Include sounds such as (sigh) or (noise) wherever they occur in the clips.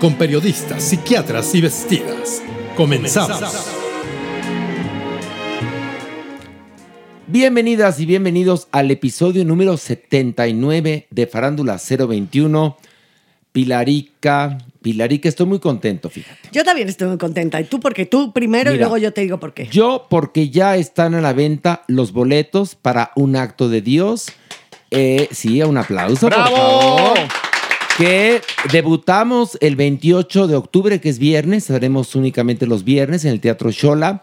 con periodistas, psiquiatras y vestidas. Comenzamos. Bienvenidas y bienvenidos al episodio número 79 de Farándula 021. Pilarica, Pilarica, estoy muy contento, fíjate. Yo también estoy muy contenta. Y tú, porque tú primero y luego yo te digo por qué. Yo, porque ya están a la venta los boletos para un acto de Dios. Eh, sí, un aplauso, por favor. Que debutamos el 28 de octubre, que es viernes. Haremos únicamente los viernes en el Teatro Shola.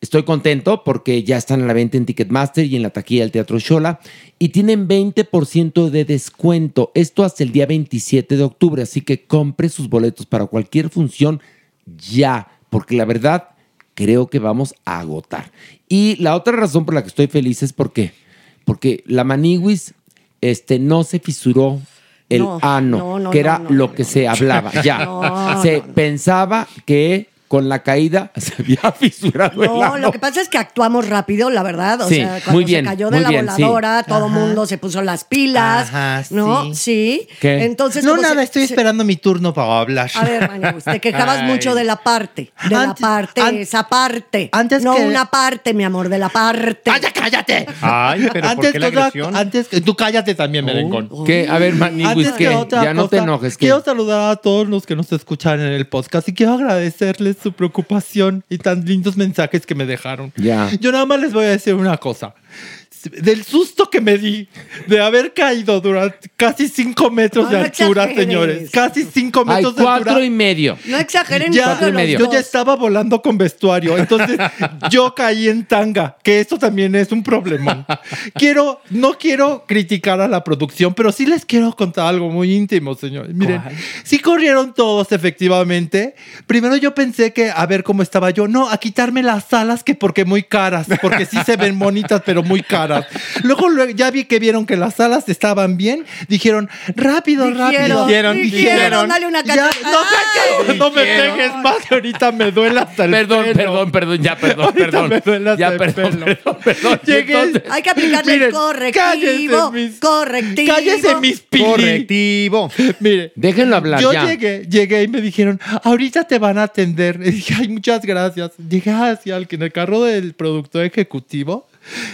Estoy contento porque ya están a la venta en Ticketmaster y en la taquilla del Teatro Shola. Y tienen 20% de descuento. Esto hasta el día 27 de octubre. Así que compre sus boletos para cualquier función ya. Porque la verdad, creo que vamos a agotar. Y la otra razón por la que estoy feliz es porque, porque la Maniwis este, no se fisuró el No, ano, no, no, que era lo que se hablaba. Ya. (laughs) Se pensaba que con la caída (laughs) se había fisurado el No, ano. lo que pasa es que actuamos rápido, la verdad. O Sí, sea, cuando muy bien, se cayó de la bien, sí. voladora, todo el mundo se puso las pilas. Ajá, ¿No? sí. Sí. ¿Qué? Entonces, No, nada, se- estoy se- esperando mi turno para hablar. A ver, Maniwis, te quejabas Ay. (laughs) mucho de la parte. De la parte, an- esa parte. antes no que- una parte, mi amor, de la parte. ¡Ay, cállate! Ay, pero ¿por antes qué la agresión? antes que tú cállate también, merengón. ¿Qué? A ver, Maniwis, que Ya no te enojes. Quiero saludar a todos los que nos escuchan en el podcast y quiero agradecerles su preocupación y tan lindos mensajes que me dejaron. Ya. Yo nada más les voy a decir una cosa. Del susto que me di de haber caído durante casi cinco metros No, de no altura, exageres. señores. Casi cinco metros de altura. cuatro y medio. No exageren Ya, los medio. yo ya estaba volando con vestuario, entonces (laughs) yo caí en tanga, que esto también es un problema. (laughs) Quiero, no quiero criticar a la producción, pero sí les quiero contar algo muy íntimo, señores. Miren, sí corrieron todos efectivamente. Primero yo pensé que a ver cómo estaba yo, no, a quitarme las alas que porque muy caras, porque sí se ven bonitas, pero muy caras. Luego, luego ya vi que vieron que las alas estaban bien, dijeron, rápido, rápido. Dijeron, dijeron, dale una Ya, cachetada. no, me- no me pegues más, que ahorita me duele hasta el Perdón, pelo. perdón, perdón, ya, perdón, Ahorita perdón. me duele hasta Ya, el perdón, pelo. perdón, perdón. Y Llegué- entonces- Hay que aplicarle Miren, el correctivo. correctivo. Cállese mis pili. Correctivo. Mire, Déjenlo hablar, yo ya. llegué, llegué y me dijeron, ahorita te van a atender. Y dije, ay, muchas gracias. Llegué hacia el, en el carro del productor ejecutivo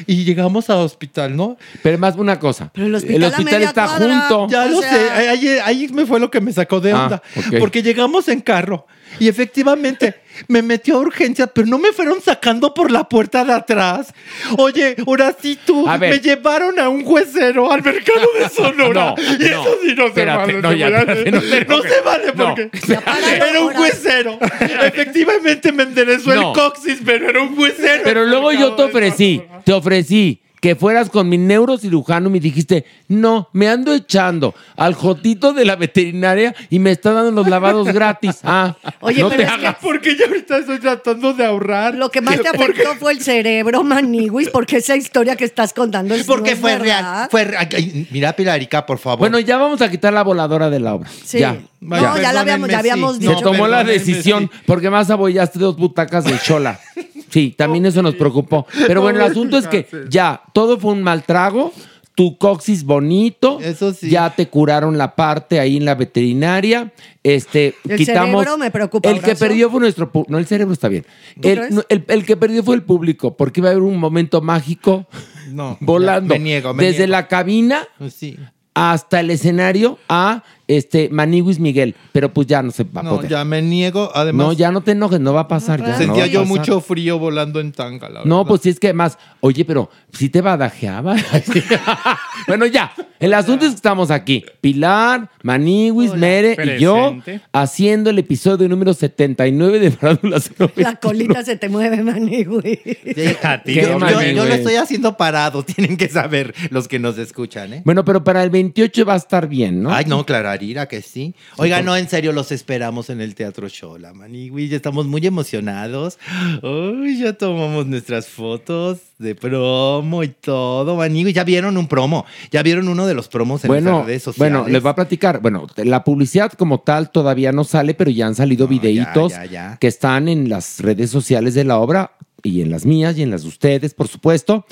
y llegamos al hospital, ¿no? Pero más una cosa. Pero el hospital está cuadra. junto. Ya lo sea- sé, ahí, ahí me fue lo que me sacó de Ah, onda. Porque llegamos en carro y efectivamente me metió a urgencia, pero no me fueron sacando por la puerta de atrás. Oye, ahora sí tú, me llevaron a un huesero al mercado de (laughs) Sonora. No, y no. eso sí no se Espérate, vale. no, ya, espérate, no te no se vale porque (laughs) espérate. era un huesero. Efectivamente me enderezó el coxis, pero era un huesero. Pero luego yo te ofrecí, te ofrecí que fueras con mi neurocirujano y me dijiste, no, me ando echando al jotito de la veterinaria y me está dando los lavados gratis. (laughs) Ah, Oye, no pero te es que-. Porque yo ahorita estoy tratando de ahorrar. Lo que más te afectó fue el cerebro, Maniguis, porque esa historia que estás contando es Porque no fue verdad. real. Fue real. Ay, Mira, Pilarica, por favor. Bueno, ya vamos a quitar la voladora de la obra. Sí. Ya. No, ya la habíamos, ya habíamos sí. Se dicho. tomó la decisión sí. porque más abollaste dos butacas de chola. (laughs) Sí, también eso nos preocupó. Pero bueno, el asunto es que ya, todo fue un mal trago. Tu coxis bonito. Eso sí. Ya te curaron la parte ahí en la veterinaria. Este, El quitamos. cerebro me preocupa, El que perdió fue nuestro. pu- No, el cerebro está bien. ¿Tú El, crees? no, el- el que perdió fue el público, porque iba a haber un momento mágico No, volando. me niego, me Desde niego. la cabina Pues sí. hasta el escenario a este Maniguis Miguel. Pero pues ya no se va a No, poder. ya me niego. Además, No, ya no te enojes, no va a pasar. ya, no sentía a yo pasar. mucho frío volando en tanga, la No, verdad. pues sí es que además, oye, pero si te badajeaba. (laughs) bueno, ya. El asunto es que estamos aquí. Pilar, Maniwis, Mere y yo haciendo el episodio número 79 de Farándula 021. La colita se te mueve, Maniguis. Sí, A ti, yo, yo- yo lo estoy haciendo parado, (laughs) tienen que saber los que nos escuchan, ¿eh? Bueno, pero para el 28 va a estar bien, ¿no? Ay, no, Clararira, que sí. Oiga, no, en serio, los esperamos en el Teatro Shola, Manigui. Ya estamos muy emocionados. Uy, ya tomamos nuestras fotos de promo y todo, Manigui. Ya vieron un promo. Ya vieron uno de los promos en Bueno, las redes sociales. bueno, les voy a platicar. Bueno, la publicidad como tal todavía no sale, pero ya han salido No, ya, videitos ya, ya. que están en las redes sociales de la obra y en las mías y en las de ustedes, por supuesto.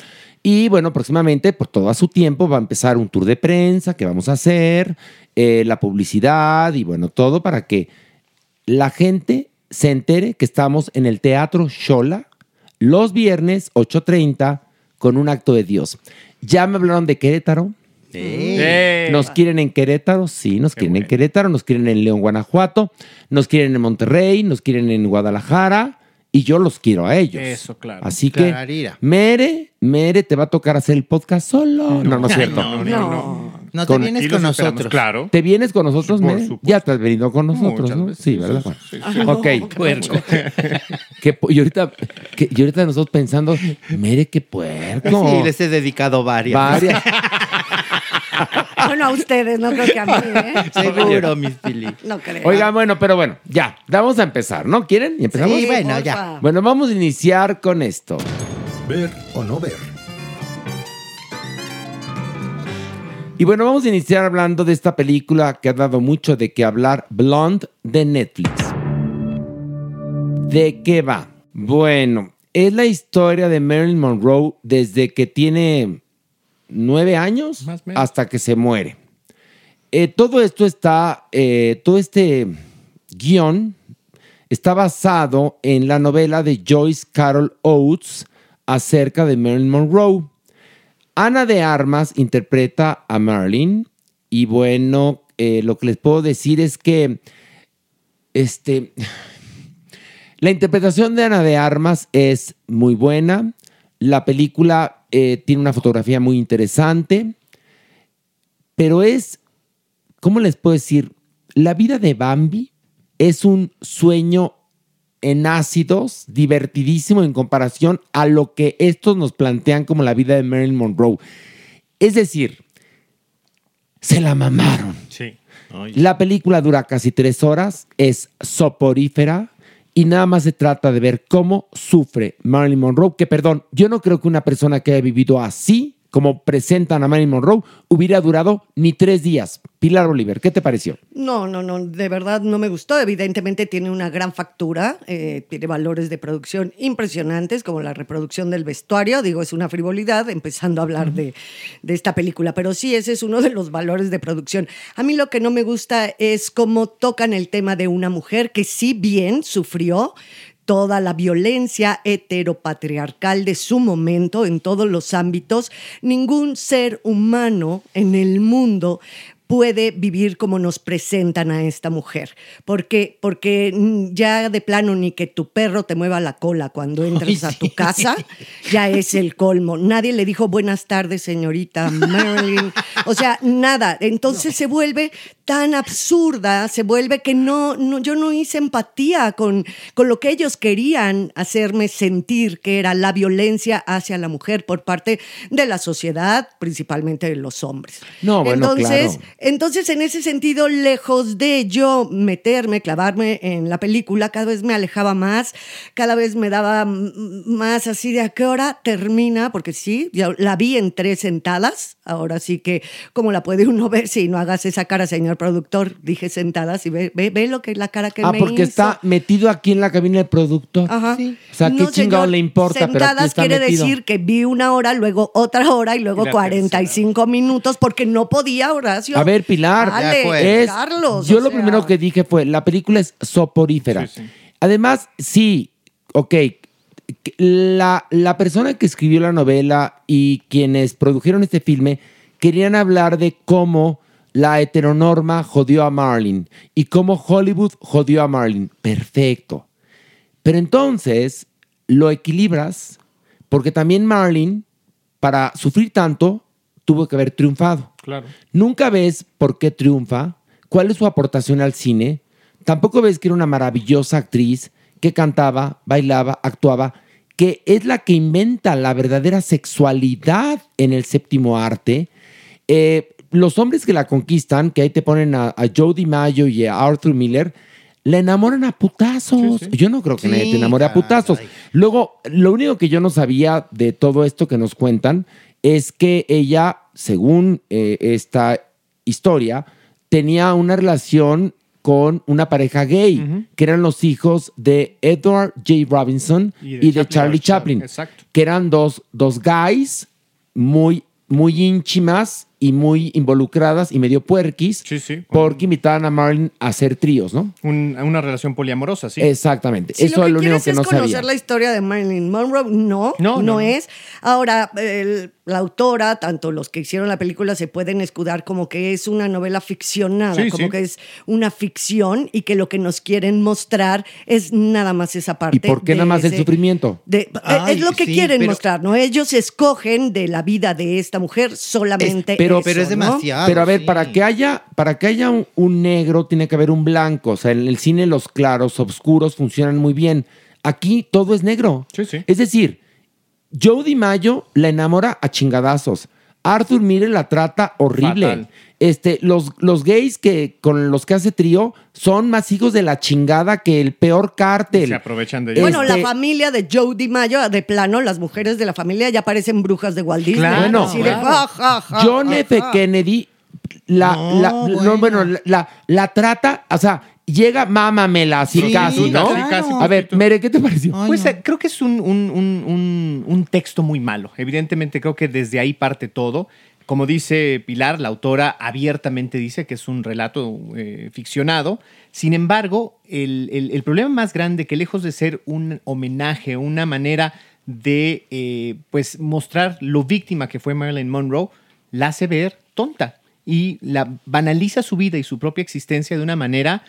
Y bueno, próximamente, por todo a su tiempo, va a empezar un tour de prensa que vamos a hacer, eh, la publicidad y bueno, todo para que la gente se entere que estamos en el Teatro Shola los viernes 8.30 con un acto de Dios. Ya me hablaron de Querétaro. Sí. Nos quieren en Querétaro, sí, nos quieren en Querétaro, nos quieren en León, Guanajuato, nos quieren en Monterrey, nos quieren en Guadalajara y yo los quiero a ellos. Eso, claro. Así que. Mere, Mere, te va a tocar hacer el podcast solo. No, no, es cierto. no, No. No te Con- vienes con nosotros. Claro. ¿Te vienes con nosotros, Por Mere? supuesto. Ya te has venido con nosotros, Muchas ¿no? veces, Sí, sí, ¿verdad? sí, Bueno. sí, ok. (laughs) Que pu- y, ahorita, que- y ahorita nosotros pensando, Mere, qué puerco. Sí, les he dedicado varias. Varias. (laughs) Bueno, a ustedes, no creo que a mí, ¿eh? Seguro, mis Pili. No creo. Oigan, bueno, pero bueno, ya, vamos a empezar, ¿no? ¿Quieren? ¿Y empezamos? Sí, bueno, porfa. ya. Bueno, vamos a iniciar con esto. Ver o no ver. Y bueno, vamos a iniciar hablando de esta película que ha dado mucho de qué hablar, Blonde de Netflix. ¿De qué va? Bueno, es la historia de Marilyn Monroe desde que tiene nueve años hasta que se muere. Eh, todo esto está, eh, todo este guion está basado en la novela de Joyce Carol Oates acerca de Marilyn Monroe. Ana de Armas interpreta a Marilyn y bueno, eh, lo que les puedo decir es que este, (sighs) la interpretación de Ana de Armas es muy buena. La película eh, tiene una fotografía muy interesante, pero es, ¿cómo les puedo decir? La vida de Bambi es un sueño en ácidos, divertidísimo en comparación a lo que estos nos plantean como la vida de Marilyn Monroe. Es decir, se la mamaron. Sí. La película dura casi tres horas, es soporífera y nada más se trata de ver cómo sufre Marilyn Monroe, que perdón, yo no creo que una persona que haya vivido así, como presentan a Marilyn Monroe, hubiera durado ni tres días. Pilar Oliver, ¿qué te pareció? No, no, no, de verdad no me gustó. Evidentemente tiene una gran factura, eh, tiene valores de producción impresionantes, como la reproducción del vestuario. Digo, es una frivolidad empezando a hablar de, esta película, pero sí, ese es uno de los valores de producción. A mí lo que no me gusta es cómo tocan el tema de una mujer que sí bien sufrió toda la violencia heteropatriarcal de su momento en todos los ámbitos, ningún ser humano en el mundo puede vivir como nos presentan a esta mujer. Porque, porque mm, ya de plano ni que tu perro te mueva la cola cuando entres a tu casa, ya es el colmo. Nadie le dijo buenas tardes, señorita Marilyn. O sea, nada. Entonces se vuelve tan absurda, se vuelve que no, no yo no hice empatía con, con lo que ellos querían hacerme sentir que era la violencia hacia la mujer por parte de la sociedad, principalmente de los hombres. No, bueno, entonces, claro. Entonces, en ese sentido, lejos de yo meterme, clavarme en la película, cada vez me alejaba más, cada vez me daba más así de a qué hora termina, porque sí, yo la vi en tres sentadas, ahora sí que, ¿cómo la puede uno ver si no hagas esa cara, señor productor? Dije sentadas y ve, ve, ve lo que la cara que Ah, me porque hizo. está metido aquí en la cabina del productor. Ajá. O sea, qué No, chingado señor, le importa, pero aquí Sentadas está quiere metido. decir que vi una hora, luego otra hora y luego Y la 45 minutos porque no podía, Horacio. A ver, Pilar, Dale, es- Carlos. yo lo sea, primero que dije fue, la película es soporífera. Sí, sí. Además, sí, ok, la, la persona que escribió la novela y quienes produjeron este filme querían hablar de cómo la heteronorma jodió a Marlin y cómo Hollywood jodió a Marlin. Perfecto. Pero entonces lo equilibras porque también Marlin, para sufrir tanto, tuvo que haber triunfado. Claro. Nunca ves por qué triunfa, cuál es su aportación al cine. Tampoco ves que era una maravillosa actriz que cantaba, bailaba, actuaba, que es la que inventa la verdadera sexualidad en el séptimo arte. Eh, los hombres que la conquistan, que ahí te ponen a, a Joe DiMaggio y a Arthur Miller, la enamoran a putazos. Yo no creo que Sí, nadie te enamore a putazos. Luego, lo único que yo no sabía de todo esto que nos cuentan es que ella, según eh, esta historia, tenía una relación con una pareja gay, que eran los hijos de Edward J. Robinson y de, Charlie Chaplin, Exacto. que eran dos, dos guys muy, muy ínchimas y muy involucradas y medio puerquis, Sí, sí. porque invitaban a Marlin a hacer tríos, ¿no? Un- una relación poliamorosa, sí. Exactamente. Si Eso lo es que lo único quieres que es no conocer sabía. la historia de Marilyn Monroe, no, No, no, no, no. es. Ahora, el- la autora, tanto los que hicieron la película, se pueden escudar como que es una novela ficcionada, Sí, como sí. que es una ficción y que lo que nos quieren mostrar es nada más esa parte. ¿Y por qué de nada más el ese- sufrimiento? de- Ay, es lo que sí, quieren pero- mostrar, ¿no? Ellos escogen de la vida de esta mujer solamente Es- pero- eso, Pero es ¿no? demasiado. Pero a ver, sí. para que haya, para que haya un, un negro, tiene que haber un blanco. O sea, en el cine los claros, oscuros funcionan muy bien. Aquí todo es negro. Sí, sí. Es decir, Joe DiMaggio la enamora a chingadazos. Arthur Miller la trata horrible. Fatal. Este, los, los gays que con los que hace trío son más hijos de la chingada que el peor cártel. Se aprovechan de ellos. Bueno, Este- la familia de Joe DiMaggio, de plano, las mujeres de la familia ya parecen brujas de Walt Disney. Claro, Bueno, Así de, claro. ja, ja, ja, John F. Kennedy la, No, la- no, bueno. bueno, la, la- la trata, o sea, llega mámamela así Sí, casi, ¿no? sí, casi, A ver. Mere, ¿qué te pareció? Ay, Pues no. eh, creo que es un, un- un- un- un texto muy malo. Evidentemente creo que desde ahí parte todo. Como dice Pilar, la autora abiertamente dice que es un relato eh, ficcionado. Sin embargo, el, el- el problema más grande que lejos de ser un homenaje, una manera de eh, pues mostrar lo víctima que fue Marilyn Monroe, la hace ver tonta y la banaliza su vida y su propia existencia de una manera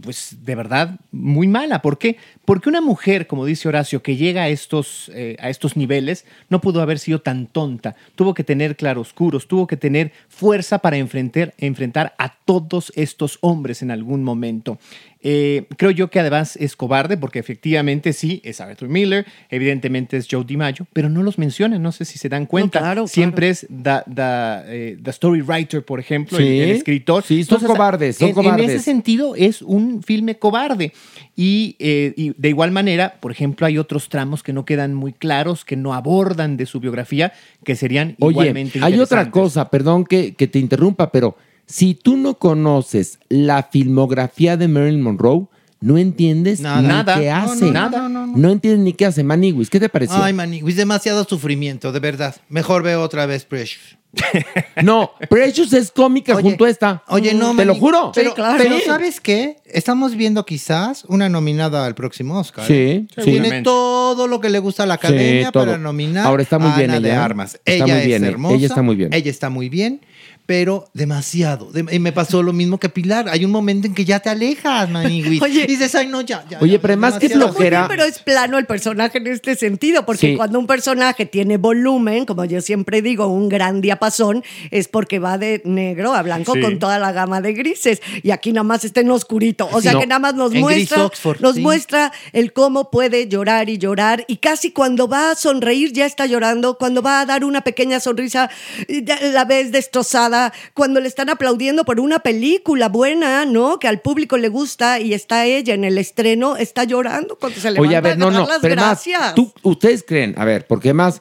pues de verdad muy mala. ¿Por qué? Porque una mujer, como dice Horacio, que llega a estos, eh, a estos niveles, no pudo haber sido tan tonta. Tuvo que tener claroscuros, tuvo que tener fuerza para enfrentar, enfrentar a todos estos hombres en algún momento. Eh, creo yo que además es cobarde, porque efectivamente sí, es Arthur Miller, evidentemente es Joe DiMaggio, pero no los mencionan, no sé si se dan cuenta. claro, Siempre es the, the, eh, the story writer, por ejemplo, el- Sí. el, escritor. Sí, son cobardes, son en- cobardes. En ese sentido, es un filme cobarde. Y, eh, y de igual manera, por ejemplo, hay otros tramos que no quedan muy claros, que no abordan de su biografía, que serían Oye, igualmente hay otra cosa, perdón que, que te interrumpa, pero si tú no conoces la filmografía de Marilyn Monroe, no entiendes Nada. ni Nada. qué No, hace. no, no, no, no. No entiendes ni qué hace. Maniwis, ¿qué te pareció? Ay, Manny, es demasiado sufrimiento, de verdad. Mejor veo otra vez Precious. (laughs) No, Precious es cómica Oye, junto a esta. Oye, no, Te lo juro. Pero, claro. pero Sí. ¿sabes qué? Estamos viendo quizás una nominada al próximo Oscar. Sí, ¿eh? sí. Tiene todo lo que le gusta a la academia Sí, todo. para nominar Ahora está muy a bien Ana de ella, ¿eh? Armas. Está ella muy es bien, eh. hermosa. Ella está muy bien. Ella está muy bien. Pero demasiado. De- y me pasó lo mismo que Pilar. Hay un momento en que ya te alejas, Maniguis. (laughs) Oye. y dices, ay, no, ya. ya Oye, ya, pero más que demasiado". Muy bien, flojera. pero es plano el personaje en este sentido, porque Sí. cuando un personaje tiene volumen, como yo siempre digo, un gran diapasón, es porque va de negro a blanco Sí. con toda la gama de grises. Y aquí nada más está en oscurito. O sea No. que nada más nos En gris muestra, Oxford, nos sí. muestra el cómo puede llorar y llorar. Y casi cuando va a sonreír ya está llorando. Cuando va a dar una pequeña sonrisa, ya la ves destrozada. Cuando le están aplaudiendo por una película buena, ¿no? Que al público le gusta y está ella en el estreno, está llorando cuando se levanta Oye, a ver, no, dar no, las pero más, gracias. tú, ustedes creen, a ver, porque más,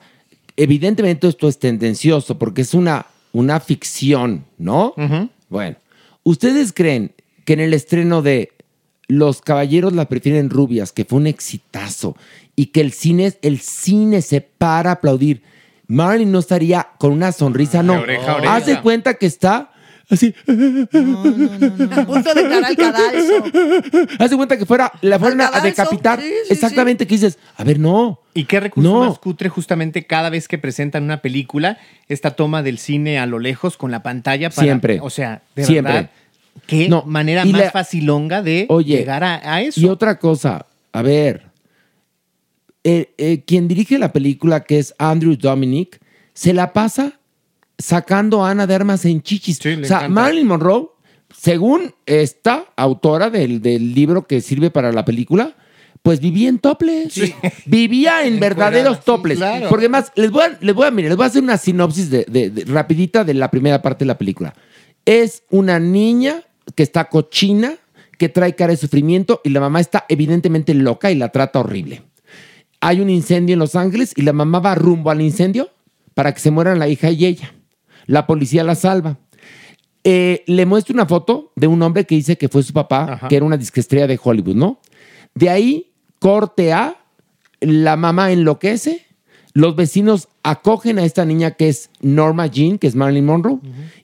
evidentemente esto es tendencioso, porque es una, una ficción, ¿no? Bueno, ¿ustedes creen que en el estreno de Los Caballeros la prefieren rubias, que fue un exitazo, y que el cine, el cine se para a aplaudir, Marilyn no estaría con una sonrisa, no. oreja oreja. Haz de cuenta que está así. a punto de entrar al cadalso. Haz de cuenta que fuera, la fueran a decapitar. sí, sí, Exactamente, que dices, a ver, no. ¿Y qué recurso No. más cutre justamente cada vez que presentan una película, esta toma del cine a lo lejos con la pantalla para... Siempre. O sea, de Siempre. verdad, qué No, manera y más la- facilonga de Oye, llegar a, a eso. Y otra cosa, a ver, eh, eh, quien dirige la película, que es Andrew Dominic, se la pasa sacando a Ana de Armas en chichis. Sí, o sea. Marilyn Monroe, según esta autora del, del libro que sirve para la película, pues vivía en toples. Vivía en (laughs) verdaderos sí, toples. claro. Porque más, les voy a, les voy a, mire, les voy a hacer una sinopsis de, de- de- rapidita de la primera parte de la película. Es una niña que está cochina, que trae cara de sufrimiento y la mamá está evidentemente loca y la trata horrible. Hay un incendio en Los Ángeles y la mamá va rumbo al incendio para que se mueran la hija y ella. La policía la salva. Eh, le muestra una foto de un hombre que dice que fue su papá, Ajá. que era una disquestrella de Hollywood, ¿no? De ahí, corte A, la mamá enloquece, los vecinos acogen a esta niña que es Norma Jean, que es Marilyn Monroe,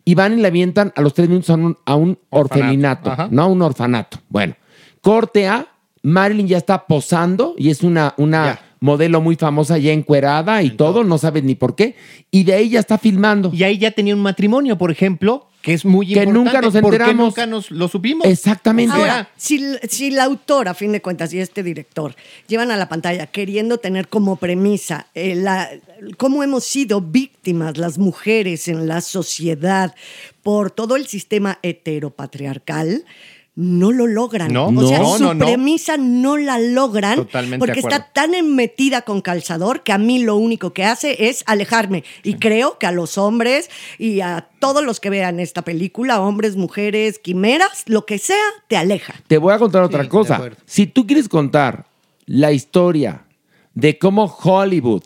y van y la avientan a los tres minutos a un, a un orfelinato, Ajá. no a un orfanato. Bueno, corte A, Marilyn ya está posando y es una, una. Modelo muy famosa ya encuerada y todo, no sabes ni por qué, y de ahí ya está filmando. Y ahí ya tenía un matrimonio, por ejemplo, que es muy Que importante. nunca nos ¿Por qué enteramos. nunca nos lo supimos? Exactamente. Ahora, si, si la autora, a fin de cuentas, y este director llevan a la pantalla queriendo tener como premisa eh, la- cómo hemos sido víctimas las mujeres en la sociedad por todo el sistema heteropatriarcal, no lo logran. No, o sea, no, su no, premisa no la logran Totalmente porque está tan metida con calzador que a mí lo único que hace es alejarme. Y creo que a los hombres y a todos los que vean esta película, hombres, mujeres, quimeras, lo que sea, te aleja. Te voy a contar otra cosa. Si tú quieres contar la historia de cómo Hollywood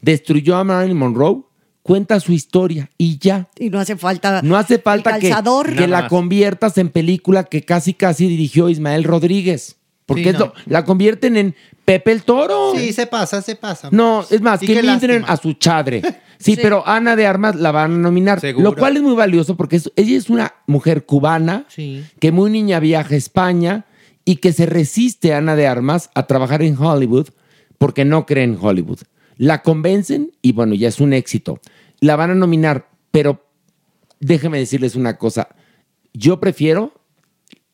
destruyó a Marilyn Monroe, cuenta su historia y ya. Y no hace falta. No hace falta el que, que la conviertas en película que casi casi dirigió Ismael Rodríguez. Porque Sí, es no. lo- la convierten en Pepe el Toro. Sí, se pasa, se pasa. No, es más, Y que entren a su chadre. (laughs) Sí, pero Ana de Armas la van a nominar. Seguro. Lo cual es muy valioso porque es- ella es una mujer cubana Sí. que muy niña viaja a España y que se resiste, Ana de Armas, a trabajar en Hollywood porque no cree en Hollywood. La convencen y bueno, ya es un éxito. La van a nominar, pero déjenme decirles una cosa. Yo prefiero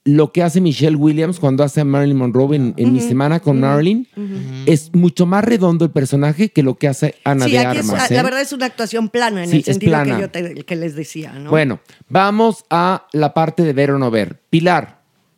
lo que hace Michelle Williams cuando hace a Marilyn Monroe en, en mi semana con Marilyn. Es mucho más redondo el personaje que lo que hace Ana Sí, de aquí es- Armas. la ¿eh? verdad es una actuación plana en Sí, el es sentido plana. que yo te- que les decía, ¿no? Bueno, vamos a la parte de ver o no ver. Pilar,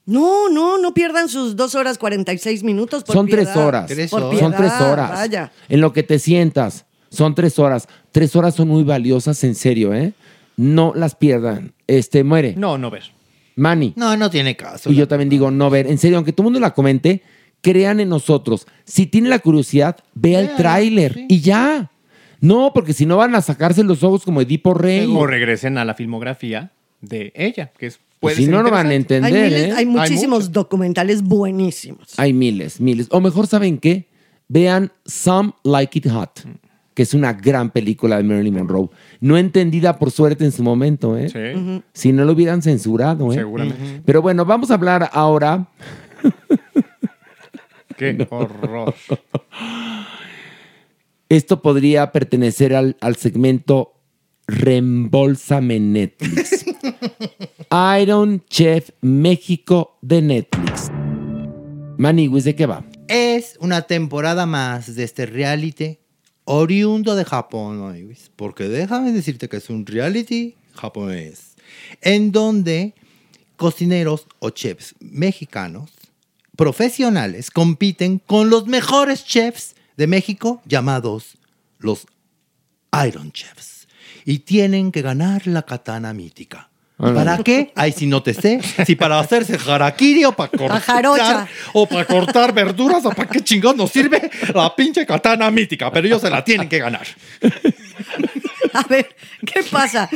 No, no, no pierdan sus dos horas 46 minutos. Por son piedad. tres horas. Tres Por horas. Son tres horas. Vaya. En lo que te sientas, son tres horas. Tres horas son muy valiosas, en serio, ¿eh? No las pierdan. Este, muere. No, no ver. Mani. No, no tiene caso. Y yo también digo, no ver. En serio, aunque todo el mundo la comente, crean en nosotros. Si tiene la curiosidad, vea el tráiler sí. y ya. No, porque si no van a sacarse los ojos como Edipo Rey. O regresen a la filmografía de ella, que es Pues si no, no van a. Hay, entender, miles- ¿eh? hay muchísimos documentales buenísimos. Hay miles, miles. O mejor, ¿saben qué? Vean Some Like It Hot, que es una gran película de Marilyn Monroe. No entendida por suerte en su momento, ¿eh? Sí. Si no lo hubieran censurado, ¿eh? Seguramente. Pero bueno, vamos a hablar ahora. Qué (laughs) horror. Esto podría pertenecer al, al segmento Reembolsame Netflix. Iron Chef México de Netflix. Maniwis, ¿de qué va? Es una temporada más de este reality oriundo de Japón, amigos, porque déjame decirte que es un reality japonés, en donde cocineros o chefs mexicanos profesionales compiten con los mejores chefs de México llamados los Iron Chefs y tienen que ganar la katana mítica. ¿Para qué? Ay, si no te sé. Si para hacerse harakiri o para cortar. O para cortar verduras o para qué chingón nos sirve la pinche katana mítica. Pero ellos se la tienen que ganar. A ver, ¿qué pasa?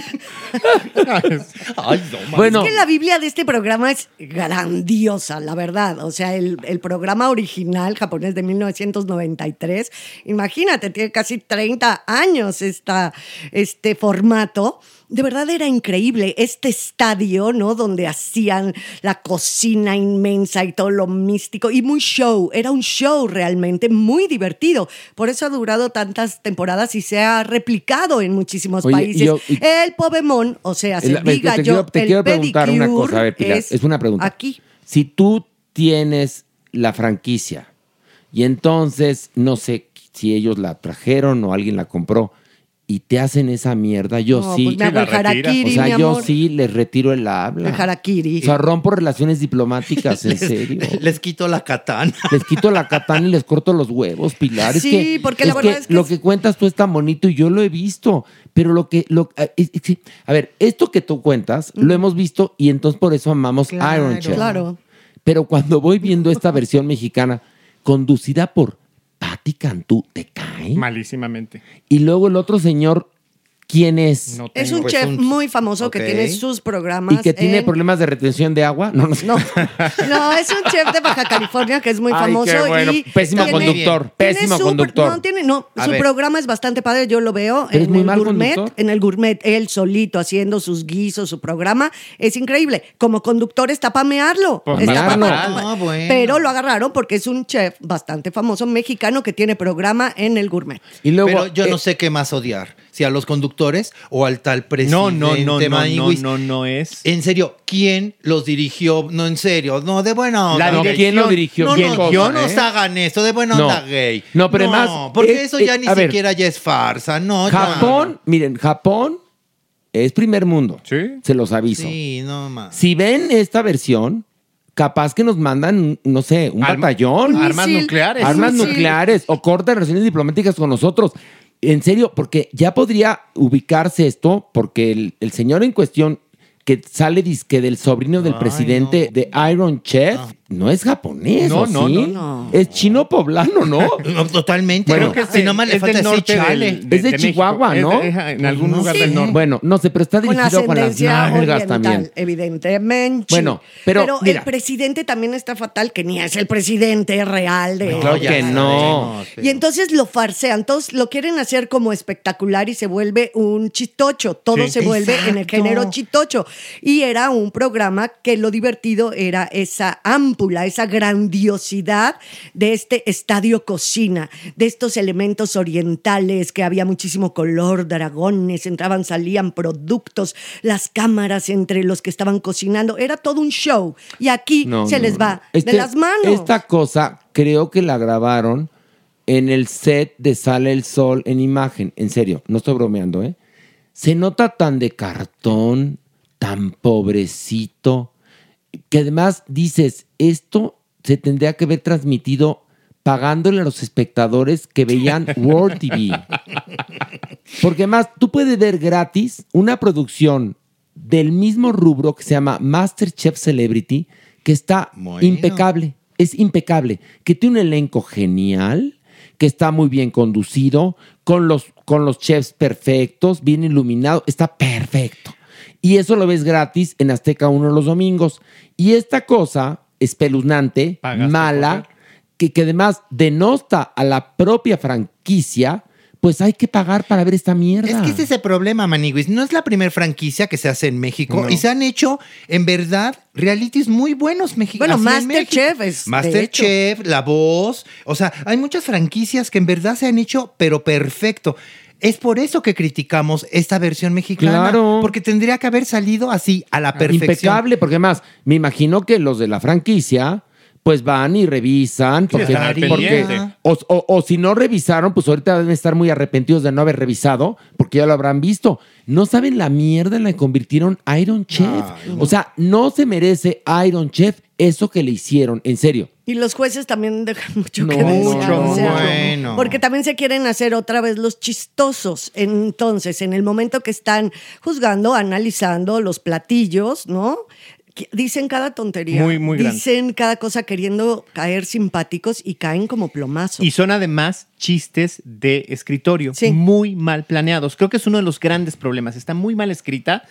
Ay, no. Bueno, Es que la Biblia de este programa es grandiosa, la verdad. O sea, el, el programa original japonés de 1993, imagínate, tiene casi 30 años esta, este formato. De verdad era increíble este estadio, ¿no? Donde hacían la cocina inmensa y todo lo místico y muy show. Era un show realmente muy divertido. Por eso ha durado tantas temporadas y se ha replicado en muchísimos Oye, países. yo- y- el Pobemon, o sea, se diga te yo, quiero, te el quiero preguntar una cosa. A ver, Pilar, es, una pregunta. Aquí. Si tú tienes la franquicia y entonces, no sé si ellos la trajeron o alguien la compró y te hacen esa mierda, yo No, sí. pues me hago el harakiri, o sea, mi yo sí les retiro el habla. El harakiri. O sea, rompo relaciones diplomáticas, en (laughs) serio. Les quito la katana. (laughs) Les quito la katana y les corto los huevos, Pilar. Es Sí, que- porque la verdad es que lo que cuentas tú es tan bonito y yo lo he visto. Pero lo que. Lo, a- es- es- a ver, esto que tú cuentas lo hemos visto y entonces por eso amamos Claro, Iron Chef. Claro. Pero cuando voy viendo esta versión mexicana, conducida por Patti Cantú, ¿te cae? Malísimamente. Y luego el otro señor, ¿quién es? No Es un Pues chef un- muy famoso que tiene sus programas. y que tiene en- problemas de retención de agua. No, no sé. No, no, es un chef de Baja California que es muy Ay, famoso. qué bueno. y Pésimo tiene- conductor, tiene pésimo su- conductor. No, tiene, no A su ver. programa es bastante padre, yo lo veo en muy el mal gourmet, conductor. en el gourmet, él solito haciendo sus guisos, su programa, es increíble. Como conductor está para mearlo. Pues está bueno. Pero lo agarraron porque es un chef bastante famoso mexicano que tiene programa en el gourmet. Y luego, Pero yo no eh, sé qué más odiar. Si a los conductores o al tal presidente. No, no, no, no, no, no, no es. En serio, ¿quién los dirigió? No, en serio, no, de buena onda. La no, ¿quién lo dirigió? No, ¿Quién no, cosa, no nos eh? hagan esto, de buena No. onda gay. No, pero además, porque eh, eso eh, ya ni a ver. siquiera ya es farsa, no. ya. Japón, miren, Japón es primer mundo. Sí. Se los aviso. Sí, no más. Si ven esta versión, capaz que nos mandan, no sé, un Arma- batallón. Un Armas nucleares. armas misil. nucleares o cortan relaciones diplomáticas con nosotros. En serio, porque ya podría ubicarse esto, porque el, el señor en cuestión que sale disque del sobrino del Ay, presidente no. de Iron Chef, no es japonés, No, ¿o no, sí? no, no. Es chino poblano, ¿no? (laughs) No, totalmente. Bueno, Creo que si nomás le es falta del decir norte chale. del- de- Es de México. Chihuahua, ¿no? de- en algún No lugar sé. del norte. Bueno, no sé, pero está dirigido con las nalgas también. evidentemente. Bueno, pero, mira. el presidente también está fatal, que ni es el presidente real de... Claro que no. Y entonces lo farsean, todos lo quieren hacer como espectacular y se vuelve un chitocho, todo Sí. se vuelve en el género chitocho. Y era un programa que lo divertido era esa esa grandiosidad de este estadio cocina, de estos elementos orientales, que había muchísimo color, dragones, entraban, salían productos, las cámaras entre los que estaban cocinando, era todo un show. Y aquí No, se no, les no. va Este- de las manos. Esta cosa creo que la grabaron en el set de Sale el Sol en imagen. En serio, no estoy bromeando, ¿eh? Se nota tan de cartón, tan pobrecito, que además dices, esto se tendría que haber transmitido pagándole a los espectadores que veían (laughs) World TV. Porque además, tú puedes ver gratis una producción del mismo rubro que se llama MasterChef Celebrity, que está Bueno. impecable, es impecable, que tiene un elenco genial, que está muy bien conducido, con los, con los chefs perfectos, bien iluminado, está perfecto. Y eso lo ves gratis en Azteca 1 los domingos. Y esta cosa espeluznante, Pagaste mala, que, que además denosta a la propia franquicia pues hay que pagar para ver esta mierda. Es que ese es el problema, Maniguis. No es la primera franquicia que se hace en México No. y se han hecho, en verdad, realities muy buenos mexicanos. Bueno, Masterchef es, de Masterchef, La Voz. O sea, hay muchas franquicias que en verdad se han hecho, pero perfecto. Es por eso que criticamos esta versión mexicana. Claro. Porque tendría que haber salido así, a la perfección. Impecable, porque además, me imagino que los de la franquicia, pues van y revisan. Porque, porque- o, o- o si no revisaron, pues ahorita deben estar muy arrepentidos de no haber revisado, porque ya lo habrán visto. No saben la mierda en la que convirtieron Iron Chef. O sea, no se merece Iron Chef eso que le hicieron, en serio. Y los jueces también dejan (laughs) mucho que desear. mucho, o sea, bueno. Porque también se quieren hacer otra vez los chistosos. Entonces, en el momento que están juzgando, analizando los platillos, ¿no? Dicen cada tontería. Muy, muy grande. Dicen cada cosa queriendo caer simpáticos y caen como plomazos. Y son además chistes de escritorio, Sí. muy mal planeados. Creo que es uno de los grandes problemas. Está muy mal escrita.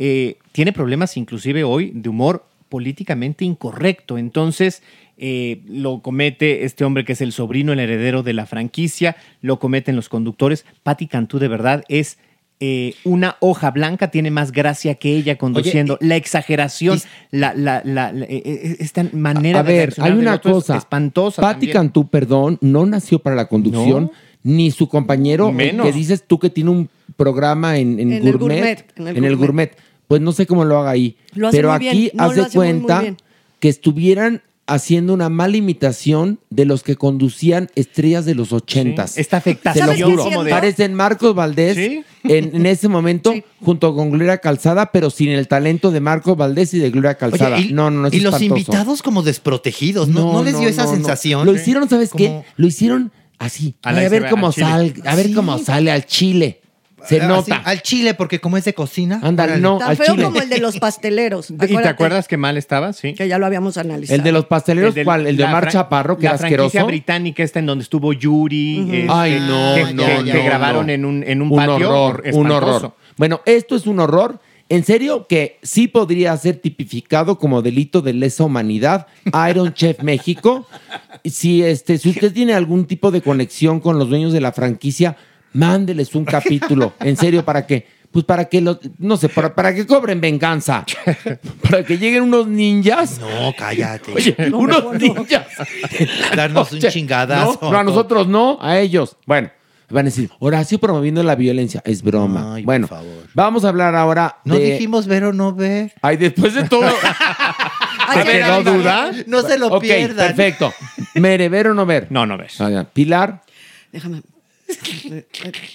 eh, tiene problemas inclusive hoy de humor políticamente incorrecto. Entonces, eh, lo comete este hombre que es el sobrino, el heredero de la franquicia, lo cometen los conductores. Patti Cantú de verdad es... eh, una hoja blanca tiene más gracia que ella conduciendo. la exageración, la, la, la- la- eh, esta manera a de ver, hay una es cosa. espantosa. Patti. Cantú, perdón, no nació para la conducción, No. ni su compañero, Menos. que dices tú que tiene un programa en, en En el gourmet, gourmet, en en el el, gourmet. gourmet. Pues no sé cómo lo haga ahí. Lo hace Pero muy aquí bien. No, haz lo de hace muy, muy cuenta bien. que estuvieran haciendo una mala imitación de los que conducían estrellas de los ochentas. Sí, esta Te lo afectación ¿Sabes qué juro. Parecen Marcos Valdés Sí. en, en ese momento (laughs) Sí. junto con Gloria Calzada, pero sin el talento de Marcos Valdés y de Gloria Calzada. Oye, y, no, no, no. es y los invitados como desprotegidos, ¿no? ¿No, les dio esa no, no. sensación? Lo hicieron, ¿sabes qué? Lo hicieron así. A A, ver cómo sale, a ver cómo sale al chile. Se Ah, nota. al chile, porque como es de cocina. Ándale, no. Tan al feo chile. como el de los (laughs) pasteleros. ¿Y te acuerdas que mal estaba? Sí. Que ya lo habíamos analizado. El de los pasteleros, del- ¿cuál? El de la fran- Chaparro, que la era franquicia asqueroso. británica esta en donde estuvo Yuri. este, Ay, no, que, no, que- no, que grabaron no. en un, en un un patio. horror, un horror. Bueno, esto es un horror. En serio, que sí podría ser tipificado como delito de lesa humanidad. Iron Chef (laughs) México. Si, este, si usted tiene algún tipo de conexión con los dueños de la franquicia, mándeles un capítulo. En serio, ¿para qué? Pues para que los, no sé, para, para que cobren venganza. (laughs) Para que lleguen unos ninjas. No, cállate. Oye, unos ninjas. Darnos un chingadazo. No, no, a nosotros no, a ellos. Bueno, van a decir, Horacio promoviendo la violencia. Es broma. Ay, por bueno, favor. vamos a hablar ahora No de... dijimos ver o no ver. Ay, después de todo... (laughs) Ay, ¿Te qué quedó bárbaro. duda? No se lo ok, pierdan. perfecto. ¿Mere, ver o no ver? No, no ves. Pilar, Déjame.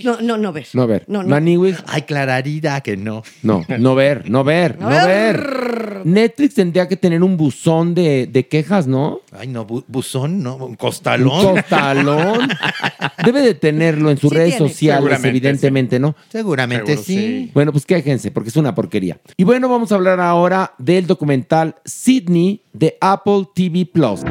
No, no, no ver. no ver. No, no. Maniwis, Ay, Clararida, que no. no. No ver, no ver, no, No ver. Netflix tendría que tener un buzón de, de quejas, ¿no? Ay, no, bu- buzón, no, un Un costalón. costalón. (laughs) Debe de tenerlo en sus Sí redes tiene. sociales, Seguramente, evidentemente, ¿no? Seguramente Seguro, sí. sí. Bueno, pues quéjense, porque es una porquería. Y bueno, vamos a hablar ahora del documental Sydney de Apple TV Plus.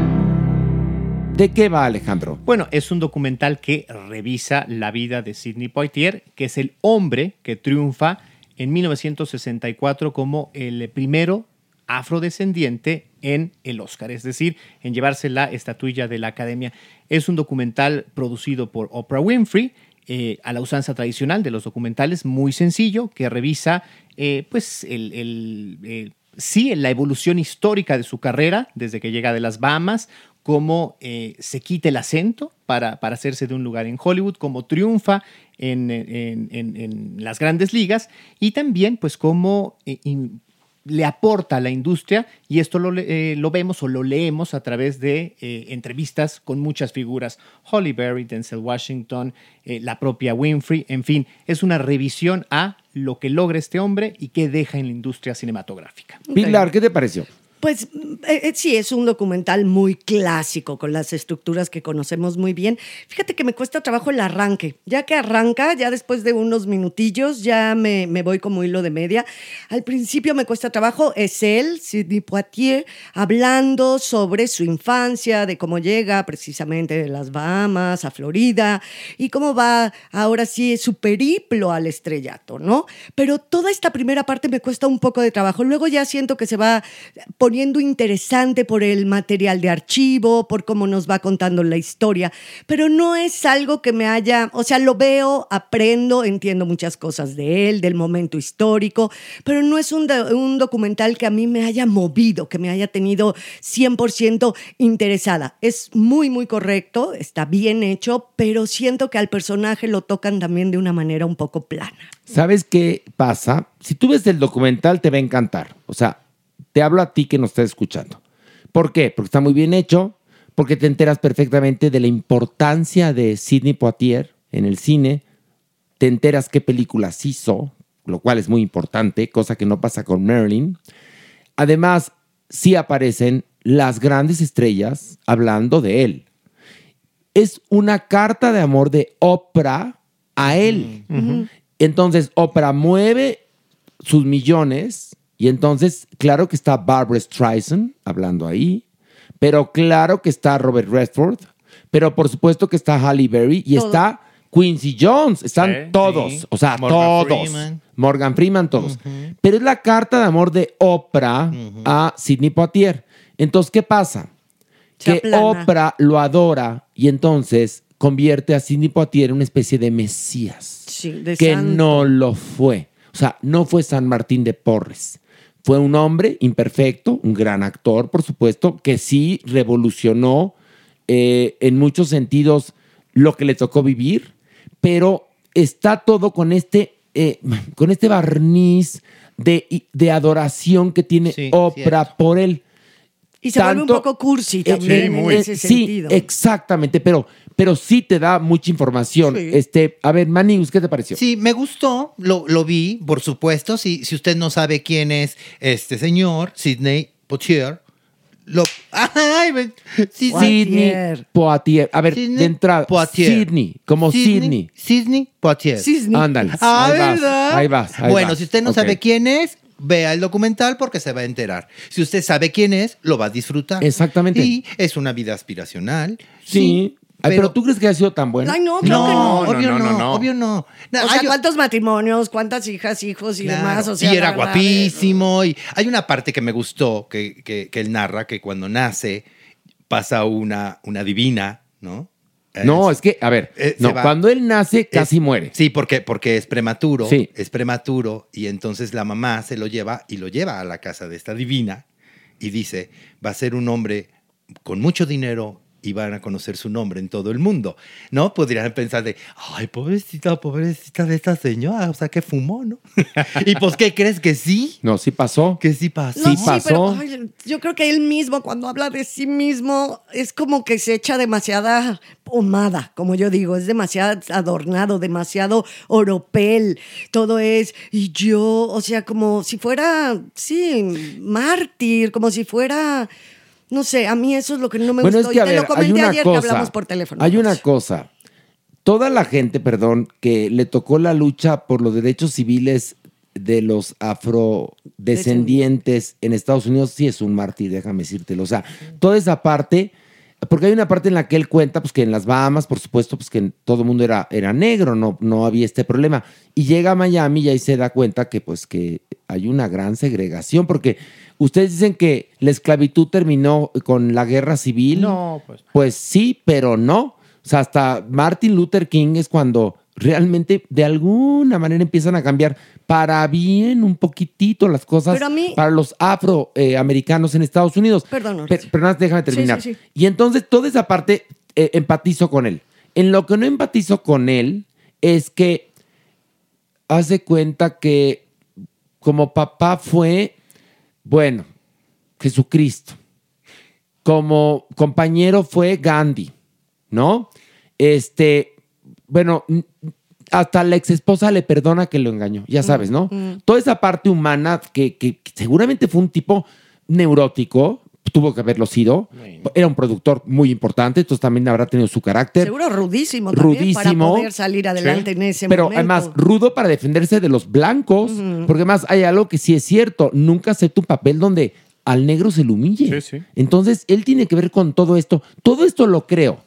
¿De qué va, Alejandro? Bueno, es un documental que revisa la vida de Sidney Poitier, que es el hombre que triunfa en 1964 como el primero afrodescendiente en el Oscar, es decir, en llevarse la estatuilla de la Academia. Es un documental producido por Oprah Winfrey, eh, a la usanza tradicional de los documentales, muy sencillo, que revisa eh, pues eh, sí, la evolución histórica de su carrera desde que llega de las Bahamas, cómo eh, se quita el acento para, para hacerse de un lugar en Hollywood, cómo triunfa en, en- en- las grandes ligas y también pues cómo eh, le aporta a la industria y esto lo, eh, lo vemos o lo leemos a través de eh, entrevistas con muchas figuras, Holly Berry, Denzel Washington, la propia Winfrey, en fin, es una revisión a lo que logra este hombre y qué deja en la industria cinematográfica. Pilar, ¿qué te pareció? Pues eh, eh, sí, es un documental muy clásico, con las estructuras que conocemos muy bien. Fíjate que me cuesta trabajo el arranque. Ya que arranca, ya después de unos minutillos, ya me, me voy como hilo de media. Al principio me cuesta trabajo, es él, Sidney Poitier, hablando sobre su infancia, de cómo llega precisamente de las Bahamas a Florida y cómo va ahora sí su periplo al estrellato, ¿no? Pero toda esta primera parte me cuesta un poco de trabajo. Luego ya siento que se va poniendo poniendo interesante por el material de archivo, por cómo nos va contando la historia, pero no es algo que me haya, o sea, lo veo, aprendo, entiendo muchas cosas de él, del momento histórico, pero no es un, un documental que a mí me haya movido, que me haya tenido 100% interesada. Es muy, muy correcto, está bien hecho, pero siento que al personaje lo tocan también de una manera un poco plana. ¿Sabes qué pasa? Si tú ves el documental, te va a encantar. O sea, te hablo a ti que nos estás escuchando. ¿Por qué? Porque está muy bien hecho, porque te enteras perfectamente de la importancia de Sidney Poitier en el cine, te enteras qué películas hizo, lo cual es muy importante, cosa que no pasa con Marilyn. Además, sí aparecen las grandes estrellas hablando de él. Es una carta de amor de Oprah a él. Entonces, Oprah mueve sus millones y entonces, claro que está Barbara Streisand hablando ahí, pero claro que está Robert Redford, pero por supuesto que está Halle Berry y Todo. está Quincy Jones, están todos, sí. o sea, Morgan todos. Freeman. Morgan Freeman, todos. Pero es la carta de amor de Oprah a Sidney Poitier. Entonces, ¿qué pasa? Se Que aplana. Oprah lo adora y entonces convierte a Sidney Poitier en una especie de mesías Sí, de que santo. no lo fue. O sea, no fue San Martín de Porres. Fue un hombre imperfecto, un gran actor, por supuesto, que sí revolucionó eh, en muchos sentidos lo que le tocó vivir, pero está todo con este, eh, con este barniz de, de adoración que tiene Oprah por él. Y se vuelve un poco cursi también en ese Eh, sí, sentido. exactamente, pero, pero sí te da mucha información. Sí. Este, a ver, Manius, ¿qué te pareció? Sí, me gustó, lo, lo vi, por supuesto. Si, si usted no sabe quién es este señor, Sidney Poitier, lo. ¡Ay! me- sí, Sidney Poitier. A ver, Sidney de entrada, Poitier. Sidney, como Sidney. Sidney Poitier. Ándale. Ah, ahí vas, ahí vas, ahí bueno, vas. si usted no sabe quién es, vea el documental porque se va a enterar. Si usted sabe quién es, lo va a disfrutar. Exactamente. Y es una vida aspiracional. Sí. Ay, pero, tú crees que ha sido tan bueno? Ay, no, creo que no. obvio no, obvio no. O sea, ¿cuántos matrimonios, cuántas hijas, hijos y Claro, demás? O sea, y era verdad, guapísimo. Y hay una parte que me gustó que, que- que él narra que cuando nace pasa una, una divina, ¿no? No, es que, a ver, Eh, no, cuando él nace casi Es- muere. Sí, porque, porque es prematuro. Sí. Es prematuro. Y entonces la mamá se lo lleva y lo lleva a la casa de esta divina y dice, va a ser un hombre con mucho dinero y van a conocer su nombre en todo el mundo. ¿No? Podrían pensar de, ay, pobrecita, pobrecita de esta señora, o sea, que fumó, ¿no? (laughs) y pues, ¿qué crees que sí? No, sí pasó. Que sí pasó. No, sí, pero ay, yo creo que él mismo, cuando habla de sí mismo, es como que se echa demasiada pomada, como yo digo, es demasiado adornado, demasiado oropel, todo es, y yo, o sea, como si fuera, sí, mártir, como si fuera, no sé, a mí eso es lo que no me bueno, gustó. es que, y te ver, lo comenté hay una ayer cosa. que hablamos por teléfono. Hay una cosa. Toda la gente, perdón, que le tocó la lucha por los derechos civiles de los afrodescendientes en Estados Unidos, sí es un mártir, déjame decírtelo. O sea, toda esa parte, porque hay una parte en la que él cuenta, pues que en las Bahamas, por supuesto, pues que todo el mundo era, era negro, no, no había este problema. Y llega a Miami y ahí se da cuenta que pues que hay una gran segregación, porque ustedes dicen que la esclavitud terminó con la guerra civil. No, pues. Pues sí, pero no. O sea, hasta Martin Luther King es cuando realmente de alguna manera empiezan a cambiar para bien un poquitito las cosas mí- para los afroamericanos en Estados Unidos. Perdón, Pe- Horacio. Pero, nada más déjame terminar. Sí, sí, sí. Y entonces toda esa parte eh, empatizo con él. En lo que no empatizo con él es que hace cuenta que como papá fue, bueno, Jesucristo. Como compañero fue Gandhi, ¿no? Este, bueno, hasta la ex esposa le perdona que lo engañó, ya sabes, ¿no? mm. Toda esa parte humana que, que seguramente fue un tipo neurótico, tuvo que haberlo sido. Era un productor muy importante, entonces también habrá tenido su carácter. Seguro rudísimo también para Rudísimo. poder salir adelante en ese Pero momento. además, rudo para defenderse de los blancos, porque además hay algo que sí es cierto, nunca acepta un papel donde al negro se le humille. Entonces, él tiene que ver con todo esto. Todo esto lo creo.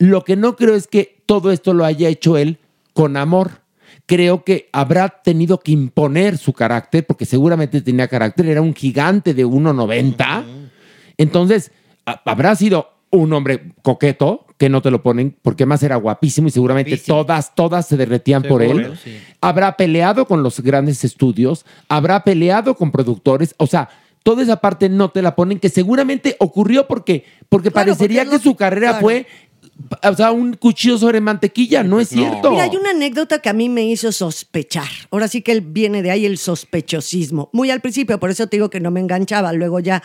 Lo que no creo es que todo esto lo haya hecho él con amor. creo que habrá tenido que imponer su carácter, porque seguramente tenía carácter, era un gigante de 1,90. Entonces, habrá sido un hombre coqueto, que no te lo ponen, porque más era guapísimo y seguramente todas, todas se derretían por él. Seguro, sí. Habrá peleado con los grandes estudios, habrá peleado con productores, o sea, toda esa parte no te la ponen, que seguramente ocurrió porque, porque Claro, parecería porque que su carrera claro. fue, o sea, un cuchillo sobre mantequilla, no es cierto. Mira, hay una anécdota que a mí me hizo sospechar. Ahora sí que él viene de ahí el sospechosismo. Muy al principio, por eso te digo que no me enganchaba. Luego ya,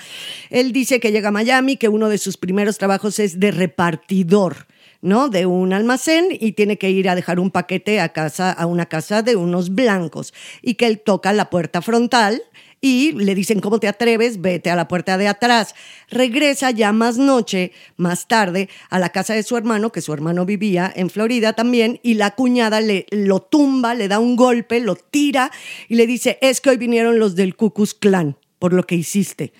él dice que llega a Miami, que uno de sus primeros trabajos es de repartidor. ¿no? De un almacén y tiene que ir a dejar un paquete a casa, a una casa de unos blancos. Y que él toca la puerta frontal y le dicen, ¿cómo te atreves? Vete a la puerta de atrás. Regresa ya más noche, más tarde, a la casa de su hermano, que su hermano vivía en Florida también, y la cuñada le, lo tumba, le da un golpe, lo tira y le dice, es que hoy vinieron los del Ku Klux Klan por lo que hiciste.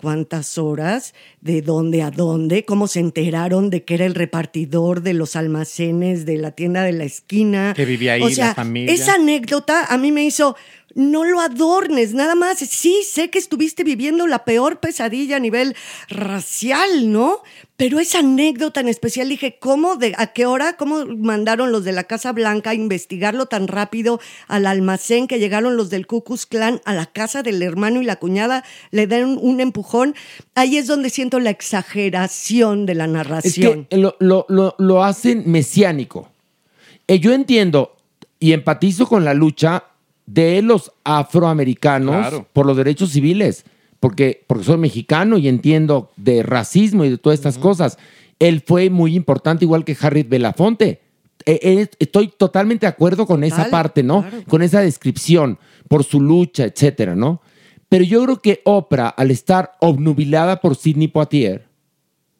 ¿Cuántas horas? ¿De dónde a dónde? ¿Cómo se enteraron de que era el repartidor de los almacenes de la tienda de la esquina? Que vivía ahí o la familia. Esa anécdota a mí me hizo, no lo adornes, nada más. Sí, sé que estuviste viviendo la peor pesadilla a nivel racial, ¿no? Pero esa anécdota en especial, dije, ¿cómo, de, a qué hora, cómo mandaron los de la Casa Blanca a investigarlo tan rápido al almacén que llegaron los del Ku Klux Klan a la casa del hermano y la cuñada, le dan un empujón? Ahí es donde siento la exageración de la Es narración. que lo, lo- lo- lo hacen mesiánico. Eh, yo entiendo y empatizo con la lucha de los afroamericanos Claro. por los derechos civiles, porque, porque soy mexicano y entiendo de racismo y de todas estas cosas. Él fue muy importante, igual que Harriet Belafonte. Eh, eh, estoy totalmente de acuerdo con esa parte, ¿no? claro. Con esa descripción, por su lucha, etcétera, ¿no? Pero yo creo que Oprah, al estar obnubilada por Sidney Poitier,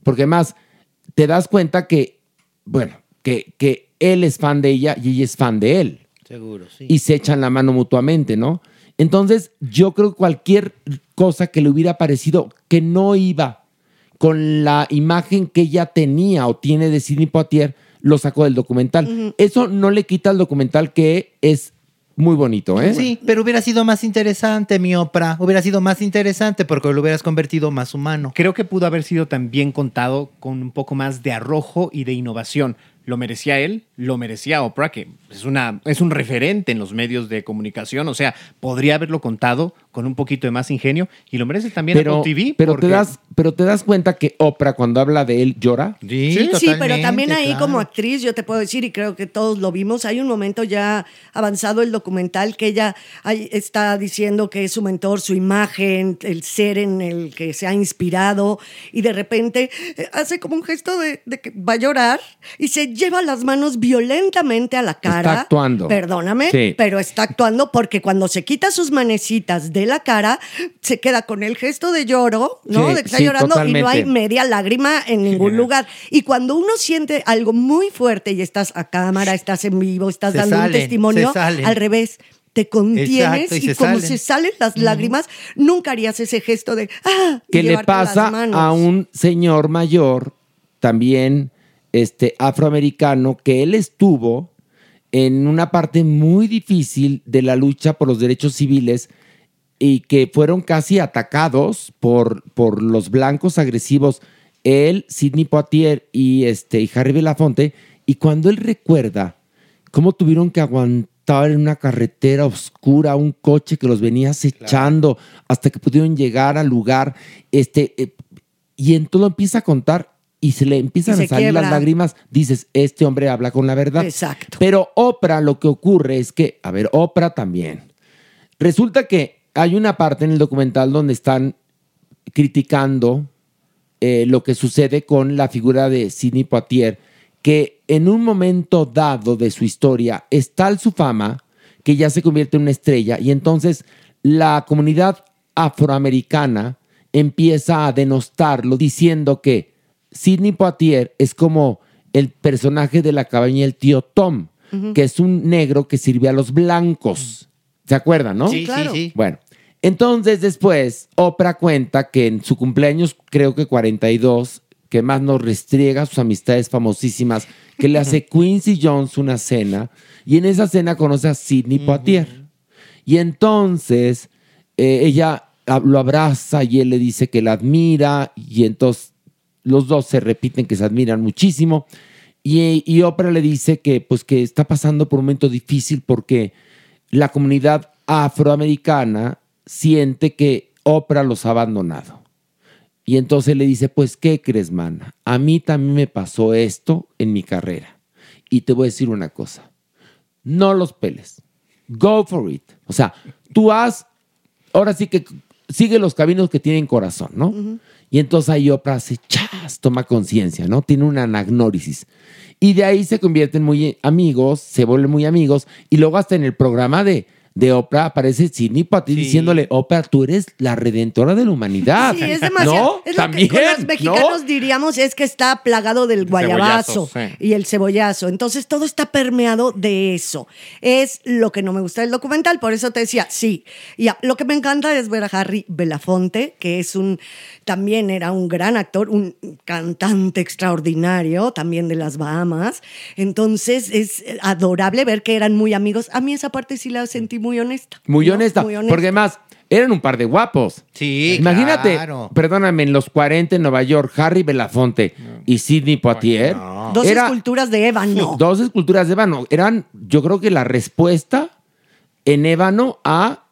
porque más te das cuenta que, bueno, que, que él es fan de ella y ella es fan de él. Seguro, sí. Y se echan la mano mutuamente, ¿no? Entonces, yo creo que cualquier cosa que le hubiera parecido que no iba con la imagen que ella tenía o tiene de Sidney Poitier, lo sacó del documental. Eso no le quita al documental que es muy bonito, ¿eh? Sí, pero hubiera sido más interesante, mi Oprah. Hubiera sido más interesante porque lo hubieras convertido más humano. Creo que pudo haber sido también contado con un poco más de arrojo y de innovación. Lo merecía él, lo merecía Oprah, que es, una, es un referente en los medios de comunicación. O sea, podría haberlo contado con un poquito de más ingenio y lo merece también Pero, Apple TV. pero, porque- te das, pero te das cuenta que Oprah, cuando habla de él, llora. Sí, sí, pero también ahí como actriz, yo te puedo decir, y creo que todos lo vimos, hay un momento ya avanzado el documental que ella está diciendo que es su mentor, su imagen, el ser en el que se ha inspirado, y de repente eh, hace como un gesto de, de que va a llorar y se lleva las manos violentamente a la cara. Está actuando. Perdóname, Sí. pero está actuando porque cuando se quita sus manecitas de la cara, se queda con el gesto de lloro, ¿no? Sí, de que está sí, llorando y no hay media lágrima en ningún lugar. Y cuando uno siente algo muy fuerte y estás a cámara, estás en vivo, estás Se dando un testimonio, al revés. Te contienes Exacto, y y, se como salen. se salen las lágrimas, nunca harías ese gesto de ¡ah! y que le pasa a un señor mayor, también este, afroamericano, que él estuvo en una parte muy difícil de la lucha por los derechos civiles y que fueron casi atacados por, por los blancos agresivos, él, Sidney Poitier y, este, y Harry Belafonte, y cuando él recuerda cómo tuvieron que aguantar en una carretera oscura un coche que los venía acechando hasta que pudieron llegar al lugar, este, eh, y entonces lo empieza a contar y se le empiezan se a salir las lágrimas, dices, este hombre habla con la verdad. Exacto. Pero Oprah lo que ocurre es que, a ver, Oprah también. Resulta que hay una parte en el documental donde están criticando eh, lo que sucede con la figura de Sidney Poitier, que en un momento dado de su historia es tal su fama que ya se convierte en una estrella y entonces la comunidad afroamericana empieza a denostarlo diciendo que Sidney Poitier es como el personaje de la cabaña del tío Tom, que es un negro que sirve a los blancos. ¿Se acuerdan, no? Sí, sí, Claro. sí. Bueno, entonces después Oprah cuenta que en su cumpleaños, creo que 42, que más nos restriega sus amistades famosísimas, que le hace (laughs) Quincy Jones una cena, y en esa cena conoce a Sidney Poitier. Y entonces eh, ella ah, lo abraza y él le dice que la admira, y entonces los dos se repiten que se admiran muchísimo. Y, Oprah le dice que, pues, que está pasando por un momento difícil porque la comunidad afroamericana siente que Oprah los ha abandonado. Y entonces le dice, pues, ¿qué crees, mana? A mí también me pasó esto en mi carrera. Y te voy a decir una cosa. No los peles. Go for it. O sea, tú has, ahora sí que sigue los caminos que tienen corazón, ¿no? Y entonces ahí Oprah hace chas, toma conciencia, ¿no? Tiene una anagnórisis. Y de ahí se convierten muy amigos, se vuelven muy amigos. Y luego hasta en el programa de, de Oprah aparece Sidney Poitier diciéndole, Oprah, tú eres la redentora de la humanidad. Sí, es demasiado. ¿No? Es lo También, que con los ¿no? mexicanos diríamos es que está plagado del guayabazo sí. y el cebollazo. Entonces todo está permeado de eso. Es lo que no me gusta del documental, por eso te decía, sí. Y a- lo que me encanta es ver a Harry Belafonte, que es un, también era un gran actor, un cantante extraordinario, también de las Bahamas. Entonces es adorable ver que eran muy amigos. A mí esa parte sí la sentí muy honesta. Muy ¿no? honesta, Muy honesta. porque además eran un par de guapos. Sí, Imagínate, claro. perdóname, en los 40 en Nueva York, Harry Belafonte y Sidney Poitier. Dos era- esculturas de ébano. Dos esculturas de ébano. Eran, yo creo que la respuesta en ébano a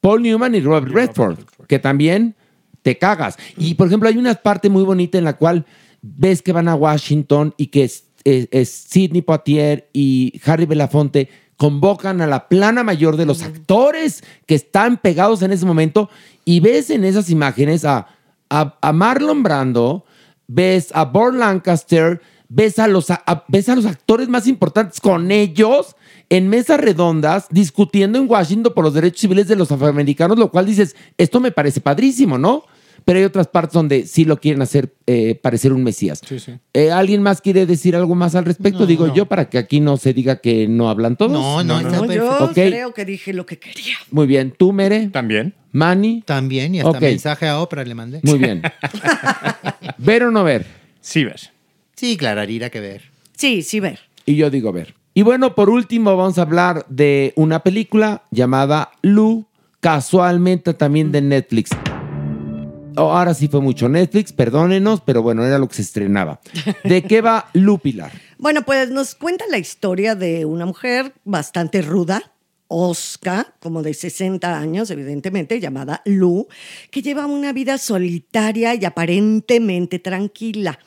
Paul Newman y Robert Redford, que también te cagas. Y por ejemplo, hay una parte muy bonita en la cual ves que van a Washington y que es, es- es Sidney Poitier y Harry Belafonte convocan a la plana mayor de los actores que están pegados en ese momento y ves en esas imágenes a, a, a Marlon Brando, ves a Burt Lancaster, ves a, los, a- ves a los actores más importantes con ellos en mesas redondas discutiendo en Washington por los derechos civiles de los afroamericanos, lo cual dices, esto me parece padrísimo, ¿no? Pero hay otras partes donde sí lo quieren hacer eh, parecer un mesías. Eh, ¿Alguien más quiere decir algo más al respecto? Digo yo, para que aquí no se diga que no hablan todos. No, no, está No, yo creo que dije lo que quería. Muy bien. ¿Tú, Mere? También. ¿Manny? También, y hasta Ok. mensaje a Oprah le mandé. Muy bien. (laughs) ¿Ver o no ver? Sí, ver. Sí, Clararira, que ver. Sí, sí, ver. Y yo digo ver. Y bueno, por último vamos a hablar de una película llamada Lu, casualmente también de Netflix. Oh, ahora sí fue mucho Netflix, perdónenos, pero bueno, era lo que se estrenaba. ¿De qué va Lu Pilar? (laughs) Bueno, pues nos cuenta la historia de una mujer bastante ruda, osca, como de 60 años, evidentemente, llamada Lu, que lleva una vida solitaria y aparentemente tranquila.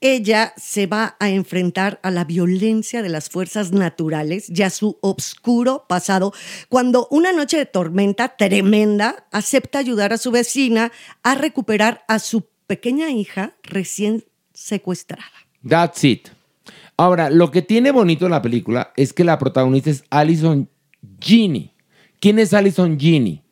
Ella se va a enfrentar a la violencia de las fuerzas naturales y a su obscuro pasado cuando una noche de tormenta tremenda acepta ayudar a su vecina a recuperar a su pequeña hija recién secuestrada. That's it. Ahora, lo que tiene bonito la película es que la protagonista es Alison Ginny. ¿Quién es Alison Ginny?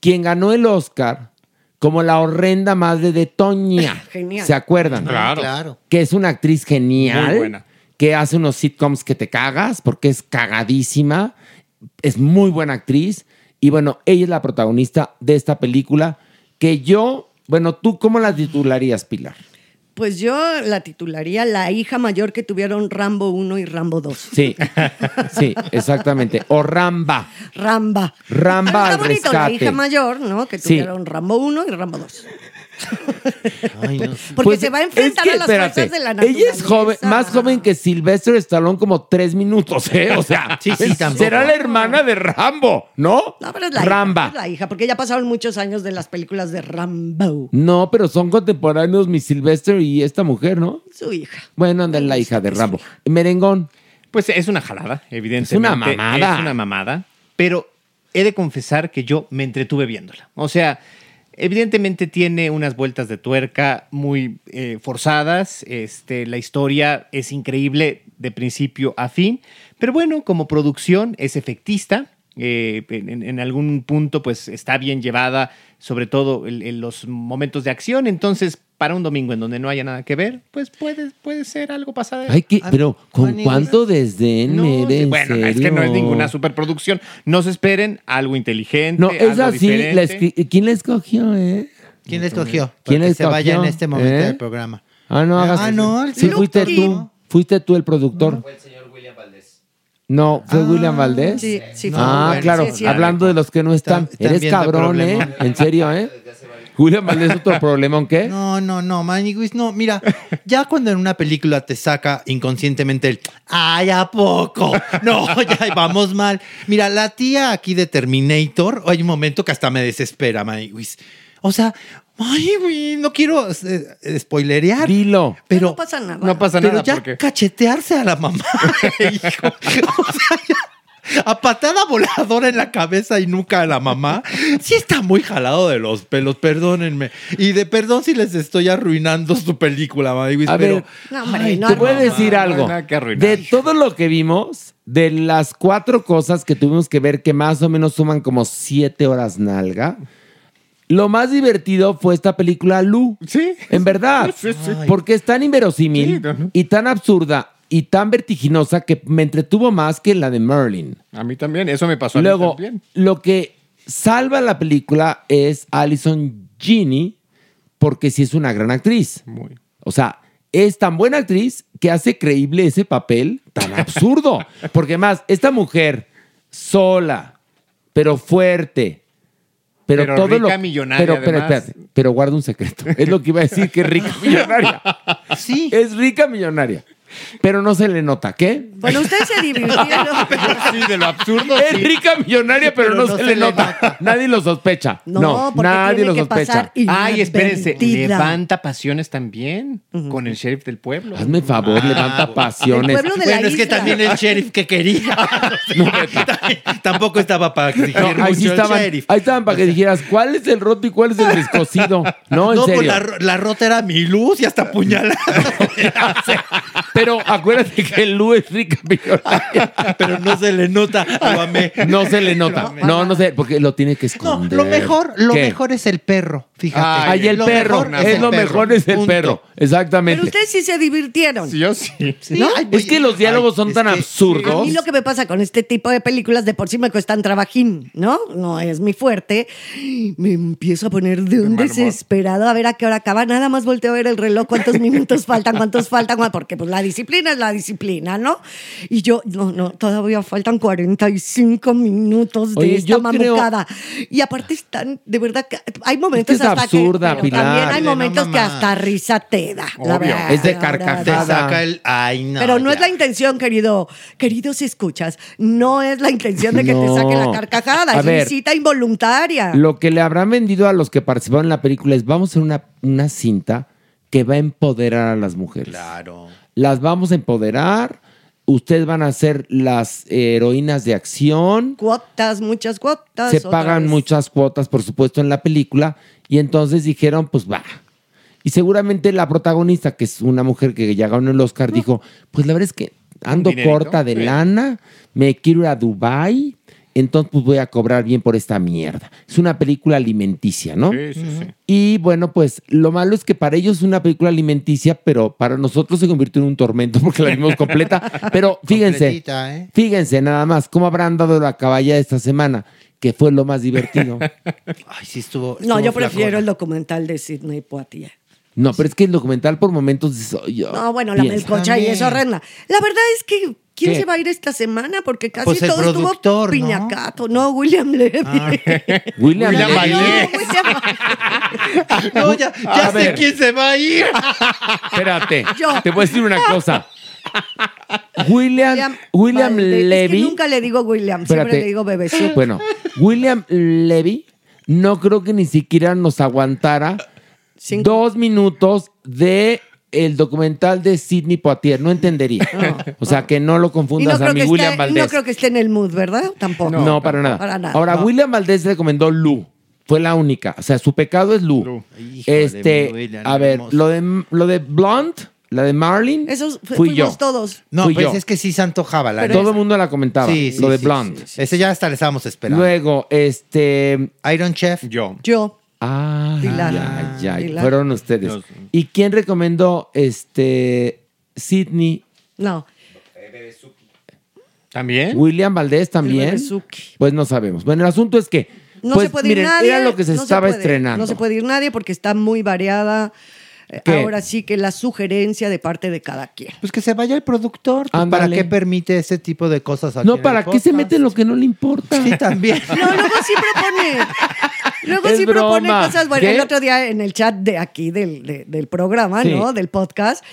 Quien ganó el Oscar como la horrenda madre de Toña. (laughs) Genial. ¿Se acuerdan? Claro. Claro. Que es una actriz genial. Muy buena. Que hace unos sitcoms que te cagas porque es cagadísima. Es muy buena actriz. Y bueno, ella es la protagonista de esta película que yo, bueno, ¿tú cómo la titularías, Pilar? Pues yo la titularía la hija mayor que tuvieron Rambo 1 y Rambo 2. Sí, sí, exactamente. O Ramba. Ramba. Ramba Está al bonito, la rescate. hija mayor, ¿no? Que Sí. tuvieron Rambo 1 y Rambo 2. Ay, no. Porque Pues, se va a enfrentar es que, a las espérate, fuerzas de la naturaleza. Ella es joven, más joven que Sylvester Stallone como tres minutos, ¿eh? O sea, Sí, sí, tampoco. será la hermana de Rambo, ¿no? No, pero es la Ramba. hija. es la hija, porque ya pasaron muchos años de las películas de Rambo. No, pero son contemporáneos mi Sylvester y esta mujer, ¿no? Su hija. Bueno, anda la hija de Rambo. Merengón. Pues es una jalada, evidentemente. Es una mamada. Es una mamada. Pero he de confesar que yo me entretuve viéndola. O sea, evidentemente tiene unas vueltas de tuerca muy eh, forzadas. Este, la historia es increíble de principio a fin. Pero bueno, como producción es efectista. eh, en, algún punto, pues está bien llevada, sobre todo en los momentos de acción. Entonces, para un domingo en donde no haya nada que ver, pues puede, puede ser algo pasado. Ay, ¿qué? pero ¿con cuánto desdén, No, ¿En bueno, es que no es ninguna superproducción. No se esperen algo inteligente. No, es algo así. diferente. la escri- ¿Quién la escogió, eh? ¿Quién la escogió? ¿Quién la que se vaya en escogió? este momento ¿Eh? del programa. Ah, no, hagas. Ah, no, el Sí, fuiste tú. Fuiste tú el productor. Fue el señor William Valdés. No, fue William Valdés. Sí, sí, fue. Ah, bueno, claro. sí, sí. Hablando de los que no están. Está- Eres cabrón, ¿eh? En serio, ¿eh? William Valdés, otro problema, ¿qué? (laughs) No, no, no, Maniguis, no. Mira, ya cuando en una película te saca inconscientemente el ¡Ay, a poco! No, (laughs) ya vamos mal. Mira, la tía aquí de Terminator, hay un momento que hasta me desespera, Maniguis. O sea, Maniguis, no quiero eh, spoilerear. Dilo. Pero, No pasa nada. No pasa pero nada ya porque... cachetearse a la mamá, (laughs) hijo. O sea, ya a patada voladora en la cabeza y nuca a la mamá, sí está muy jalado de los pelos, perdónenme. Y de perdón si les estoy arruinando su película, Maniguis, A pero... ver, No, hombre, Ay, no, te voy a decir algo. no hay nada que arruinar. De todo lo que vimos, de las cuatro cosas que tuvimos que ver, que más o menos suman como siete horas nalga, lo más divertido fue esta película Lu. Sí. En verdad. Sí, sí. Porque es tan inverosímil Sí, no, no. y tan absurda y tan vertiginosa que me entretuvo más que la de Merlin. A mí también, eso me pasó a mí Luego, también. lo que salva la película es Alison Ginny, porque sí es una gran actriz. Muy. O sea, es tan buena actriz que hace creíble ese papel tan absurdo. (laughs) Porque más, esta mujer sola, pero fuerte, pero, Pero todo rica, lo millonaria, Pero, pero, espérate, pero guarda un secreto. Es lo que iba a decir que es rica (laughs) millonaria. Sí. Es rica millonaria. Pero no se le nota, ¿qué? Bueno, ustedes se divirtieron. (laughs) Sí, de lo absurdo. Es sí. rica millonaria, pero, no, se, le nota. Nadie lo sospecha. No, No, porque nadie tiene lo que sospecha. pasar Ay, espérense. Levanta pasiones también con el sheriff del pueblo. Hazme favor, levanta pasiones. El pueblo de la Bueno, es que también el sheriff que quería. (laughs) (laughs) Tampoco estaba para exigir No, ahí, mucho sí el estaban, sheriff. ahí estaban para que dijeras cuál es el roto y cuál es el descosido. No, en No, pues serio. la, la rota era mi luz y hasta apuñalada. Pero acuérdate que el Lu es rica millonaria. Pero no se le nota. Lo amé. No se le nota. No, no sé, porque lo tiene que No, esconder. lo mejor, lo ¿Qué? mejor es el perro. Fíjate. Ay, el Lo perro. mejor Es lo mejor es el Punto. perro. Exactamente. Pero ustedes sí se divirtieron. Sí, yo sí. Sí, ay, Es que los diálogos son tan que- A absurdos. mí lo que me pasa con este tipo de películas de por sí me cuestan trabajín, ¿no? No es mi fuerte. Me empiezo a poner de un desesperado a ver a qué hora acaba. Nada más volteo a ver el reloj, cuántos (laughs) minutos faltan, cuántos faltan, porque pues la disciplina es la disciplina, ¿no? Y yo, no, no, todavía faltan 45 minutos de Oye, esta yo creo- mamucada. Y aparte están, de verdad, que hay momentos Es que absurda, que... pero Pilar. También hay no, momentos que hasta risa te da. la Obvio. verdad, Es de. Te carcajada. saca el. Ay, no. Pero no ya. es la intención, querido, queridos escuchas, no es la intención de que No. te saque la carcajada, A es ver. visita involuntaria. Lo que le habrán vendido a los que participaron en la película es vamos a hacer una, una cinta que va a empoderar a las mujeres. Claro. Las vamos a empoderar. Ustedes van a ser las heroínas de acción. Cuotas, muchas cuotas. Se pagan vez. muchas cuotas, por supuesto, en la película. Y entonces dijeron, pues va. Y seguramente la protagonista, que es una mujer que ya ganó el Oscar, dijo, pues la verdad es que ando corta de sí. lana, me quiero ir a Dubai, entonces pues voy a cobrar bien por esta mierda. Es una película alimenticia, ¿no? Sí, sí, sí. Y bueno, pues lo malo es que para ellos es una película alimenticia, pero para nosotros se convirtió en un tormento porque la vimos completa. (laughs) Pero fíjense, ¿eh? fíjense nada más cómo habrán dado la caballa esta semana, que fue lo más divertido. (laughs) Ay, sí estuvo. No, estuvo yo prefiero flacona. el documental de Sidney Poitier. No, pero es que el documental por momentos dices, "Ay, yo No, bueno, la pienso". melcocha y También. es horrenda. La verdad es que, ¿quién ¿Qué? se va a ir esta semana? Porque casi Pues el todo estuvo piñacato. No, William Levy. (laughs) William, William Levy. No, William- (laughs) No, ya, ya A sé ver. quién se va a ir. Espérate, Yo. te voy a decir una cosa. William, William, Valdés. Es que Levy. nunca le digo William, siempre le digo bebé. Bueno, William Levy no creo que ni siquiera nos aguantara Cinco. dos minutos de el documental de Sidney Poitier. No entendería. O sea, que no lo Y no confundas creo, a mi que William esté, Valdés. no creo que esté en el mood, ¿verdad? Tampoco. No, para nada. Para nada. Ahora, No. William Valdés recomendó Lu. Fue la única. O sea, su pecado es Lu. Lu. Híjole, este, William, a ver, hermoso. lo de, lo de Blonde, la de Marlin, Esos fu- fui yo. fuimos todos. No, Fui pues yo. es que sí se antojaba la Todo el mundo la comentaba. Sí, sí, lo de sí, Blonde. sí. Ese ya hasta le estábamos esperando. Luego, este. Iron Chef. Yo. Yo. Ah, Pilar. ay, Pilar. fueron ustedes. ¿Y quién recomendó este Sidney? No. ¿También? William Valdés también. Bebezuki. Pues no sabemos. Bueno, el asunto es que. No pues, se puede miren, ir nadie. Era lo que se no estaba puede. estrenando. No se puede ir nadie porque está muy variada eh, ¿Qué? ahora sí que la sugerencia de parte de cada quien. Pues que se vaya el productor. pues, ¿Para Ándale. qué permite ese tipo de cosas aquí No, en ¿para qué se podcast? mete en lo que no le importa? Sí, también. No, luego sí propone. (laughs) Luego Es sí propone broma. cosas. Bueno, ¿Qué? el otro día en el chat de aquí del, de- del programa, Sí. ¿no? Del podcast,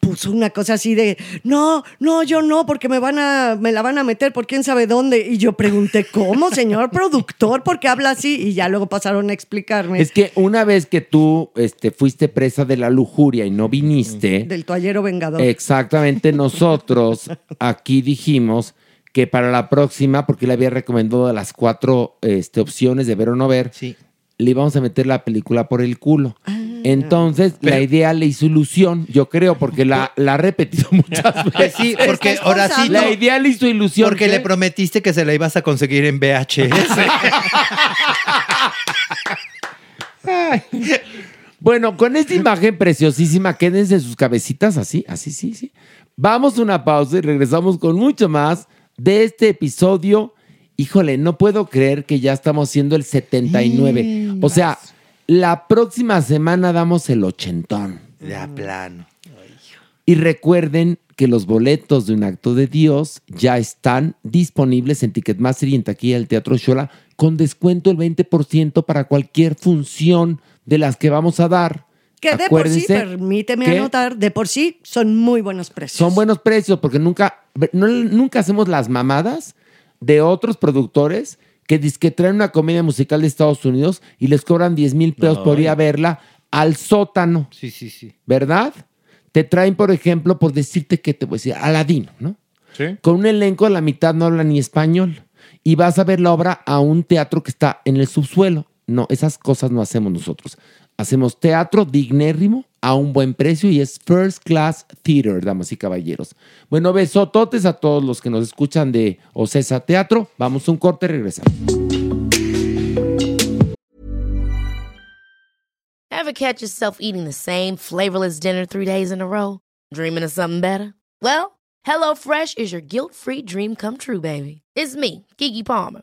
puso una cosa así de no, no, yo no, porque me van a, me la van a meter por quién sabe dónde. Y yo pregunté, ¿cómo, señor productor? ¿Por qué habla así? Y ya luego pasaron a explicarme Es que una vez que tú este, fuiste presa de la lujuria y no viniste, del toallero vengador. exactamente nosotros (laughs) aquí dijimos que para la próxima, porque le había recomendado las cuatro este, opciones de ver o no ver, Sí. le íbamos a meter la película por el culo. Entonces, la idea le hizo ilusión, yo creo, porque la, la ha repetido muchas (laughs) veces. sí, porque ahora sí. La idea le hizo ilusión. Porque ¿qué? le prometiste que se la ibas a conseguir en VHS. (laughs) Bueno, con esta imagen preciosísima, quédense en sus cabecitas así, así, sí, sí. Vamos a una pausa y regresamos con mucho más de este episodio. Híjole, no puedo creer que ya estamos haciendo el 79. O sea, la próxima semana damos el ochentón. Ya plano. Y recuerden que los boletos de un acto de Dios ya están disponibles en Ticketmaster y en taquilla del Teatro Shola con descuento del 20% para cualquier función de las que vamos a dar. que de por sí, Acuérdense permíteme que anotar, de por sí son muy buenos precios. Son buenos precios porque nunca, no- nunca hacemos las mamadas de otros productores que que traen una comedia musical de Estados Unidos y les cobran 10 mil pesos por ir a verla al sótano. Sí, sí, sí. ¿verdad? Te traen, por ejemplo, por decirte que te voy a decir, Aladino, ¿no? Sí. Con un elenco, la mitad no habla ni español. Y vas a ver la obra a un teatro que está en el subsuelo. No, esas cosas no hacemos nosotros. Hacemos teatro dignérrimo a un buen precio y es First Class Theater, damas y caballeros. Bueno, besototes a todos los que nos escuchan de Ocesa Teatro. Vamos a un corte regresamos. Ever catch yourself eating the same flavorless dinner three days in a row? Dreaming of something better? Well, HelloFresh is your guilt-free dream come true, baby. It's me, Kiki Palmer.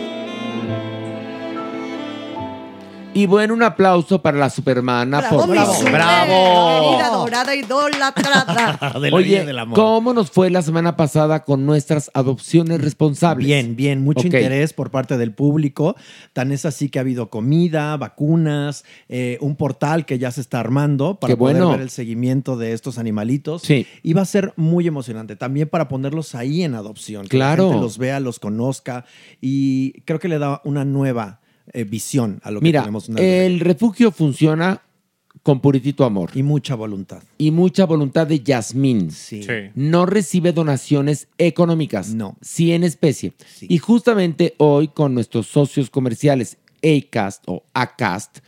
Y bueno, un aplauso para la supermana. Bravo, por mi favor. super querida, dorada, idolatrada. (laughs) Oye, ¿cómo nos fue la semana pasada con nuestras adopciones responsables? Bien, bien, mucho Ok. interés por parte del público. Tan es así que ha habido comida, vacunas, eh, un portal que ya se está armando para Qué poder bueno. ver el seguimiento de estos animalitos. Sí. Y va a ser muy emocionante también para ponerlos ahí en adopción. Que Claro. la gente los vea, los conozca y creo que le da una nueva eh, visión a lo que Mira, tenemos. una- el refugio funciona con puritito amor. Y mucha voluntad. Y mucha voluntad de Yasmín. Sí. No recibe donaciones económicas. No. Sí en especie. Y justamente hoy con nuestros socios comerciales ACAST o ACAST,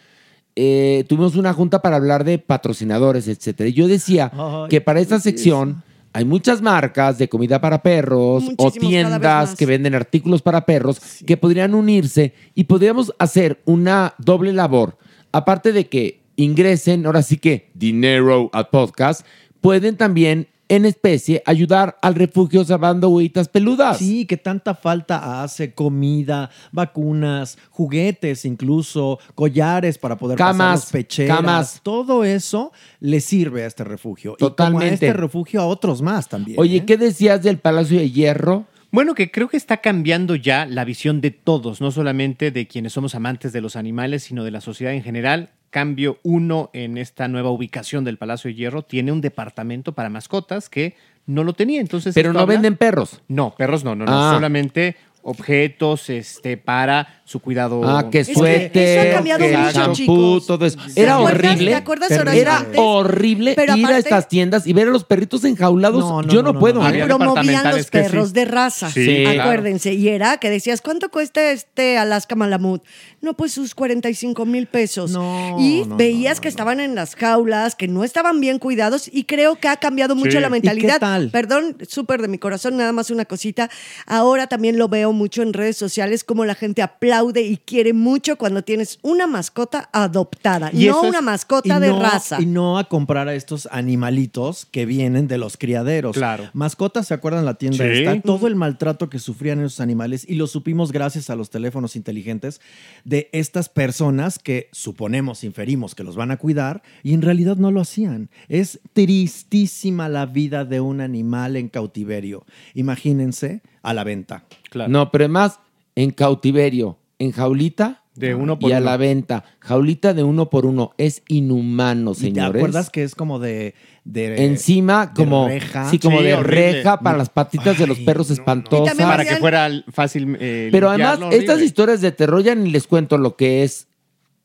eh, tuvimos una junta para hablar de patrocinadores, etcétera. Y yo decía Ay, que para esta ¿qué es sección hay muchas marcas de comida para perros Muchísimos, o tiendas que venden artículos para perros que podrían unirse y podríamos hacer una doble labor. Aparte de que ingresen, ahora sí que dinero al podcast, pueden también en especie ayudar al refugio salvando huevitas peludas. Sí, que tanta falta hace comida, vacunas, juguetes incluso, collares para poder Camas, pasar pecheras. camas. Todo eso le sirve a este refugio. Y como a Totalmente. este refugio a otros más también. Oye, ¿eh? ¿qué decías del Palacio de Hierro? Bueno, que creo que está cambiando ya la visión de todos, no solamente de quienes somos amantes de los animales, sino de la sociedad en general. Cambio uno en esta nueva ubicación del Palacio de Hierro tiene un departamento para mascotas que no lo tenía. Entonces, Pero no habla- venden perros. No, perros no, no, no. Ah. Solamente objetos este, para su cuidado. Ah, que suéter, eso ha cambiado que mucho, shampoo, chicos. todo eso. ¿Te Era acuerdas- horrible. te acuerdas. Horacio, Era antes? horrible Pero ir a estas tiendas y ver a los perritos enjaulados. Yo no, puedo. ¿eh? promovían los perros sí. de raza. Sí, claro. Acuérdense. Y era que decías, ¿cuánto cuesta este Alaska Malamut? No, pues sus 45 mil pesos. y no, veías que estaban en las jaulas, que no estaban bien cuidados y creo que ha cambiado mucho Sí. la ¿Y mentalidad. qué tal? Perdón, súper de mi corazón, nada más una cosita. Ahora también lo veo mucho en redes sociales, como la gente aplaude y quiere mucho cuando tienes una mascota adoptada, Y no es- una mascota de no- raza. Y no a comprar a estos animalitos que vienen de los criaderos. Claro. Mascotas, ¿se acuerdan la tienda Sí. esta? Todo el maltrato que sufrían esos animales y lo supimos gracias a los teléfonos inteligentes de estas personas que suponemos, inferimos que los van a cuidar y en realidad no lo hacían. Es tristísima la vida de un animal en cautiverio. Imagínense a la venta. No, pero además, en cautiverio, en jaulita. De uno por y a la venta. Jaulita de uno por uno. Es inhumano, ¿Y te señores. acuerdas que es como de... de Encima, de como, reja? sí, como Sí, de horrible. reja para las patitas de los perros espantosas. Para que fuera fácil. eh, Pero además, estas historias de terror ya ni les cuento lo que es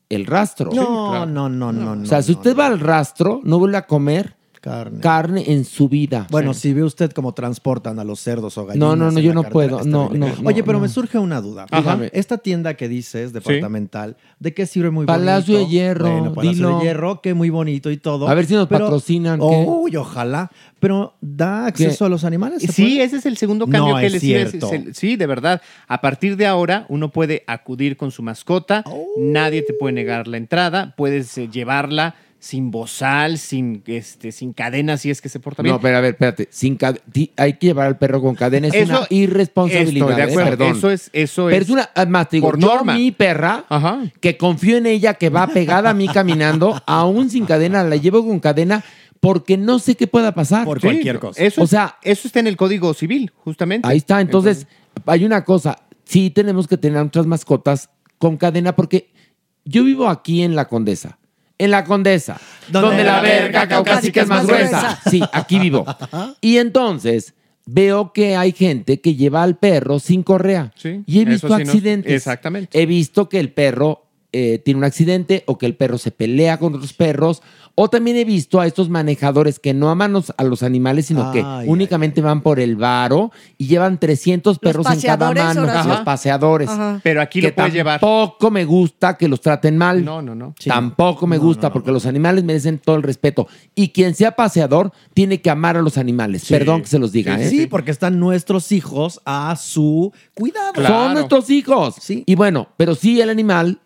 el rastro. No, no, no, no, no. O sea, si usted va al rastro, no vuelve a comer Carne. carne en su vida. Bueno, si ve usted cómo transportan a los cerdos o gallinas. No, no, no, yo no puedo. No, no, no, Oye, pero no. me surge una duda. Dígame. Esta tienda que dices, departamental, ¿de qué sirve muy Palacio bonito? de Hierro, Bueno, Palacio dilo. de Hierro, que muy bonito y todo. A ver si nos Pero- patrocinan, ¿qué? Uy, ojalá. Pero ¿da acceso ¿Qué? a los animales? ¿Se Sí, puede? ese es el segundo cambio No que es les cierto. decir. Sí, de verdad. A partir de ahora, uno puede acudir con su mascota, nadie te puede negar la entrada, puedes eh, llevarla sin bozal, sin, este, sin cadena, si es que se porta bien. No, pero a ver, espérate. Sin hay que llevar al perro con cadena. Es Eso- una irresponsabilidad. Estoy de ¿eh? acuerdo. Perdón. Eso es, eso Pero es. es una. Además, te digo, por yo norma. mi perra, que confío en ella, que va pegada a mí caminando, (laughs) aún sin cadena, la llevo con cadena porque no sé qué pueda pasar. Por Sí, cualquier cosa. Eso, O sea- eso está en el Código Civil, justamente. Ahí está. Entonces, hay una cosa. Sí tenemos que tener nuestras mascotas con cadena porque yo vivo aquí en La Condesa. En La Condesa. Donde, la verga caucásica es más gruesa. Sí, aquí vivo. (laughs) Y entonces veo que hay gente que lleva al perro sin correa. Sí, y he eso visto sí accidentes. exactamente. He visto que el perro eh, tiene un accidente o que el perro se pelea con otros perros. O también he visto a estos manejadores que no aman los- a los animales, sino que Ay, únicamente van por el varo y llevan 300 perros en cada paseadores, mano. Horacio. Los paseadores. Ajá. Pero aquí que lo puedes llevar. Tampoco me gusta que los traten mal. No, no, no. Tampoco me gusta porque los animales merecen todo el respeto. Y quien sea paseador tiene que amar a los animales. Perdón que se los diga. ¿eh? Sí, porque están nuestros hijos a su cuidado. Son nuestros hijos. Y bueno, pero sí el animal,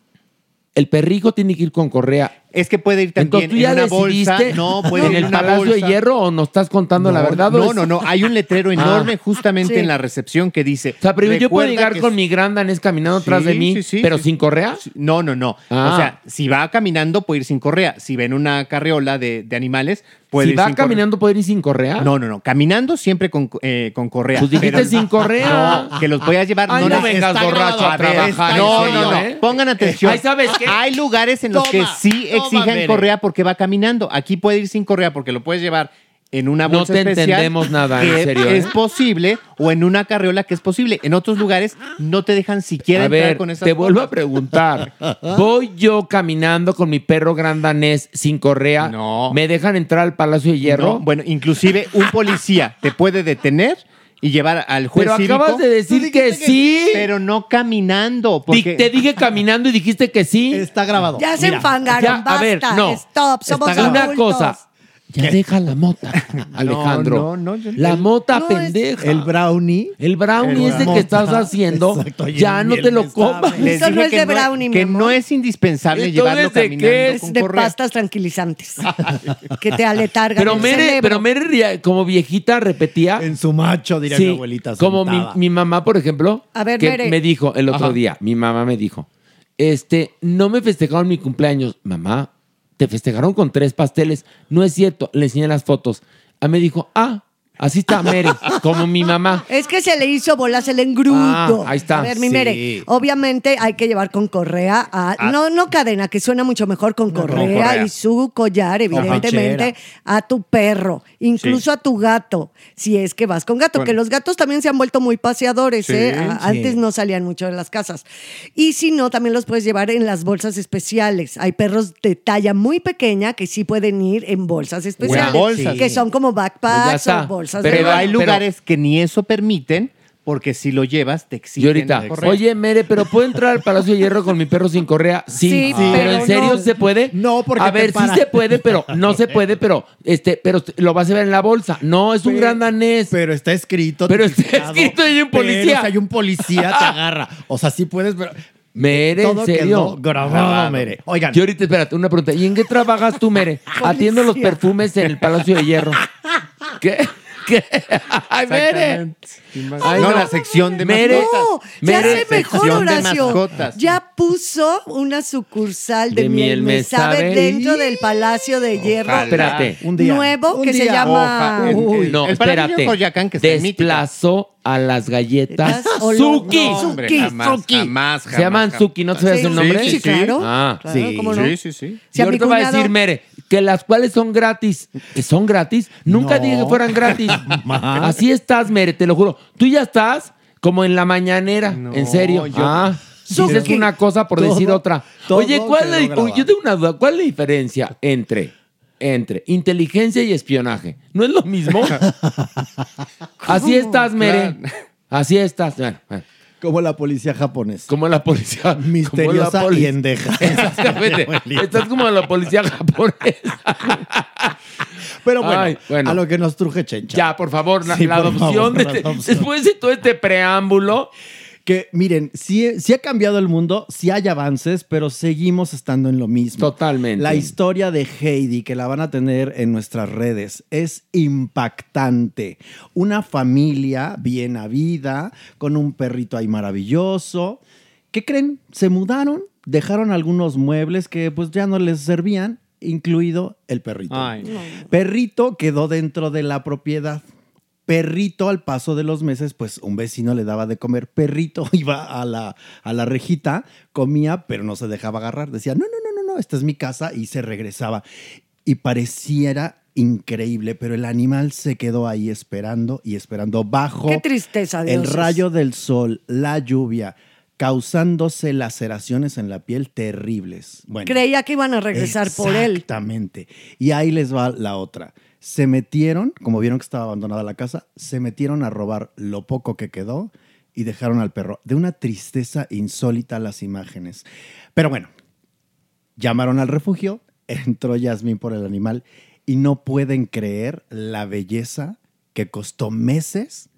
el perrijo tiene que ir con correa. Es que puede ir también Entonces tú en ya una bolsa. No, puede en ir el en una Palacio bolsa. de Hierro o nos estás contando la verdad. No, no, no. Hay un letrero (laughs) Ah. enorme justamente Sí. en la recepción que dice. O sea, pero yo puedo "Recuerda llegar con es- mi gran danés caminando atrás Sí, de mí, sí, sí, pero sin correa. No, no, no. Ah. O sea, si va caminando puede ir sin correa. Si ven una carriola de, de animales, puede Si ir va sin correa. caminando, ¿puede ir sin correa? No, no, no. Caminando siempre con, eh, con correa. Pues dijiste Pero- sin correa. No, que los voy a llevar. Ay, no les- vengas borracho a trabajar, en No, serio, no, no. ¿eh? Pongan atención. ¿sabes qué? Hay lugares en los que sí Bere. correa porque va caminando. Aquí puede ir sin correa porque lo puedes llevar en una No bolsa te especial. entendemos nada, en serio, Es ¿eh? posible o en una carriola que es posible. En otros lugares no te dejan siquiera A entrar ver, con esas te vuelvo a preguntar. (laughs) ¿Voy yo caminando con mi perro gran danés sin correa? No. ¿Me dejan entrar al Palacio de Hierro? No, bueno, inclusive un policía te puede detener y llevar al juez Pero cívico, acabas de decir que, sí. pero no caminando. Porque... Te dije caminando y dijiste que sí. Está grabado. Ya se Mira, enfangaron, ya, a basta. ver, no. Stop, somos Está. Una cosa. Ya deja la mota, (laughs) Alejandro. no, no, yo- la el- mota no, es- pendeja. El brownie. El brownie El ese que estás haciendo, (laughs) Exacto, ya no te lo comas. Eso no es que de brownie, Que no es indispensable Entonces, llevarlo ¿de caminando qué Es con de correa. pastas tranquilizantes. (laughs) que te aletargan Pero el Mere, cerebro. pero Mere ría- como viejita repetía. En su macho, diría Sí, mi abuelita. como mi, mamá, por ejemplo, A ver, que Mere. me dijo el otro Ajá. día, mi mamá me dijo, este, no me festejaron mi cumpleaños. Mamá, te festejaron con tres pasteles. No es cierto. Le enseñé las fotos. Ah, me dijo, ah, así está Mere, como mi mamá. Es que se le hizo bolas el engrudo. Ah, ahí está. A ver, mi Sí. Mere, obviamente hay que llevar con correa, a- no, no cadena, que suena mucho mejor con correa, correa. y su collar, evidentemente, a tu perro, incluso a tu gato, si es que vas con gato, Bueno. que los gatos también se han vuelto muy paseadores, Sí, ¿eh? A- sí. Antes no salían mucho de las casas. Y si no, también los puedes llevar en las bolsas especiales. Hay perros de talla muy pequeña que sí pueden ir en bolsas especiales, bolsas. que son como Pues backpacks o bolsas Pero Pero de hay pero- lugares que ni eso permiten, porque si lo llevas, te exigen. Y ahorita, oye, Mere, ¿pero puedo entrar al Palacio de Hierro con mi perro sin correa? Sí, Sí, pero pero ¿en serio no. se puede? No, porque A te ver, sí se puede, pero no se puede, pero este, pero lo vas a ver en la bolsa. No, es un Pero- gran danés. Pero está escrito. Pero está escrito y hay un pero policía. hay un policía, te (laughs) agarra. O sea, sí puedes, pero. Mere, ¿en Todo serio? quedó grabado, Mere. Oigan. Y ahorita, espérate, una pregunta. ¿Y en qué trabajas tú, Mere? (laughs) Atiendo los perfumes en el Palacio de Hierro. (laughs) ¿Qué? ¿Qué? (laughs) ¡Ay, Mere! Ay, no, la sección de Mere, mascotas. No, ya Mere, sé mejor, Horacio. Ya puso una sucursal de, De miel, miel me me sabe, sabe. dentro del Palacio de Hierro. Ojalá. Espérate. Un día. Nuevo Un que se día. llama. Uy, el- No, el espérate. de Coyoacán, que. Desplazó a las galletas Suki. no, Hombre, Suki, jamás, Suki. jamás, Se llaman jamás, Suki, ¿no te sabes Sí, el nombre? sí, sí, claro. Ah, Claro, sí, ¿cómo no? Sí, sí, sí. Si y ahorita va a decir, Mere, que las cuales son gratis. ¿Que son gratis? Nunca No. dije que fueran gratis. (laughs) Así estás, Mere, te lo juro. Tú ya estás como en la mañanera. No, en serio. yo- ah, dices una cosa por Todo- decir otra. Oye, ¿cuál es la, yo tengo una duda. ¿Cuál es la diferencia entre, entre inteligencia y espionaje? ¿No es lo mismo? (laughs) Así estás, Mere. Así estás. Bueno, bueno. Como la policía japonesa. Como la policía. (laughs) Misteriosa como la y endeja. (laughs) Exactamente. (laughs) Estás como la policía japonesa. Pero bueno, Ay, bueno. a lo que nos truje Chencha. Ya, por favor, la, Sí, la por adopción. favor, de la este- adopción. después de todo este preámbulo. Que miren, sí, sí ha cambiado el mundo, sí hay avances, pero seguimos estando en lo mismo. Totalmente. La historia de Heidi, que la van a tener en nuestras redes, es impactante. Una familia bien habida, con un perrito ahí maravilloso. ¿Qué creen? Se mudaron, dejaron algunos muebles que pues ya no les servían, incluido el perrito. Ay. Perrito quedó dentro de la propiedad. Perrito, al paso de los meses, pues un vecino le daba de comer. Perrito (laughs) iba a la, a la rejita, comía, pero no se dejaba agarrar. Decía, no, no, no, no, no, esta es mi casa y se regresaba. Y pareciera increíble, pero el animal se quedó ahí esperando y esperando bajo Qué tristeza, el rayo del sol, la lluvia, causándose laceraciones en la piel terribles. Bueno, Creía que iban a regresar por él. Exactamente. Y ahí les va la otra. Se metieron, como vieron que estaba abandonada la casa, se metieron a robar lo poco que quedó y dejaron al perro. De una tristeza insólita las imágenes. Pero bueno, llamaron al refugio, (laughs) entró Yasmín por el animal y no pueden creer la belleza que costó meses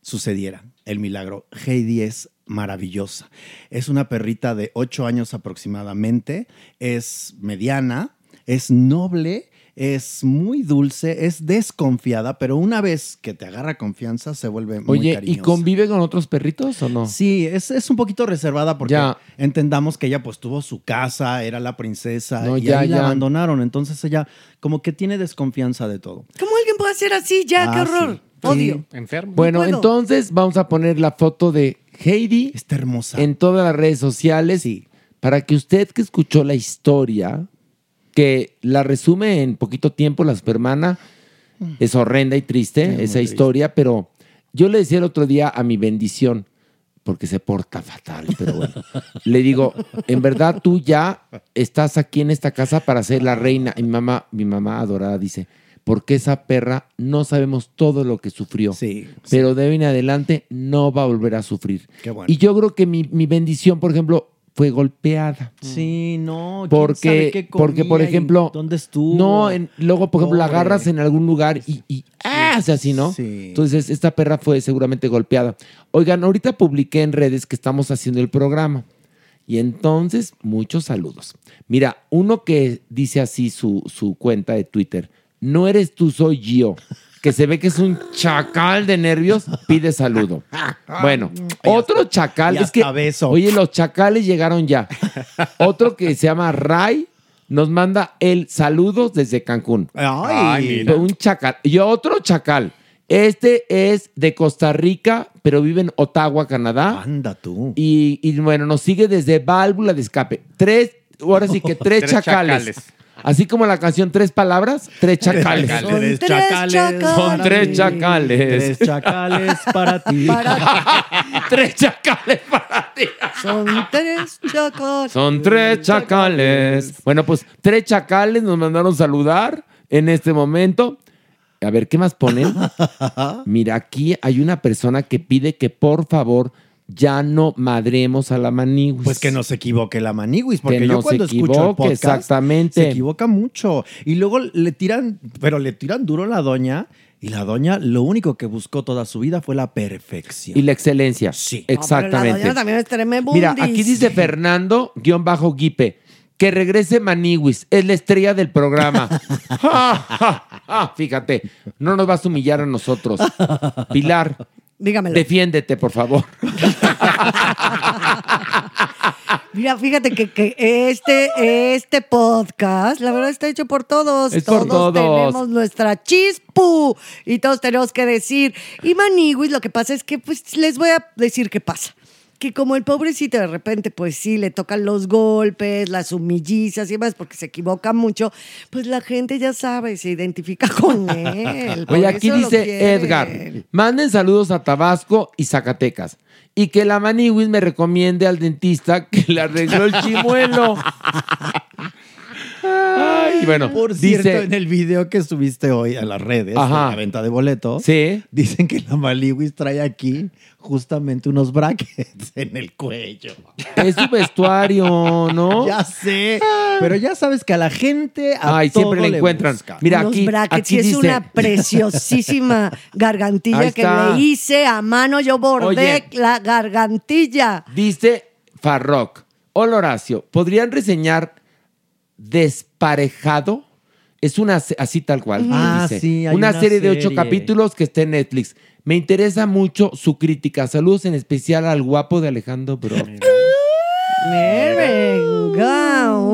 sucediera el milagro. Heidi es maravillosa. Es una perrita de ocho años aproximadamente, es mediana, es noble, es muy dulce, es desconfiada, pero una vez que te agarra confianza se vuelve muy Oye, ¿y cariñosa. convive con otros perritos o no? Sí, es, es un poquito reservada porque Ya. entendamos que ella pues tuvo su casa, era la princesa No, y ya, ahí la abandonaron. Entonces ella como que tiene desconfianza de todo. ¿Cómo alguien puede hacer así? Ya, qué Ah, horror. sí. Odio. Enfermo. Bueno, entonces vamos a poner la foto de Heidi Está hermosa. en todas las redes sociales Sí. para que usted que escuchó la historia, que la resume en poquito tiempo la supermana, es horrenda y triste esa triste. historia, pero yo le decía el otro día a mi bendición, porque se porta fatal, pero bueno, (laughs) le digo, en verdad tú ya estás aquí en esta casa para ser la reina. Y mi mamá, mi mamá adorada dice, porque esa perra no sabemos todo lo que sufrió, Sí, sí. pero de hoy en adelante no va a volver a sufrir. Qué bueno. Y yo creo que mi, mi bendición, por ejemplo, fue golpeada. Sí, no. ¿quién sabe Porque, qué porque por ejemplo, ¿Dónde estuvo? no, en- luego, por ejemplo, la agarras en algún lugar y, y ¡ah! así, ¿no? Sí. Entonces, esta perra fue seguramente golpeada. Oigan, ahorita publiqué en redes que estamos haciendo el programa. Y entonces, muchos saludos. Mira, uno que dice así su, su cuenta de Twitter, no eres tú, soy yo, que se ve que es un chacal de nervios, pide saludo. Bueno, (laughs) otro chacal, es que, beso. oye, los chacales llegaron ya. (laughs) Otro que se llama Ray nos manda el saludos desde Cancún. Ay, un chacal. Y otro chacal. Este es de Costa Rica, pero vive en Ottawa, Canadá. Anda tú. Y, y bueno, nos sigue desde válvula de escape. Tres, ahora sí que tres, (laughs) Tres chacales. chacales. Así como la canción Tres Palabras, tres chacales. Son tres chacales. Son tres chacales. Tres chacales para ti. (laughs) (laughs) tres chacales para ti. Son tres chacales. Son tres chacales. Bueno, pues tres chacales nos mandaron saludar en este momento. A ver, ¿qué más ponen? (laughs) Mira, aquí hay una persona que pide que por favor ya no madremos a la manigüis. Pues que no se equivoque la maniguis, porque Que yo no cuando escucho el podcast, exactamente. se equivoca mucho. Y luego le tiran, pero le tiran duro a la doña, y la doña lo único que buscó toda su vida fue la perfección. Y la excelencia. Sí. No, pero la Exactamente. doña también es tremebundis. Mira, aquí dice Fernando, guion bajo Guipe, que regrese Maniwis, es la estrella del programa. (laughs) (laughs) Ja, ja, ja. Fíjate, no nos vas a humillar a nosotros. Pilar, Dígamelo. defiéndete, por favor. (laughs) Mira, fíjate que, que este, este podcast, la verdad, está hecho por todos. Es por todos. tenemos nuestra chispu y todos tenemos que decir. Y Maniguis, lo que pasa es que, pues, les voy a decir qué pasa. Que como el pobrecito de repente, pues sí, le tocan los golpes, las humillizas y demás, porque se equivoca mucho, pues la gente ya sabe, se identifica (laughs) con él. Oye, aquí dice. Edgar, manden saludos a Tabasco y Zacatecas. Y que la Maniwis me recomiende al dentista que le arregló el chimuelo. (laughs) Ay, bueno, Por dice, cierto, en el video que subiste hoy a las redes, Ajá. de la venta de boletos, sí, dicen que la Maliwis trae aquí justamente unos brackets (laughs) en el cuello. es su vestuario, ¿no? (laughs) Ya sé, pero ya sabes que a la gente a Ay, siempre le encuentran. buscan. Mira, Unos aquí, brackets, aquí y es dice, una preciosísima (laughs) gargantilla que le hice a mano. Yo bordé Oye. la gargantilla. Dice Farrock. Hola Horacio, ¿podrían reseñar Desparejado? Es una, así tal cual. Ah, dice. sí, hay una, una serie de ocho capítulos que está en Netflix. Me interesa mucho su crítica. Saludos en especial al guapo de Alejandro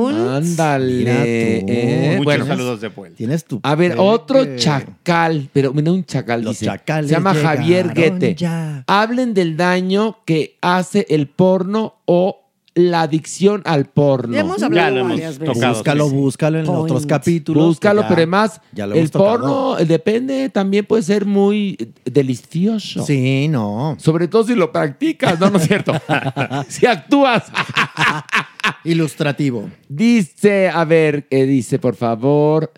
un- Ándale. Eh, Muchos bueno, saludos de vuelta. Tienes tu a ver, otro chacal, pero mira un chacal, Los dice. chacales Se llama Javier Guete. ya. Hablen del daño que hace el porno o la adicción al porno. Ya hemos Ya hablado lo hemos varias veces. tocado. Búscalo, sí, búscalo en Point. otros capítulos. Búscalo, Ya- pero además, ya lo el hemos tocado. porno eh, depende, también puede ser muy eh, delicioso. Sí, no. Sobre todo si lo practicas, no, no es cierto. (laughs) si actúas. Ilustrativo. Dice, a ver, eh, dice, por favor,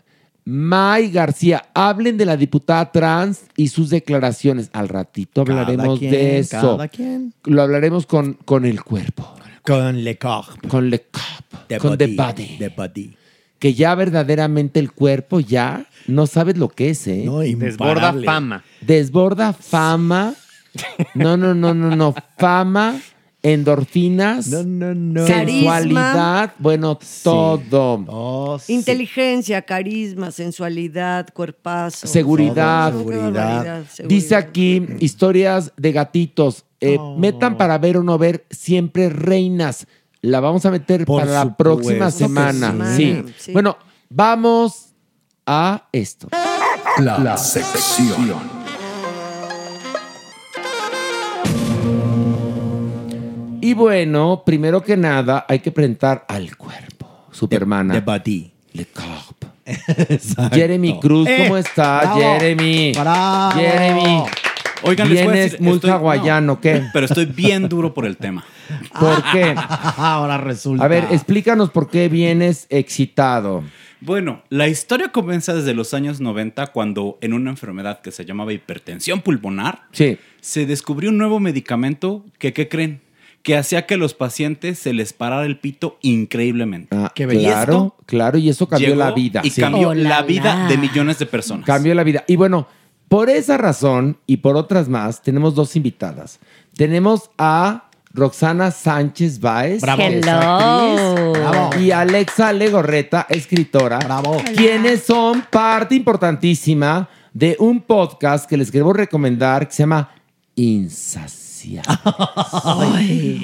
May García, hablen de la diputada trans y sus declaraciones. Al ratito hablaremos Cada quien, de eso. Cada quien. Lo hablaremos con, con el cuerpo, Con Le Corps. con le corp, The con body, the body. The body. Que ya verdaderamente el cuerpo ya no sabes lo que es, ¿eh? No, Desborda fama. Desborda fama. No, no, no, no, no. Fama, endorfinas, No, no, no. sensualidad, bueno, todo. Oh, sí. Inteligencia, carisma, sensualidad, cuerpazo. Seguridad. Todo, Seguridad. Dice aquí historias de gatitos. Eh, Oh. Metan para ver o no ver siempre reinas. La vamos a meter Por para la próxima semana. sí. Sí. Sí. Bueno, vamos a esto. La, la sección. Y bueno, primero que nada, hay que presentar al cuerpo. Supermana. The body. Le Corp. (laughs) Exacto. Jeremy Cruz, ¿cómo Eh, está, bravo. Jeremy? Bravo. Jeremy. Oigan, les voy a Vienes decir, muy estoy- hawaiano, no, ¿qué? (laughs) Pero estoy bien duro por el tema. (laughs) ¿Por qué? Ahora resulta. A ver, explícanos por qué vienes excitado. Bueno, la historia comienza desde los años 90 cuando en una enfermedad que se llamaba hipertensión pulmonar Sí. se descubrió un nuevo medicamento que, ¿qué creen? Que hacía que los pacientes se les parara el pito increíblemente. Ah, Y claro, esto claro, y eso cambió la vida. Y Sí. cambió Oh, la la, vida la. de millones de personas. Cambió la vida. Y bueno, por esa razón y por otras más, tenemos dos invitadas. Tenemos a Roxana Sánchez Baez, Bravo. Hello. actriz, Bravo. y Alexa Legorreta, escritora, quienes son parte importantísima de un podcast que les queremos recomendar que se llama Insaciable.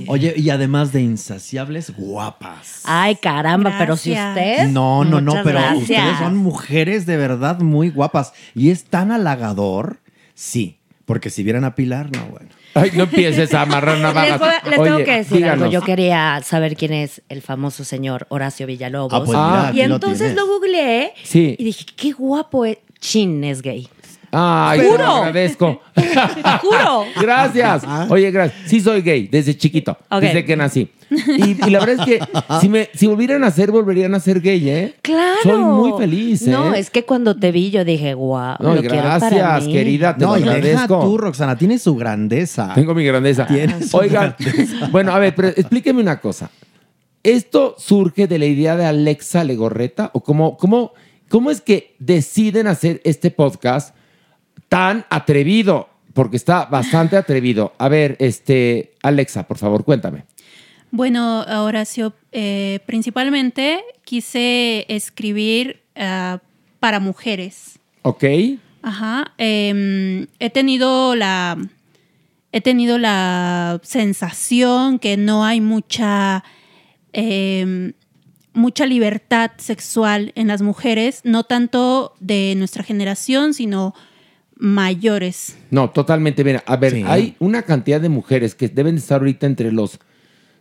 Oye, y además de insaciables, guapas. Ay, caramba, pero si usted. No, no, no, pero gracias. ustedes son mujeres de verdad muy guapas. Y es tan halagador, sí. Porque si vieran a Pilar, no, bueno. Ay, no empieces a amarrar Les, navajas. voy- les tengo que decir algo. Yo quería saber quién es el famoso señor Horacio Villalobos. Ah, pues mira, aquí y lo entonces tienes. lo, googleé Sí. y dije, qué guapo es. Chin es gay. Ay, te lo agradezco. (laughs) ¡Juro! Gracias. Oye, gracias. Sí soy gay desde chiquito, Ok. desde que nací. Y, y la verdad es que si, me, si volvieran a ser, volverían a ser gay, ¿eh? Claro. Soy muy feliz, ¿eh? No, es que cuando te vi yo dije, guau, No, lo quiero para gracias, mí. querida, te No, lo y deja agradezco. tú, Roxana, tienes su grandeza. Tengo mi grandeza. Tienes su Oigan, grandeza. bueno, a ver, pero explíqueme una cosa. ¿Esto surge de la idea de Alexa Legorreta? ¿O cómo, cómo, cómo es que deciden hacer este podcast tan atrevido? Porque está bastante atrevido. A ver, este, Alexa, por favor, cuéntame. Bueno, Horacio, eh, principalmente quise escribir ah, para mujeres. ¿Ok? Ajá. em, he tenido la. He tenido la sensación que no hay mucha. em, mucha libertad sexual en las mujeres, no tanto de nuestra generación, sino mayores. No, totalmente. Mira, a ver, Sí. hay una cantidad de mujeres que deben de estar ahorita entre los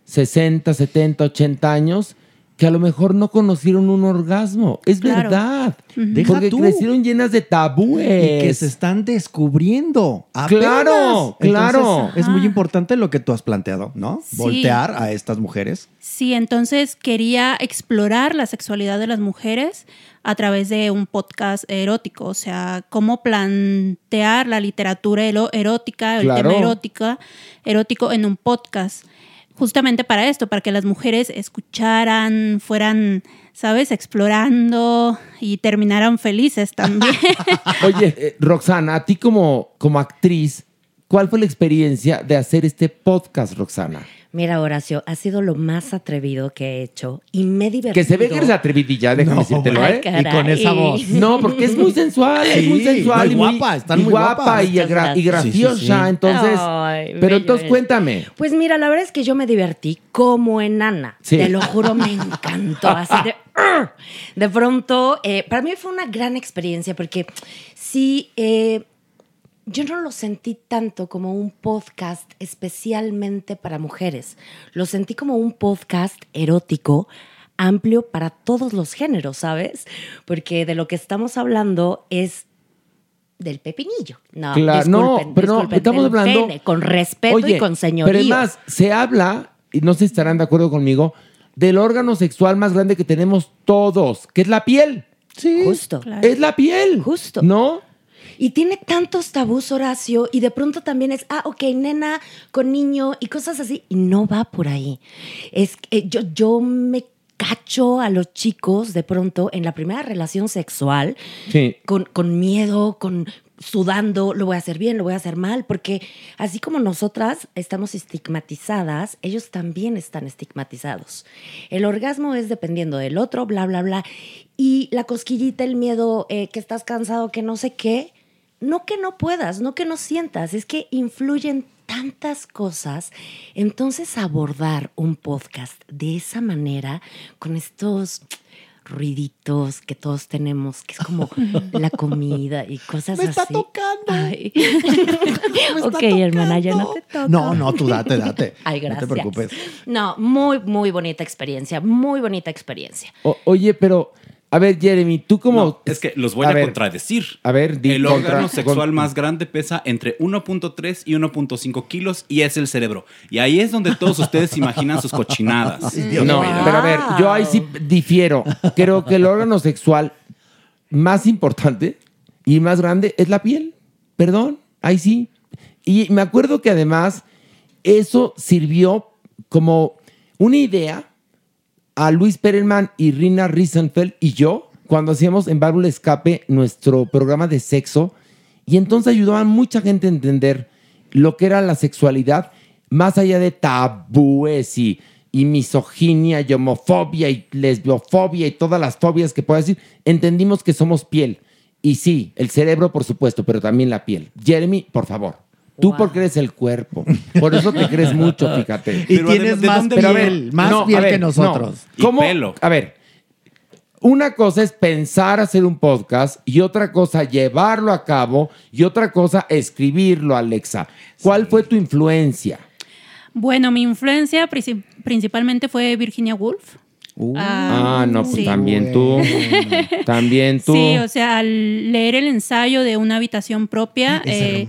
60, 70, 80 años que a lo mejor no conocieron un orgasmo. Es Claro. verdad. Ujú. Deja Porque tú. crecieron llenas de tabúes. Y que se están descubriendo. apenas. Claro, claro. Entonces, es muy importante lo que tú has planteado, ¿no? Sí. Voltear a estas mujeres. Sí, entonces quería explorar la sexualidad de las mujeres a través de un podcast erótico, o sea, cómo plantear la literatura erótica, el Claro. tema erótica, erótico en un podcast. Justamente para esto, para que las mujeres escucharan, fueran, ¿sabes?, explorando y terminaran felices también. (laughs) Oye, eh, Roxana, a ti como, como actriz, ¿cuál fue la experiencia de hacer este podcast, Roxana? Mira, Horacio, ha sido lo más atrevido que he hecho y me he divertido. Que se ve que eres atrevidilla, déjame No, decírtelo, ¿eh? caray. Y con esa voz. No, porque es muy sensual, es muy sensual. y muy guapa, están y muy guapa guapas. y, gra- graciosa. Sí, sí, sí. Entonces, Ay, pero bello, entonces bello. cuéntame. Pues mira, la verdad es que yo me divertí como enana. Sí. Te lo juro, me encantó. Así de, ¡Ugh! (laughs) de pronto, eh, para mí fue una gran experiencia porque sí, eh, yo no lo sentí tanto como un podcast especialmente para mujeres. Lo sentí como un podcast erótico amplio para todos los géneros, ¿sabes? Porque de lo que estamos hablando es del pepinillo. No, Claro, no, disculpen, pero no, estamos del hablando- pene, con respeto Oye, y con señorío. Pero además, se habla, y no sé si estarán de acuerdo conmigo, del órgano sexual más grande que tenemos todos, que es la piel. Sí. Justo. Es la piel. Justo. ¿No? Y tiene tantos tabús, Horacio, y de pronto también es, ah, ok, nena con niño y cosas así, y no va por ahí. Es que yo, yo me cacho a los chicos de pronto en la primera relación sexual Sí. con, con miedo, con sudando, lo voy a hacer bien, lo voy a hacer mal, porque así como nosotras estamos estigmatizadas, ellos también están estigmatizados. El orgasmo es dependiendo del otro, bla, bla, bla. Y la cosquillita, el miedo, eh, que estás cansado, que no sé qué, no que no puedas, no que no sientas, es que influyen tantas cosas. Entonces abordar un podcast de esa manera, con estos ruiditos que todos tenemos, que es como (laughs) la comida y cosas Me así. está tocando. Ay. (laughs) ok, hermana, ya no te toca. No, no, tú date, date. Ay, No gracias. te preocupes. No, muy, muy bonita experiencia, muy bonita experiencia. O- oye, pero, a ver, Jeremy, tú como... Es que los voy a, ver, contradecir. A ver, di El contra- órgano sexual más grande pesa entre 1.3 y 1.5 kilos y es el cerebro. Y ahí es donde todos ustedes imaginan sus cochinadas. No, pero a ver, yo ahí sí difiero. Creo que el órgano sexual más importante y más grande es la piel. Perdón, ahí sí. Y me acuerdo que además eso sirvió como una idea a Luis Perelman y Rina Riesenfeld y yo cuando hacíamos en Válvula Escape nuestro programa de sexo y entonces ayudaba a mucha gente a entender lo que era la sexualidad más allá de tabúes y, y misoginia y homofobia y lesbiofobia y todas las fobias que pueda decir, entendimos que somos piel. Y sí, el cerebro por supuesto, pero también la piel. Jeremy, por favor. Tú porque eres el cuerpo. Por eso te crees mucho, fíjate. (laughs) Y Pero tienes ¿de- de más piel, más piel que nosotros. no. ¿Cómo? A ver, una cosa es pensar hacer un podcast y otra cosa llevarlo a cabo y otra cosa escribirlo, Alexa. ¿Cuál fue tu influencia? Bueno, mi influencia princi- principalmente fue Virginia Woolf. Ah, no, pues sí. también tú. También tú. Sí, o sea, al leer el ensayo de una habitación propia, Es eh,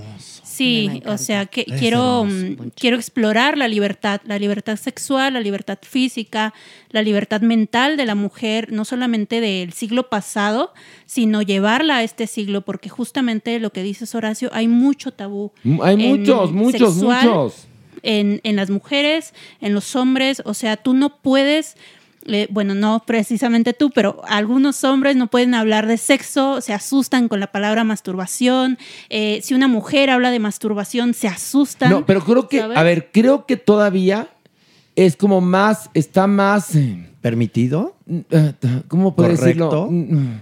sí, o sea, que quiero, mm, quiero explorar la libertad, la libertad sexual, la libertad física, la libertad mental de la mujer, no solamente del siglo pasado, sino llevarla a este siglo, porque justamente lo que dices Horacio, hay mucho tabú. Mm, Hay muchos, muchos, sexual, muchos. En, en las mujeres, en los hombres, o sea, tú no puedes eh, bueno, no precisamente tú, pero algunos hombres no pueden hablar de sexo, se asustan con la palabra masturbación. Eh, si una mujer habla de masturbación, se asustan. No, pero creo que, ¿sabes? a ver, creo que todavía es como más, está más... eh, ¿Permitido? ¿Cómo puedo ¿Correcto? decirlo?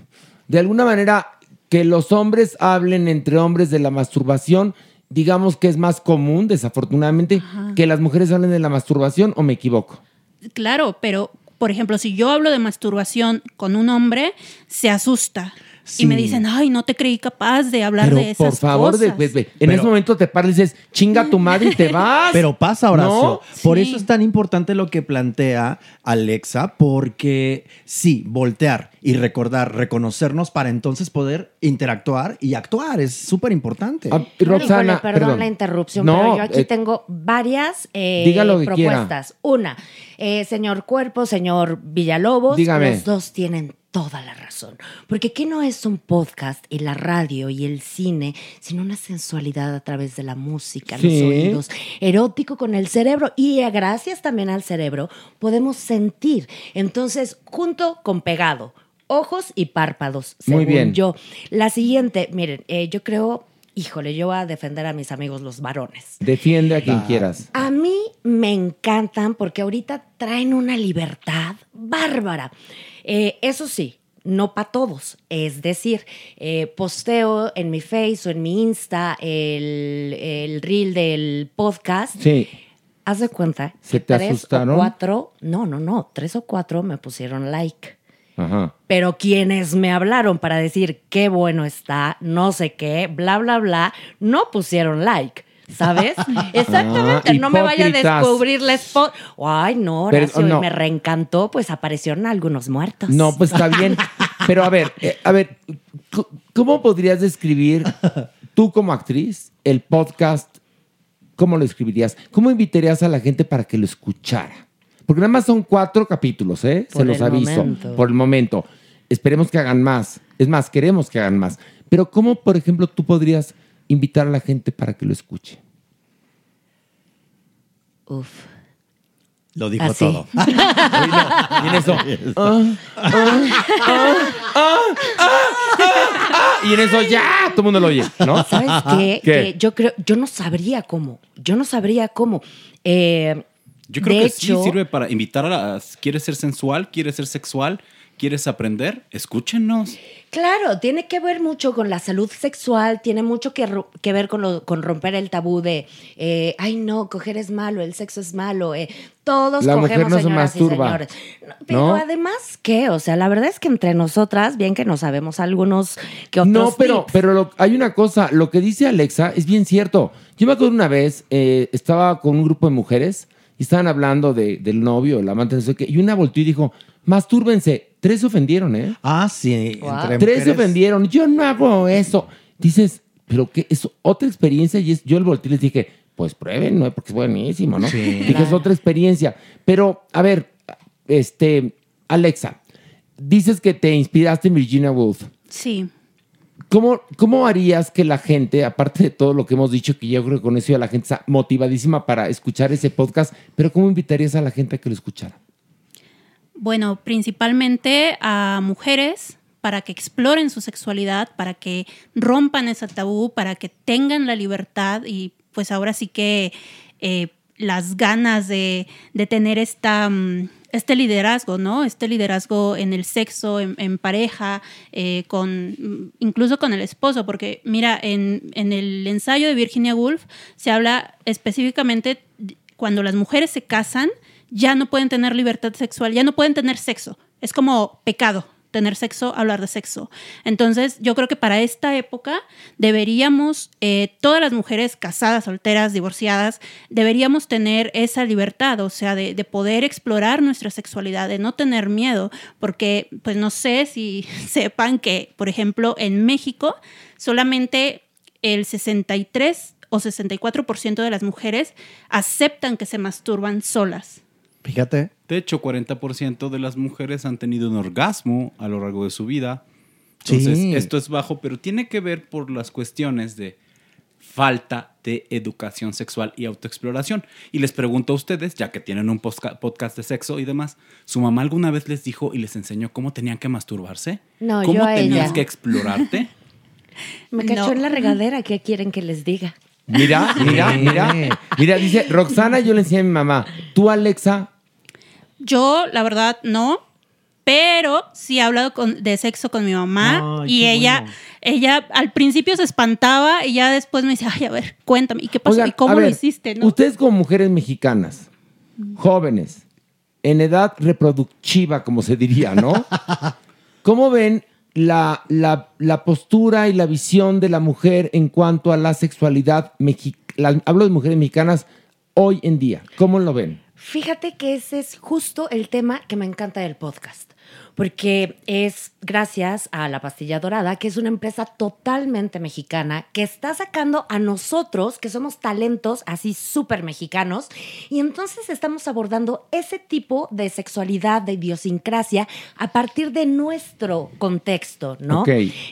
De alguna manera, que los hombres hablen entre hombres de la masturbación, digamos que es más común, desafortunadamente, que las mujeres hablen de la masturbación, ¿o me equivoco? Claro, pero por ejemplo, si yo hablo de masturbación con un hombre, se asusta. Sí. Y me dicen, ay, no te creí capaz de hablar Pero de esas por favor, de- ve- en ese momento te paras y dices, chinga tu madre y te (laughs) vas. Pero pasa, Horacio. ¿No? Por Sí. eso es tan importante lo que plantea Alexa, porque sí, voltear y recordar, reconocernos para entonces poder interactuar y actuar. Es súper importante. Ah, Híjole, perdón, la interrupción, No, pero yo aquí eh, tengo varias eh, propuestas. Una, eh, señor Cuerpo, señor Villalobos, Dígame. los dos tienen toda la razón. Porque ¿qué no es un podcast y la radio y el cine, sino una sensualidad a través de la música, los oídos, erótico con el cerebro y gracias también al cerebro podemos sentir. Entonces, junto con pegado, ojos y párpados, Muy según bien. yo. La siguiente, miren, eh, yo creo, híjole, yo voy a defender a mis amigos los varones. Defiende a quien quieras. A mí me encantan porque ahorita traen una libertad bárbara. Eh, eso sí, no para todos. Es decir, eh, posteo en mi Face o en mi Insta el, el reel del podcast. Sí. Haz de cuenta. ¿Se te tres asustaron? O cuatro, no, no, no, tres o cuatro me pusieron like. Ajá. Pero quienes me hablaron para decir qué bueno está, no sé qué, bla, bla, bla, no pusieron like. ¿Sabes? (laughs) Exactamente. Ah, no me vaya a descubrir la spot. Ay, no, Pero, Horacio, y me reencantó, pues aparecieron algunos muertos. No, pues está bien. (laughs) Pero a ver, eh, a ver, ¿cómo podrías describir tú como actriz el podcast? ¿Cómo lo escribirías? ¿Cómo invitarías a la gente para que lo escuchara? Porque nada más son cuatro capítulos, ¿eh? Se Por los el aviso. momento. Por el momento. Esperemos que hagan más. Es más, queremos que hagan más. Pero ¿cómo, por ejemplo, tú podrías invitar a la gente para que lo escuche? Uf. Lo dijo Así. todo. (laughs) Y en eso. (laughs) ah, ah, ah, ah, ah, y en eso ya todo el mundo lo oye, ¿no? ¿Sabes qué? ¿Qué? Que yo creo, yo no sabría cómo. Yo no sabría cómo. Eh, Yo creo de que hecho, sí sirve para invitar a las... ¿Quieres ser sensual? ¿Quieres ser sexual? ¿Quieres aprender? Escúchenos. Claro, tiene que ver mucho con la salud sexual, tiene mucho que, ver con, lo- con romper el tabú de, eh, ay no, coger es malo, el sexo es malo, eh, todos La mujer cogemos, no se señoras y masturba. señores. No, pero ¿No? además, ¿qué? O sea, la verdad es que entre nosotras, bien que no sabemos algunos que otros No, pero, tips. pero lo- hay una cosa, lo que dice Alexa es bien cierto. Yo me acuerdo una vez, eh, estaba con un grupo de mujeres y estaban hablando de- del novio, el amante, no sé qué, y una volteó y dijo, mastúrbense. Tres se ofendieron, ¿eh? Ah, sí. entre Tres se ofendieron. Yo no hago eso. Dices, pero qué es otra experiencia y es, yo el volteé y les dije, pues prueben, ¿no? Porque es buenísimo, ¿no? Sí. Dije, es otra experiencia. Pero, a ver, este, Alexa, dices que te inspiraste en Virginia Woolf. Sí. ¿Cómo, ¿Cómo harías que la gente, aparte de todo lo que hemos dicho, que yo creo que con eso ya la gente está motivadísima para escuchar ese podcast, pero cómo invitarías a la gente a que lo escuchara? Bueno, principalmente a mujeres para que exploren su sexualidad, para que rompan ese tabú, para que tengan la libertad y pues ahora sí que eh, las ganas de, tener esta, mm, este liderazgo, ¿no? Este liderazgo en el sexo, en, pareja, eh, con, incluso con el esposo, porque mira, en, el ensayo de Virginia Woolf se habla específicamente cuando las mujeres se casan, ya no pueden tener libertad sexual, ya no pueden tener sexo. Es como pecado tener sexo, hablar de sexo. Entonces, yo creo que para esta época deberíamos, eh, todas las mujeres casadas, solteras, divorciadas, deberíamos tener esa libertad, o sea, de, de poder explorar nuestra sexualidad, de no tener miedo, porque, pues no sé si (laughs) sepan que, por ejemplo, en México solamente el 63 o 64% de las mujeres aceptan que se masturban solas. Fíjate. De hecho, 40% de las mujeres han tenido un orgasmo a lo largo de su vida. Entonces, Sí. esto es bajo, pero tiene que ver por las cuestiones de falta de educación sexual y autoexploración. Y les pregunto a ustedes, ya que tienen un podcast de sexo y demás, ¿su mamá alguna vez les dijo y les enseñó cómo tenían que masturbarse? No, ¿Cómo yo a tenías ella. que explorarte? (laughs) Me cachó No. en la regadera. ¿Qué quieren que les diga? Mira, mira, mira. Mira, dice Roxana, yo le enseñé a mi mamá. Tú, Alexa, Yo, la verdad, no. Pero sí he hablado con- de sexo con mi mamá Ay, y ella, bueno. ella al principio se espantaba y ya después me dice, ay, a ver, cuéntame, ¿y qué pasó? Oigan, ¿Y cómo lo hiciste? ¿no? Ustedes como mujeres mexicanas, jóvenes, en edad reproductiva, como se diría, ¿no? (laughs) ¿Cómo ven la, la- la postura y la visión de la mujer en cuanto a la sexualidad mexicana? Hablo de mujeres mexicanas hoy en día. ¿Cómo lo ven? Fíjate que ese es justo el tema que me encanta del podcast, porque es gracias a La Pastilla Dorada, que es una empresa totalmente mexicana, que está sacando a nosotros, que somos talentos así súper mexicanos, y entonces estamos abordando ese tipo de sexualidad, de idiosincrasia, a partir de nuestro contexto, ¿no?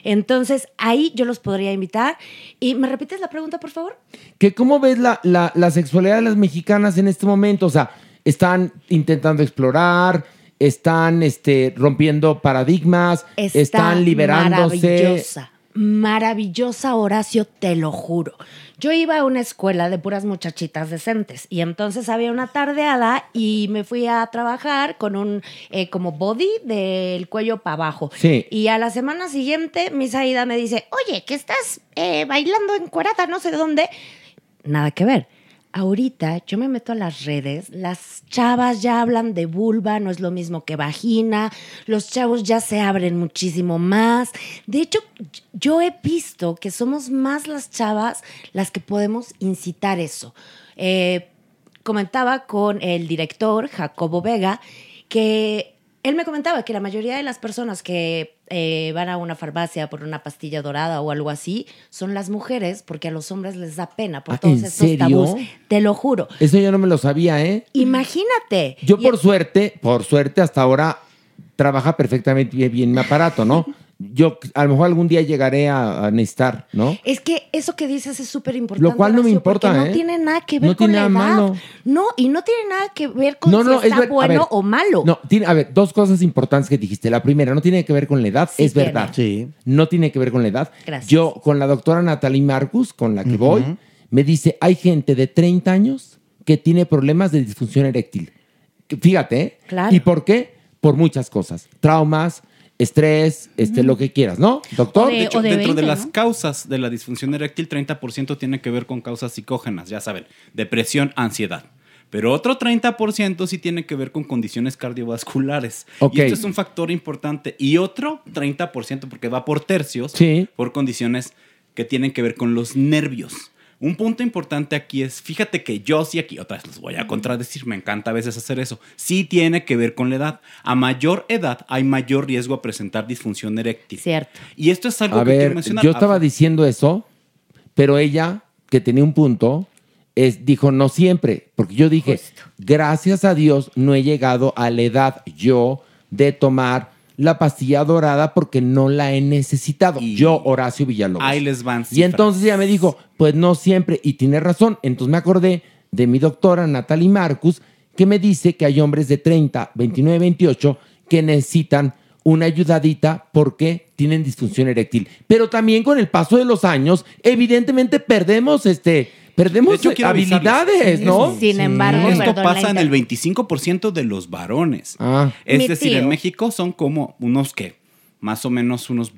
Entonces ahí yo los podría invitar. ¿Y me repites la pregunta, por favor? que ¿Cómo ves la, la- la sexualidad de las mexicanas en este momento? O sea, están intentando explorar, están este, rompiendo paradigmas, Está están liberándose. Maravillosa, maravillosa, Horacio, te lo juro. Yo iba a una escuela de puras muchachitas decentes y entonces había una tardeada y me fui a trabajar con un eh, como body del cuello para abajo. Sí. Y a la semana siguiente, Miss Aida me dice, oye, que estás eh, bailando encuerada, no sé de dónde. Nada que ver. Ahorita yo me meto a las redes, las chavas ya hablan de vulva, no es lo mismo que vagina, los chavos ya se abren muchísimo más. De hecho, yo he visto que somos más las chavas las que podemos incitar eso. Eh, comentaba con el director Jacobo Vega que él me comentaba que la mayoría de las personas que eh, van a una farmacia por una pastilla dorada o algo así son las mujeres porque a los hombres les da pena por Ah, todos ¿en estos serio? tabús. Te lo juro. Eso yo no me lo sabía, ¿eh? Imagínate. Yo Y- por suerte, por suerte hasta ahora trabaja perfectamente bien, bien mi aparato, ¿no? (laughs) Yo a lo mejor algún día llegaré a, a necesitar, ¿no? Es que eso que dices es súper importante. Lo cual no me importa, porque No ¿eh? tiene nada que ver No con tiene la nada edad. malo. No, y no tiene nada que ver con No, si no, es está ver- bueno ver. o malo. No, tiene, a ver, dos cosas importantes que dijiste. La primera, no tiene que ver con la edad, Sí es tiene. verdad. Sí. No tiene que ver con la edad. Gracias. Yo, con la doctora Natalie Marcus, con la que voy, me dice, hay gente de 30 años que tiene problemas de disfunción eréctil. Fíjate, ¿eh? Claro. ¿Y por qué? Por muchas cosas. Traumas, estrés, este, lo que quieras, ¿no? Doctor. O de- De hecho, o de dentro de 20, las ¿no? causas de la disfunción eréctil, 30% tiene que ver con causas psicógenas, ya saben, depresión, ansiedad. Pero otro 30% sí tiene que ver con condiciones cardiovasculares. Ok. Y esto es un factor importante. Y otro 30%, porque va por tercios, Sí. por condiciones que tienen que ver con los nervios. Un punto importante aquí es, fíjate que yo sí aquí, otra vez los voy a contradecir, me encanta a veces hacer eso, sí tiene que ver con la edad. A mayor edad hay mayor riesgo a presentar disfunción eréctil. Cierto. Y esto es algo A que quiero ver, mencionar. yo estaba diciendo eso, pero ella, que tenía un punto, es, dijo no siempre, porque yo dije, gracias a Dios no he llegado a la edad yo de tomar la pastilla dorada porque no la he necesitado. Yo, Horacio Villalobos. Ahí les van Y entonces ella me dijo, pues no siempre, y tiene razón. Entonces me acordé de mi doctora Natalie Marcus, que me dice que hay hombres de 30, 29, 28 que necesitan una ayudadita porque tienen disfunción eréctil. Pero también con el paso de los años, evidentemente perdemos este, perdemos De hecho, quiero habilidades. ¿no? Sin embargo, Esto perdón, pasa en el 25% de los varones. Ah. Es Mi decir, tío. en México son como unos que, más o menos unos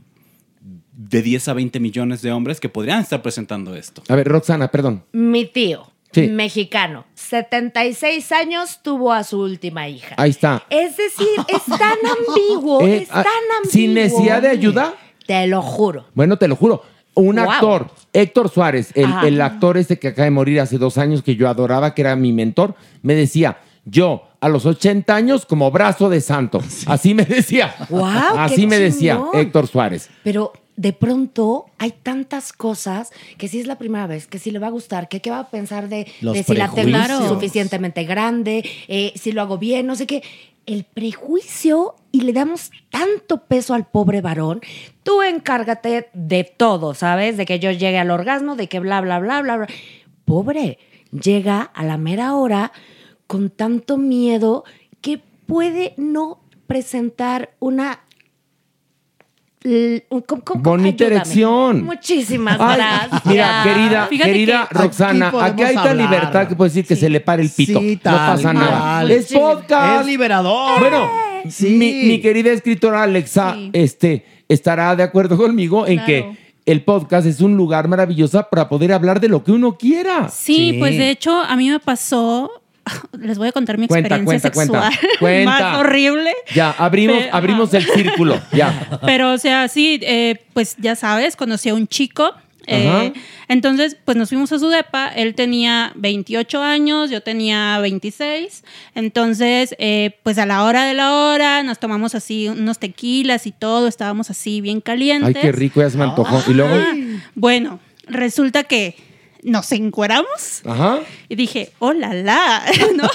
de 10 a 20 millones de hombres que podrían estar presentando esto. A ver, Roxana, perdón. Mi tío, Sí. mexicano, 76 años, tuvo a su última hija. Ahí está. Es decir, es tan (laughs) ambiguo, Eh, es ah, tan ambiguo. ¿Sin necesidad de ayuda? Te lo juro. Bueno, te lo juro. Un Wow. actor, Héctor Suárez, el, el actor este que acaba de morir hace dos años, que yo adoraba, que era mi mentor, me decía, yo a los 80 años como brazo de santo. Así me decía. Guau, Así me decía. Héctor Suárez. Pero de pronto hay tantas cosas que si es la primera vez, que si le va a gustar, que qué va a pensar de, si la tengo suficientemente grande, eh, si lo hago bien, no sé qué. El prejuicio y le damos tanto peso al pobre varón. Tú encárgate de todo, ¿sabes? De que yo llegue al orgasmo, de que bla, bla, bla, bla, bla. Pobre, llega a la mera hora con tanto miedo que puede no presentar una l- ¿cómo- cómo- Bonita ayúdame? erección. Muchísimas Ay, gracias. Mira, querida, Fíjate querida que- Roxana, aquí aquí, hay hablar. libertad que puede decir que se le pare el pito. Sí, no tal pasa nada. cual. Es podcast. Es liberador. Bueno, Sí. mi, mi querida escritora Alexa este, estará de acuerdo conmigo en Claro. que el podcast es un lugar maravilloso para poder hablar de lo que uno quiera. Sí, pues de hecho a mí me pasó, les voy a contar mi Cuenta, experiencia cuenta, sexual (laughs) Cuenta. más horrible. Ya, abrimos, Pero- abrimos el círculo. Ya. (laughs) Pero, o sea, sí, eh, pues ya sabes, conocí a un chico. eh, entonces, pues nos fuimos a su depa. Él tenía 28 años, yo tenía 26. Entonces, eh, pues a la hora de la hora nos tomamos así unos tequilas y todo. Estábamos así bien calientes. Ay, qué rico, ya se me antojó. Y luego. Bueno, resulta que nos encueramos. Ajá. Y dije, hola, la, (laughs) ¿no?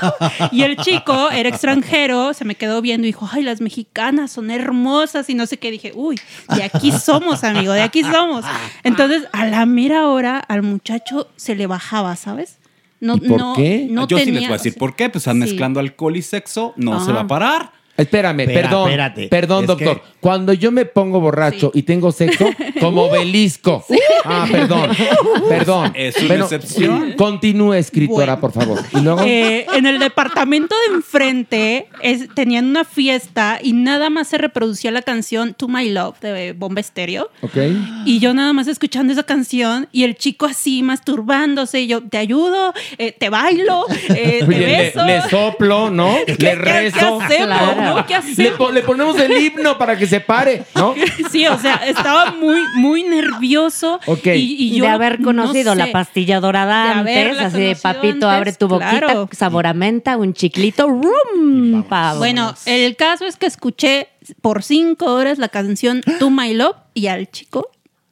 Y el chico era extranjero, se me quedó viendo y dijo, ay, las mexicanas son hermosas y no sé qué. Dije, uy, de aquí somos, amigo, de aquí somos. Entonces, a la mera hora, al muchacho se le bajaba, ¿sabes? No, ¿Y por no, qué? no Yo sí les voy a decir por qué. Pues están Sí. mezclando alcohol y sexo, no se va a parar. Espérame, perdón. espérate. Perdón, Es doctor. que- Cuando yo me pongo borracho y tengo sexo, (laughs) como belisco. Ah, perdón. (laughs) Perdón. Es una excepción. Continúe, escritora, Bueno. por favor. Y luego. Eh, en el departamento de enfrente es- tenían una fiesta y nada más se reproducía la canción To My Love de Bomba Estéreo. ok. Y yo nada más escuchando esa canción y el chico así masturbándose. Y yo, te ayudo, eh, te bailo, eh, te Oye, le, beso. le soplo, ¿no? Le qué rezo. hacemos, Claro. no? ¿Qué hacemos? Le, po- le ponemos el himno para que se pare, ¿no? (laughs) Sí, o sea, estaba muy, muy nervioso. Ok. Y, y yo de haber no conocido la pastilla dorada antes, así de papito, antes, abre tu boquita, claro. sabor a menta, un chiclito, rum. Bueno, el caso es que escuché por cinco horas la canción To My Love y al chico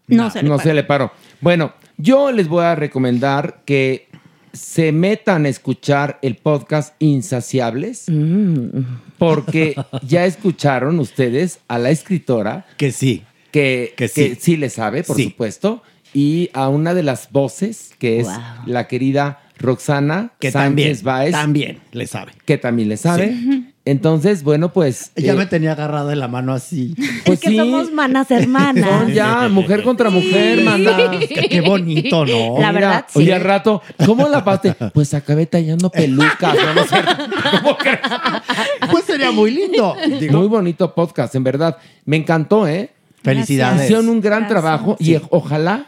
no, se le no paró. se le paró. Bueno, yo les voy a recomendar que se metan a escuchar el podcast Insaciables, porque (laughs) ya escucharon ustedes a la escritora Que sí. que, Que que sí. sí. le sabe, por Sí. supuesto, y a una de las voces, que es Wow. la querida Roxana Que Sánchez también, Báez, también le sabe. que también le sabe. Entonces, bueno, pues... (laughs) Ya eh, me tenía agarrado de la mano así. pues es que sí, somos manas hermanas. son ya (laughs) mujer contra mujer, manda. Qué, qué bonito, ¿no? La Mira, verdad, sí. Oye, al rato, ¿cómo la paste? Pues acabé tallando pelucas. no sé. (laughs) ¿Cómo crees? Pues sería muy lindo. Digo, Muy bonito podcast, en verdad. Me encantó, ¿eh? felicidades. Hicieron un gran Gracias. trabajo y ojalá,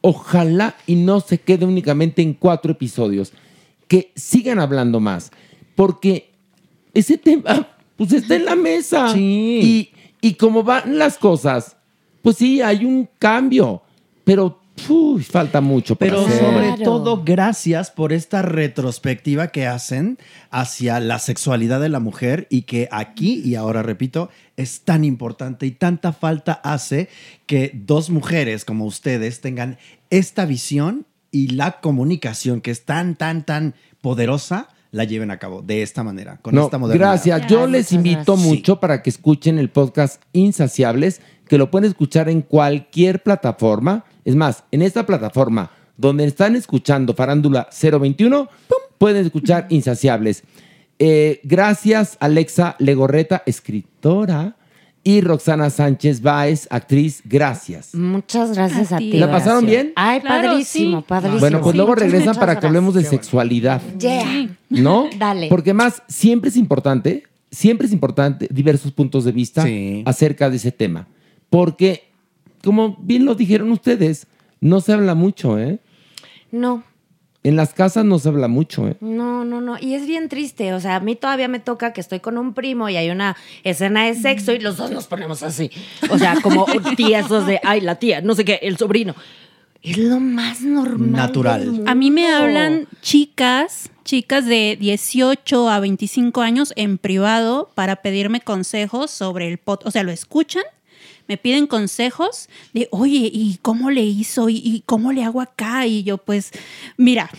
ojalá y no se quede únicamente en cuatro episodios. Que sigan hablando más. Porque ese tema, pues está en la mesa. Sí. Y, y como van las cosas, pues sí, hay un cambio. Pero uy, falta mucho Pero hacer. sobre Claro. todo, gracias por esta retrospectiva que hacen hacia la sexualidad de la mujer y que aquí, y ahora repito, es tan importante y tanta falta hace que dos mujeres como ustedes tengan esta visión y la comunicación que es tan, tan, tan poderosa la lleven a cabo de esta manera, con No, esta modernidad. gracias. Yo les invito mucho para que escuchen el podcast Insaciables, que lo pueden escuchar en cualquier plataforma. Es más, en esta plataforma donde están escuchando Farándula 021, ¡pum! pueden escuchar (laughs) Insaciables. Eh, gracias, Alexa Legorreta, escritora, y Roxana Sánchez Báez, actriz. Gracias. Muchas gracias a, ti. ¿La pasaron bien? Ay, Claro, padrísimo, sí. padrísimo. Bueno, pues luego regresan muchas para que hablemos de sexualidad. Yeah. ¿No? (laughs) Dale. Porque más, siempre es importante, siempre es importante diversos puntos de vista acerca de ese tema. Porque, como bien lo dijeron ustedes, no se habla mucho, ¿eh? No, En las casas no se habla mucho, ¿eh? no, no, no. Y es bien triste. O sea, a mí todavía me toca que estoy con un primo y hay una escena de sexo y los dos nos ponemos así. O sea, como (laughs) tiesos de, ay, la tía, no sé qué, el sobrino. Es lo más normal. del mundo. A mí me hablan chicas, chicas de 18 a 25 años en privado para pedirme consejos sobre el pot. O sea, lo escuchan, me piden consejos de, oye, ¿y cómo le hizo? ¿Y, y cómo le hago acá? Y yo, pues, mira.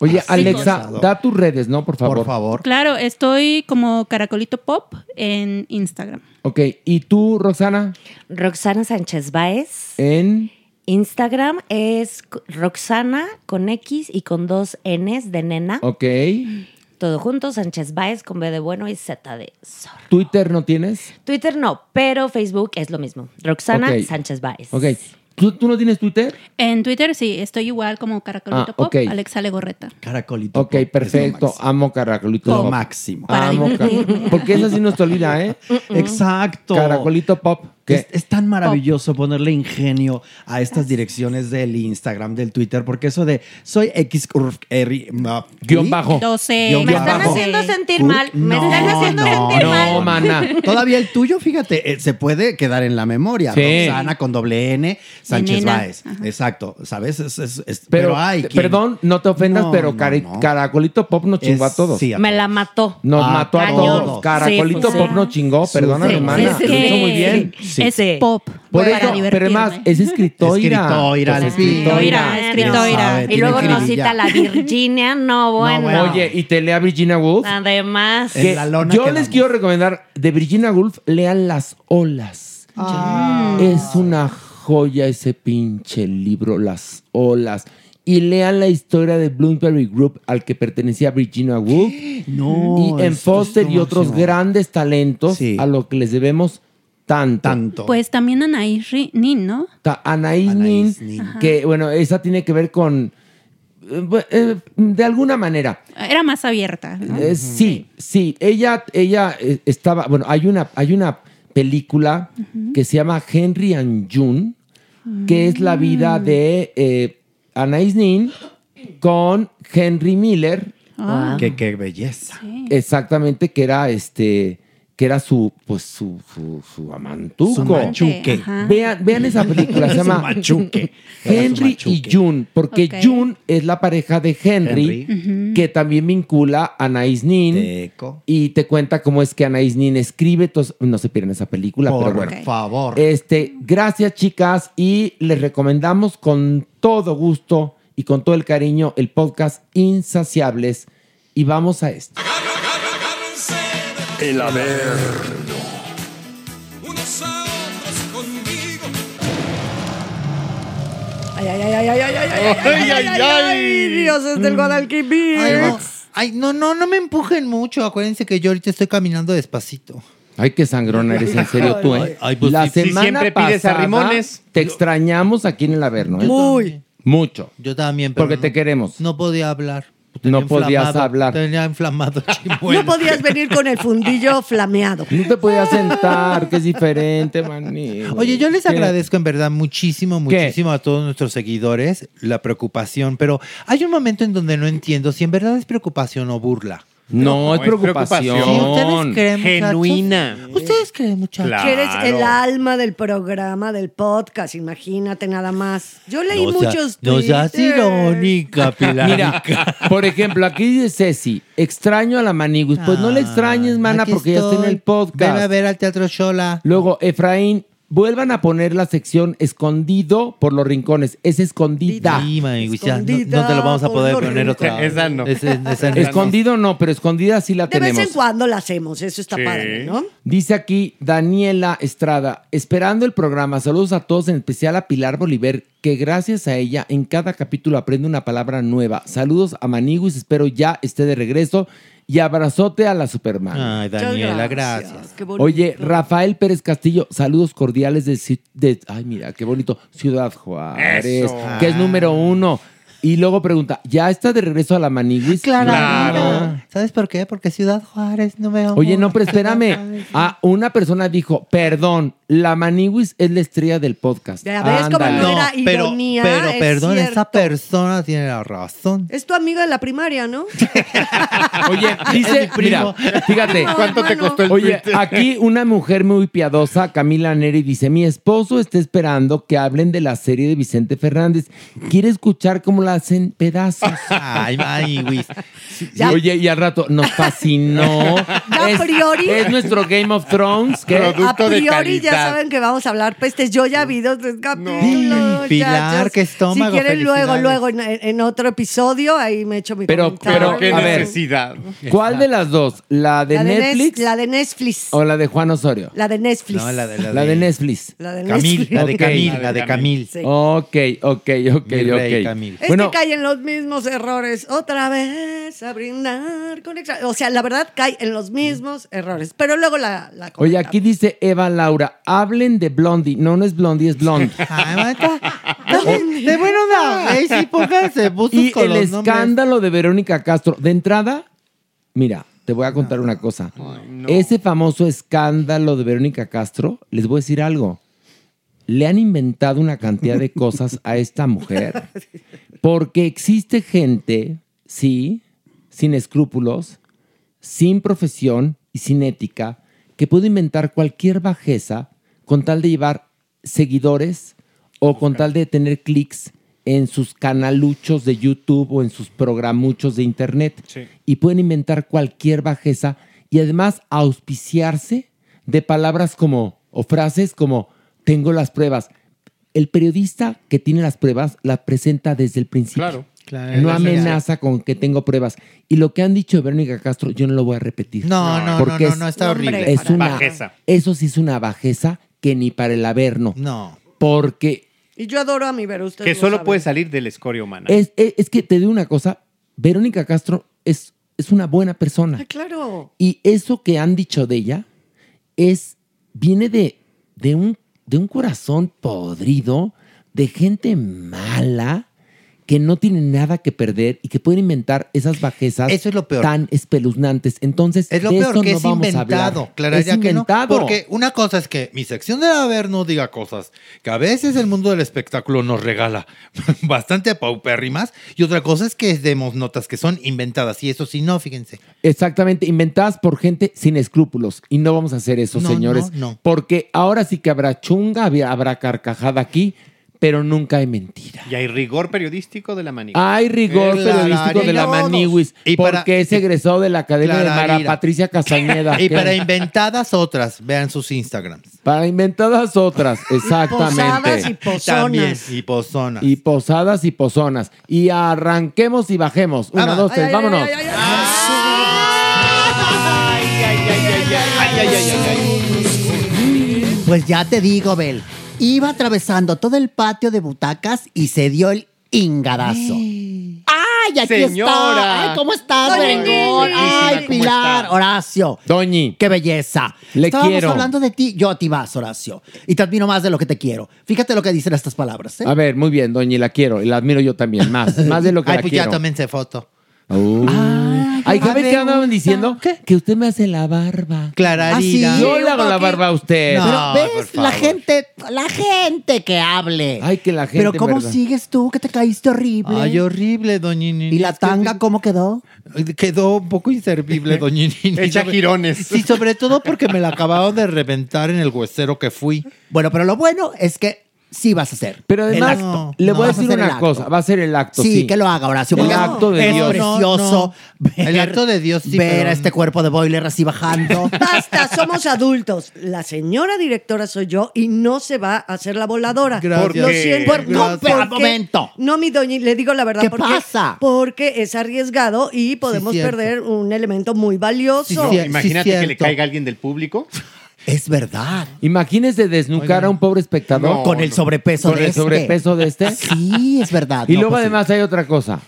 Oye, Alexa, da tus redes, ¿no? Por favor. Por favor. Claro, estoy como Caracolito Pop en Instagram. Ok, ¿y tú, Roxana? Roxana Sánchez Baez. En... Instagram es Roxana con X y con dos Ns de nena. Ok. Todo junto, Sánchez Baez con B de bueno y Z de zorro. ¿Twitter no tienes? Twitter no, pero Facebook es lo mismo. Roxana Ok. Sánchez Baez. Ok. ¿Tú, tú no tienes Twitter? En Twitter sí, estoy igual como Caracolito Ah, Pop, ok. Alexa Legorreta. Caracolito. Ok, perfecto. Amo Caracolito Lo Pop. máximo. Amo ca- (laughs) Porque eso sí no se olvida, ¿eh? Exacto. Caracolito Pop. Es, es tan maravilloso ponerle ingenio a estas direcciones del Instagram, del Twitter, porque eso de soy X R- Guión bajo. 12. Guión Me están bajo. haciendo sentir mal. Me No, están haciendo no, sentir no, mal. mana. (laughs) Todavía el tuyo, fíjate, eh, se puede quedar en la memoria. Sí. Roxana con doble N, Sánchez. Báez. Exacto, ¿sabes? Es- es- es- Pero, pero hay quien- perdón, no te ofendas, No, pero no, Cari- no. Caracolito Pop nos chingó Es- a todos. sí, a Me la mató. Nos Ah, mató a todos. Caracolito Sí, Pop sí. nos chingó, perdóname, Sí, hermana. Lo hizo muy sí. bien. Sí. Es Sí. pop. Por para eso, pero además, es escritora. Escritora, Pues sabe, Y luego nos cita la Virginia. (laughs) No, bueno. bueno. Oye, y te lea Virginia Woolf. Además. Que la lona yo quedamos. les quiero recomendar de Virginia Woolf, lean Las Olas. Es una joya ese pinche libro, Las Olas. Y lean la historia de Bloomsbury Group al que pertenecía Virginia Woolf. (gasps) No, y en Foster y otros grandes talentos Sí. a lo que les debemos tanto. Tanto. Pues también Anaís Nin, ¿no? Ta- Anaís Anaís Nin, Nin. que bueno, esa tiene que ver con, eh, eh, de alguna manera, Era más abierta. ¿no? eh, sí, sí, ella, ella estaba, bueno, hay una, hay una película que se llama Henry and June, que es la vida de eh, Anaïs Nin con Henry Miller, Ah. Qué, qué belleza. exactamente, que era este, que era su, pues su, su, su amantuco. Su machuque. Vean, vean esa película, se (laughs) llama machuque. Era su Henry y. June, porque Ok. June es la pareja de Henry, Henry. que también vincula a Anaïs Nin Teco. y te cuenta cómo es que Anaïs Nin escribe, entonces, no se pierdan esa película, Por pero bueno. favor. Este, gracias chicas y les recomendamos con todo gusto y con todo el cariño el podcast Insaciables y vamos a esto. El Averno. Ay, ay, ay, ay, ay, ay, ay, ay, ay, ay, ay, ay, dioses del Guadalquivir. Ay, no, ay, no, no, no me empujen mucho. Acuérdense que yo ahorita estoy caminando despacito. Ay, qué sangrona eres, en serio tú, ¿eh? Ay, pues, la si- si semana siempre pides pasada arrimones. te extrañamos aquí en el Averno, ¿eh? Muy. Mucho. Yo también, pero Porque no- te queremos. No podía hablar. No podías hablar. Tenía inflamado (laughs) chimuelo. No podías venir con el fundillo (laughs) flameado. No te podías sentar, que es diferente, maní. Oye, yo les ¿Qué? agradezco en verdad muchísimo, ¿Qué? muchísimo a todos nuestros seguidores la preocupación, pero hay un momento en donde no entiendo si en verdad es preocupación o burla. No, es es preocupación. preocupación. Sí, ustedes creen, muchachos? Genuina. Ustedes creen, muchachos. Claro. Que eres el alma del programa, del podcast, imagínate nada más. Yo leí No muchos No seas irónica, (laughs) Pilar. Mira, por ejemplo, aquí dice Ceci, extraño a la Maniguis. Pues no le extrañes, mana, porque ya está en el podcast. Ven a ver al Teatro Shola. Luego, Efraín, vuelvan a poner la sección escondido por los rincones. Es escondida. Sí, Maniguis, ya no, no te lo vamos a poder poner otra vez. Esa no. Ese- (laughs) esa no. Escondido no, pero escondida sí la De vez en cuando la hacemos, eso está Sí. padre, ¿no? Dice aquí Daniela Estrada, esperando el programa, saludos a todos, en especial a Pilar Bolívar, que gracias a ella en cada capítulo aprende una palabra nueva. Saludos a Maniguis, espero ya esté de regreso y abrazote a la Superman. Ay, Daniela, gracias. Oye, Rafael Pérez Castillo, saludos cordiales de, de- ay, mira, qué bonito, Ciudad Juárez, Eso. que es número uno. Y luego pregunta, ¿ya está de regreso a la Maniguis? Claro. ¿Sabes por qué? Porque Ciudad Juárez no veo. Oye, no, pero espérame. (laughs) Ah, una persona dijo, perdón, la Maniwis es la estrella del podcast. Ya ves cómo no era pero, ironía, pero es perdón, cierto. esa persona tiene la razón. Es tu amigo de la primaria, ¿no? (laughs) Oye, (laughs) dice, mira, fíjate. ¿Cuánto te costó el Oye, aquí una mujer muy piadosa, Camila Neri, dice, mi esposo está esperando que hablen de la serie de Vicente Fernández. Quiere escuchar cómo la hacen pedazos. (laughs) Ay, Maniwis. Ya. Oye, y al rato nos fascinó. Ya a priori. es nuestro Game of Thrones. que a priori ya saben que vamos a hablar pestes. Yo ya vi dos tres capítulos. Pilar, qué estómago, Si quieren luego, luego en, en otro episodio, ahí me echo mi Pero, comentario. pero, a ver, ¿cuál de las dos? ¿La de la de Nes- Netflix la de Netflix. o la de Juan Osorio? La de Netflix. No, la de la La de Netflix. La de Camil, Netflix. la de. Camil, la de Camil. Sí. Ok, ok, ok, rey, ok. Camil. Es Bueno, que cae en los mismos errores. Otra vez a brindar con extra- O sea, la verdad cae en los mismos errores. Pero luego la. la oye, aquí dice Eva Laura, hablen de Blondie. No, no es Blondie, es. (laughs) Ay, mata. (laughs) De bueno, no. Sí, pónganse y el nombres. escándalo de Verónica Castro. De entrada, mira, te voy a contar una cosa. Ese famoso escándalo de Verónica Castro, les voy a decir algo. Le han inventado una cantidad de cosas a esta mujer. (laughs) Porque existe gente, sí, sin escrúpulos, sin profesión y sin ética, que puede inventar cualquier bajeza con tal de llevar seguidores o con tal de tener clics en sus canaluchos de YouTube o en sus programuchos de internet. Y pueden inventar cualquier bajeza y además auspiciarse de palabras como, o frases como, tengo las pruebas. El periodista que tiene las pruebas la presenta desde el principio. Claro. Claro. No amenaza con que tengo pruebas. Y lo que han dicho de Verónica Castro, yo no lo voy a repetir. No, no, Porque no, no, no, está horrible. Es una, Bajeza. Eso sí es una bajeza que ni para el averno. No. Porque Y yo adoro a mi Vero. ustedes Que lo solo puede salir de la escoria humana. es, es- es que te digo una cosa, Verónica Castro es, es una buena persona. Ay, claro. Y eso que han dicho de ella es, viene de, de, un, de un corazón podrido, de gente mala, que no tiene nada que perder y que pueden inventar esas bajezas Eso es lo peor. tan espeluznantes. Entonces, Es lo de peor eso que no es vamos a inventado. Claro, es ya que no. inventado. Porque una cosa es que mi sección de haber no diga cosas que a veces el mundo del espectáculo nos regala (laughs) bastante paupérrimas y otra cosa es que demos notas que son inventadas y eso sí no, fíjense. Exactamente, inventadas por gente sin escrúpulos. Y no vamos a hacer eso, No, señores. no, no. Porque ahora sí que habrá chunga, habrá carcajada aquí, pero nunca hay mentira. Y hay rigor periodístico de la manija. Hay rigor El periodístico de la. Maniwis, Y para- porque es egresado de la Academia de Mara. Patricia Castañeda. Y ¿Qué? para inventadas otras, vean sus Instagrams. Para inventadas otras, exactamente. Posadas y pozonas. También, y pozonas. Y posadas y pozonas. Y arranquemos y bajemos. Una, Vamos. dos, tres, Ay, ay, vámonos. ay, ay, ay, Pues ya te digo, Bel. Iba atravesando todo el patio de butacas y se dio el ingadazo. ¡Ay, aquí Señora. está! ¡Ay, cómo estás! Nini. ¡Ay, ¿Cómo Pilar! está? Horacio. Doñi, ¡Qué belleza! Le Estábamos quiero. hablando de ti. Yo a ti vas, Horacio. Y te admiro más de lo que te quiero. Fíjate lo que dicen estas palabras. ¿eh? a ver, muy bien, Doñi, la quiero. Y la admiro yo también, más. (laughs) Más de lo que Ay, la pues quiero. ya tómense foto. Uh. Ay, ¿qué andaban diciendo? Que usted me hace la barba. Clararira. Ah, sí. Yo le hago la barba a usted. No. Pero por ves, la favor. gente, la gente que hable. Ay, que la gente. Pero ¿cómo ¿verdad? sigues tú? Que te caíste horrible. Ay, horrible, doña Nini. ¿Y la tanga cómo quedó? Quedó un poco inservible, (laughs) doña Nini. Echa girones. Sí, sobre todo porque me la acabaron de reventar en el huesero que fui. Bueno, pero lo bueno es que sí vas a hacer. Pero además, le voy a decir una cosa, va a ser el acto. Sí, Sí, que lo haga, Horacio. El acto de es Dios. precioso. ver- El acto de Dios, sí, Ver pero- a este cuerpo de boiler así bajando. (laughs) Basta, somos adultos. La señora directora soy yo y no se va a hacer la voladora. Gracias. Lo siento. Por- no, pero un momento. No, mi doña, le digo la verdad. ¿Qué porque, pasa? Porque es arriesgado y podemos perder un elemento muy valioso. Sí, Imagínate que le caiga alguien del público. Es verdad. Imagínese desnucar a un pobre espectador No, Con el sobrepeso con de el este. sobrepeso de este. Sí, es verdad. Y No, luego pues sí. además hay otra cosa.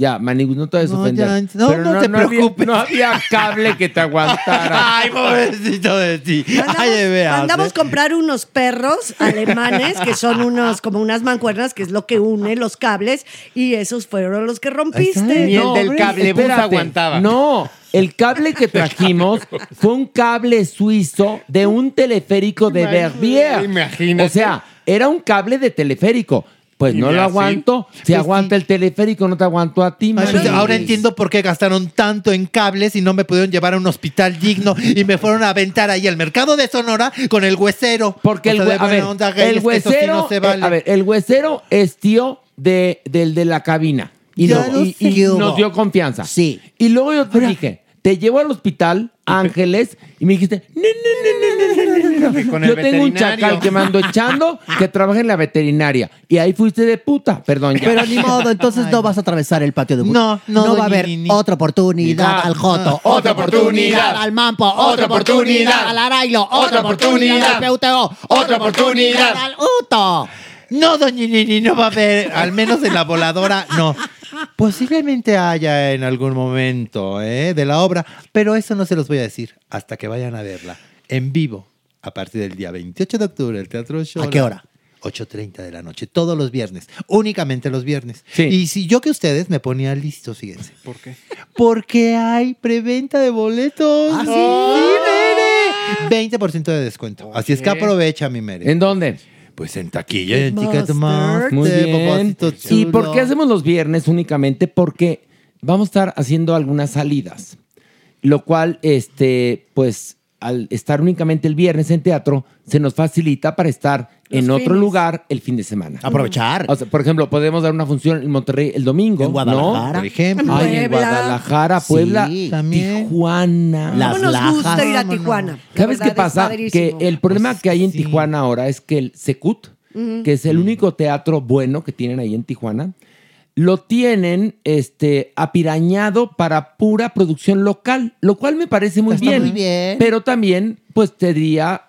Ya, Manigus, no te vayas a No, ofender. ya, no, Pero no te había- preocupes. no había cable que te aguantara. (laughs) Ay, pobrecito de ti. Mandamos, Ay, de veras, mandamos ¿eh? comprar unos perros alemanes que son unos como unas mancuernas que es lo que une los cables y esos fueron los que rompiste. Ni el del cablebús espérate. aguantaba. No, el cable que trajimos fue un cable suizo de un teleférico de Verbier. Imagínate. O sea, era un cable de teleférico. Pues no lo aguanto. Si aguanta el teleférico, no te aguanto a ti, Ay, pues, Manigus. ahora entiendo por qué gastaron tanto en cables y no me pudieron llevar a un hospital digno (laughs) y me fueron a aventar ahí al mercado de Sonora con el huesero. Porque O el, sea, a ver, onda, sí huesero, no se vale. a ver, el huesero es tío de, del de la cabina. Y, nos dio confianza. Sí. Y luego yo te dije, te llevo al hospital, Ángeles y me dijiste. Yo tengo un chacal que mando echando que trabaja en la veterinaria. Y ahí fuiste de puta, perdón. Ya. Pero ni modo, entonces no vas a atravesar el patio de puta. No, no, no va a haber otra oportunidad al Joto, otra oportunidad al Mampo, otra oportunidad al Arailo, otra oportunidad al PUTO, otra oportunidad al Uto. No, doña Nini, no va a haber, al menos en la voladora, no. Posiblemente haya en algún momento ¿eh? de la obra, pero eso no se los voy a decir hasta que vayan a verla en vivo a partir del día 28 de octubre el Teatro Show. ¿A qué hora? 8.30 de la noche, todos los viernes, únicamente los viernes. Sí. Y si yo que ustedes me ponía listo, fíjense. ¿Por qué? Porque hay preventa de boletos. ¿Ah, sí? Mere. 20% de descuento. Así es que aprovecha, mi Mere. ¿En dónde? Pues en taquilla y en Ticketmaster. Ticketmaster. Muy bien. ¿Y por qué hacemos los viernes únicamente? Porque vamos a estar haciendo algunas salidas. Lo cual, este, pues, al estar únicamente el viernes en teatro, se nos facilita para estar Los en otro fines. lugar el fin de semana. Aprovechar. O sea, por ejemplo, podemos dar una función en Monterrey el domingo. En Guadalajara. Por ejemplo. Ay, en. Guadalajara, Puebla, Sí, también. Tijuana. Las ¿Cómo nos lajas. gusta ir a. Tijuana? ¿Sabes verdad qué pasa? Que el problema Pues que hay en sí. Tijuana ahora es que el Secut, que es el único teatro bueno que tienen ahí en Tijuana, lo tienen este, apirañado para pura producción local, lo cual me parece muy Está bien. muy bien. Pero también, pues, sería,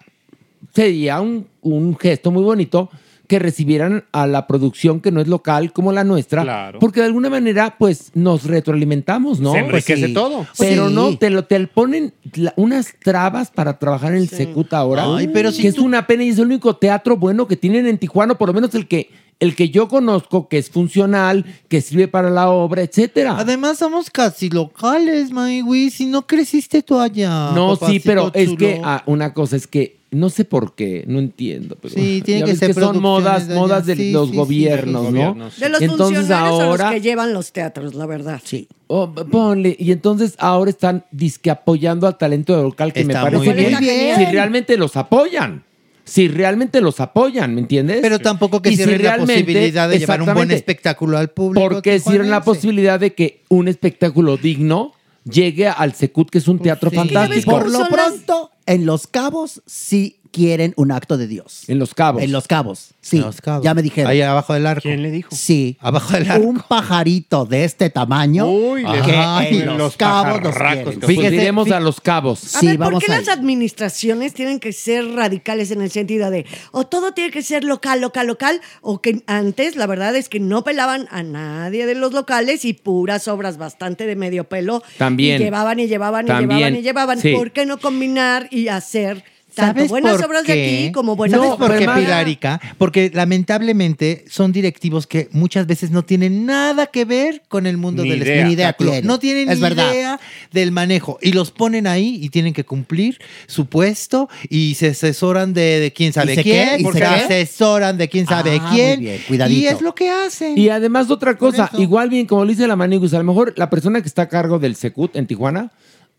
sería un, un gesto muy bonito que recibieran a la producción que no es local como la nuestra, Claro. porque de alguna manera, pues, nos retroalimentamos, ¿no? Se Pues enriquece sí. todo. Pero Sí. no, te, lo, te ponen la- unas trabas para trabajar en el Secut ahora. Ay, pero si que es tú- una pena y es el único teatro bueno que tienen en Tijuana, por lo menos el que, el que yo conozco, que es funcional, que sirve para la obra, etcétera. Además, somos casi locales, Maigui. Si no creciste tú allá. no, sí, pero es que ah, una cosa es que no sé por qué, no entiendo. Pero Sí, (laughs) tiene que ser son modas, de modas de Sí, los sí, gobiernos, sí, ¿no? De los Entonces funcionarios a ahora los que llevan los teatros, la verdad. Sí. Oh, ponle, y entonces ahora están disque apoyando al talento local, que me parece muy bien. bien. Si realmente los apoyan. Si realmente los apoyan, ¿me entiendes? Pero tampoco que Y si cierren la posibilidad de llevar un buen espectáculo al público. Porque cierran la posibilidad de que un espectáculo digno llegue al Secut, que es un teatro Pues sí. fantástico. Por lo pronto, en Los Cabos sí quieren un acto de Dios. En Los Cabos. En Los Cabos. Sí. Los Cabos. Ya me dijeron. Ahí abajo del arco. ¿Quién le dijo? Sí. Abajo del arco. Un pajarito de este tamaño. Uy, que Ay, en Los, los Cabos los quieren. Pues Fíjese, a Los Cabos. A Sí, ver, ¿por vamos qué las administraciones tienen que ser radicales en el sentido de o todo tiene que ser local, local, local, o que antes la verdad es que no pelaban a nadie de los locales y puras obras bastante de medio pelo También. y llevaban y llevaban y También. llevaban y llevaban. Sí. ¿Por qué no combinar y hacer tanto ¿Sabes buenas obras qué? de aquí como buenas ¿Sabes de por qué, Pilarica? Porque lamentablemente son directivos que muchas veces no tienen nada que ver con el mundo Ni del idea. Ni. No tienen Es ni verdad. idea del manejo. Y los ponen ahí y tienen que cumplir su puesto y se asesoran de, de quién sabe se quién. qué? ¿Y se qué? asesoran de quién sabe Ah, muy quién. bien, cuidadito. Y es lo que hacen. Y además otra cosa, igual bien como lo dice la Manigus, a lo mejor la persona que está a cargo del Secut en Tijuana,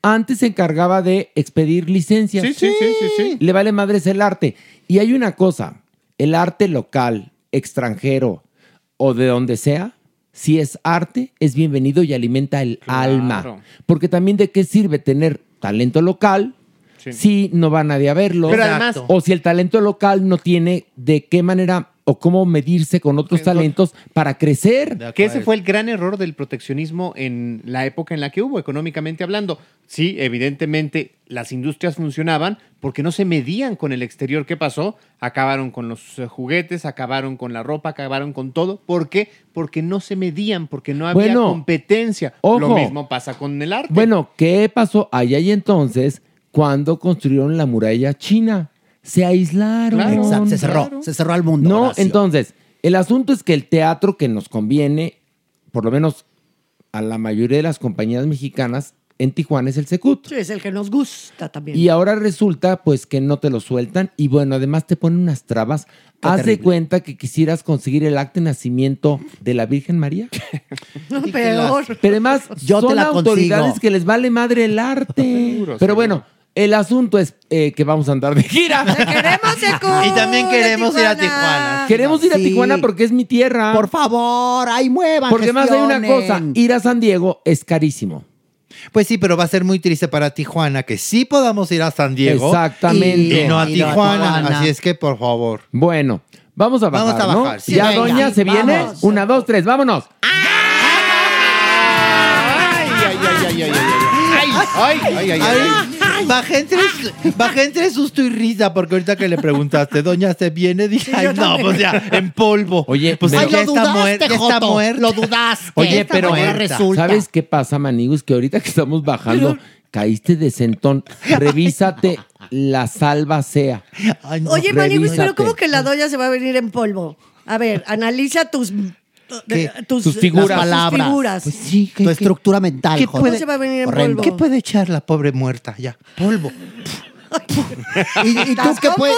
antes se encargaba de expedir licencias. Sí, sí, sí, sí, sí. Le vale madres el arte. Y hay una cosa, el arte local, extranjero o de donde sea, si es arte, es bienvenido y alimenta el alma. Porque también de qué sirve tener talento local Sí. si no va nadie a verlo. Pero además- o si el talento local no tiene de qué manera o cómo medirse con otros talentos para crecer. Que ese fue el gran error del proteccionismo en la época en la que hubo, económicamente hablando. Sí, evidentemente las industrias funcionaban porque no se medían con el exterior. ¿Qué pasó? Acabaron con los eh, juguetes, acabaron con la ropa, acabaron con todo. ¿Por qué? Porque no se medían, porque no había Bueno, competencia. ojo. Lo mismo pasa con el arte. Bueno, ¿qué pasó allá y entonces cuando construyeron la muralla china? Se aislaron. Claro. Exacto, se cerró, se cerró al mundo. No, Horacio. entonces, el asunto es que el teatro que nos conviene, por lo menos a la mayoría de las compañías mexicanas, en Tijuana es el Secut. Sí, es el que nos gusta también. Y ahora resulta pues que no te lo sueltan y bueno, además te ponen unas trabas. Qué Haz de cuenta que quisieras conseguir el acta de nacimiento de la Virgen María. (laughs) No, peor. Pero además Yo te son la consigo. autoridades que les vale madre el arte. Pero bueno, el asunto es eh, que vamos a andar de gira. (laughs) queremos Y también queremos ir a Tijuana. Queremos ir a Tijuana porque es mi tierra. Por favor, ahí muevan. Porque además hay una cosa, ir a San Diego es carísimo. Pues sí, pero va a ser muy triste para Tijuana que sí podamos ir a San Diego. Exactamente. Y no a Tijuana. Así es que, por favor. Bueno, vamos a bajar, Vamos a ¿no? bajar, ya Doña se viene. Una, dos, tres, vámonos. Ay, ay, ay, ay, ay, ay, ay. Ay, ay, ay, ay. Ay, bajé entre, bajé entre susto y risa porque ahorita que le preguntaste, doña, ¿se viene? Dije, Sí, yo ay, no, también. pues ya, en polvo. Oye, pues pero- ya, Ay, lo está dudaste, muerta, ya está Joto, muerta. Lo dudaste. Oye, pero resulta. ¿sabes qué pasa, Maniguis? Que ahorita que estamos bajando, (laughs) caíste de sentón. Revísate la salva sea. Oye, Maniguis, pero Revísate. ¿cómo que la doña se va a venir en polvo? A ver, analiza tus... Tus, Tus figuras. tus palabras. figuras. Pues sí, Tu estructura mental, ¿qué Joto. ¿Cómo se va a venir en Horrendo. polvo? ¿Qué puede echar la pobre muerta? Ya, polvo. (laughs) ¿Y, y tú Estás qué puedes,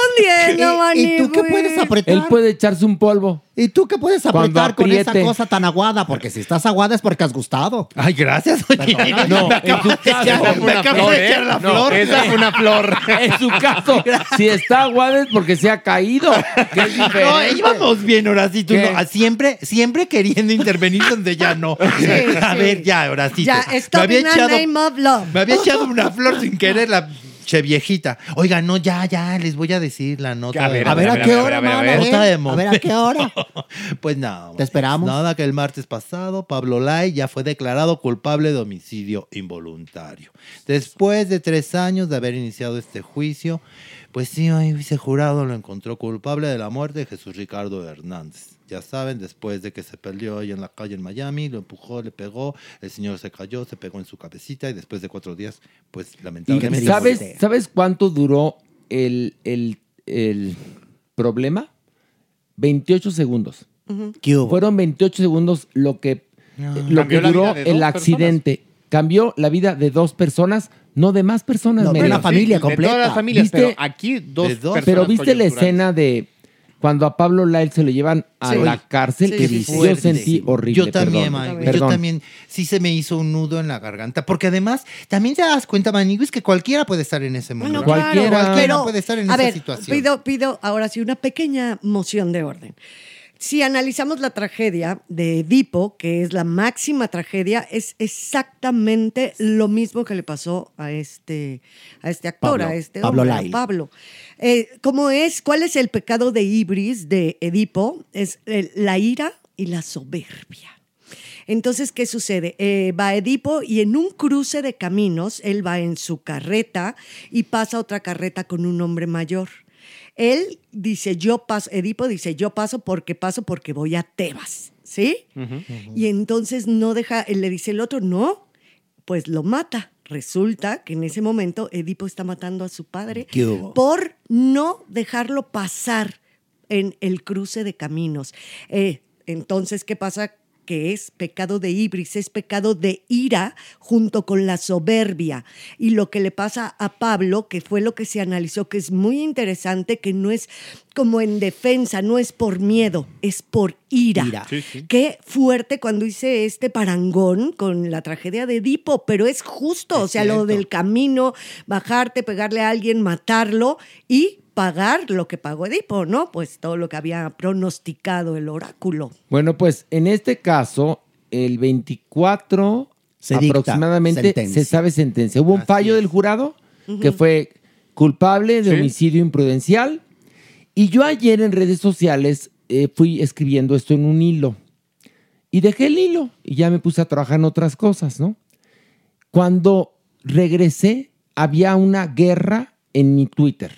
y, y tú qué puedes apretar? Él puede echarse un polvo. ¿Y tú qué puedes apretar con esa cosa tan aguada? Porque si estás aguada es porque has gustado. Ay, gracias, oye. No, Me en acabo de caso. echar- me Una acabo flor, de echar ¿eh? la No, flor. esa fue una flor. (laughs) En su caso, si está aguada es porque se ha caído. No, íbamos bien, Horacito. Ah, siempre, siempre queriendo intervenir donde ya no. (laughs) a sí. ver, ya, Horacito. Ya, me había echado, name of love. me había echado una flor sin querer la che viejita. Oiga, no, ya, ya, les voy a decir la nota. A ver, de- A ver, ¿a qué hora, a ver, a mano? ver. De A ver, ¿a qué hora? Pues nada. Te esperamos. Nada que el martes pasado Pablo Lai ya fue declarado culpable de homicidio involuntario. Después de tres años de haber iniciado este juicio, pues sí, hoy ese jurado lo encontró culpable de la muerte de Jesús Ricardo Hernández. Ya saben, después de que se perdió ahí en la calle en Miami, lo empujó, le pegó, el señor se cayó, se pegó en su cabecita y después de cuatro días, pues ¿Y lamentablemente... sabes, sabes cuánto duró el, el- el problema? 28 segundos. ¿Qué hubo? Fueron 28 segundos lo que, lo Cambió que la duró el accidente. Cambió la vida de dos personas, no de más personas. No, de una familia completa. todas las familias, ¿Viste? pero aquí dos, De dos. personas Pero viste la escena de cuando a Pablo Lyle se lo llevan a Sí. la cárcel, Sí, que sí, yo sentí horrible. Yo también, perdón. Yo también, sí se me hizo un nudo en la garganta. Porque además, también te das cuenta, Maniguis, que cualquiera puede estar en ese momento. Bueno, Cualquiera. claro, Cualquiera pero, puede estar en a esa ver, situación. Pido, pido ahora sí una pequeña moción de orden. Si analizamos la tragedia de Edipo, que es la máxima tragedia, es exactamente lo mismo que le pasó a este, a este actor, Pablo, a este Pablo hombre, a. Pablo. Eh, ¿Cómo es? ¿Cuál es el pecado de Ibris de Edipo? Es eh, la ira y la soberbia. Entonces, ¿qué sucede? Eh, va Edipo y en un cruce de caminos, él va en su carreta y pasa otra carreta con un hombre mayor. Él dice, yo paso, Edipo dice, yo paso porque paso porque voy a Tebas, ¿sí? Y entonces no deja, él le dice el otro, no, pues lo mata. Resulta que en ese momento Edipo está matando a su padre ¿Qué hubo? por no dejarlo pasar en el cruce de caminos. Eh, entonces, ¿qué pasa? Que es pecado de ibris, es pecado de ira junto con la soberbia. Y lo que le pasa a Pablo, que fue lo que se analizó, que es muy interesante, que no es como en defensa, no es por miedo, es por ira. Ira. Sí, sí. Qué fuerte cuando hice este parangón con la tragedia de Edipo, pero es justo, o sea, lo del camino, bajarte, pegarle a alguien, matarlo y pagar lo que pagó Edipo, ¿no? Pues todo lo que había pronosticado el oráculo. Bueno, pues en este caso, el 24 Se dicta aproximadamente sentencia. se sabe sentencia. Hubo un fallo del jurado que fue culpable de Sí. homicidio imprudencial. Y yo ayer en redes sociales eh, fui escribiendo esto en un hilo. Y dejé el hilo y ya me puse a trabajar en otras cosas, ¿no? Cuando regresé, había una guerra en mi Twitter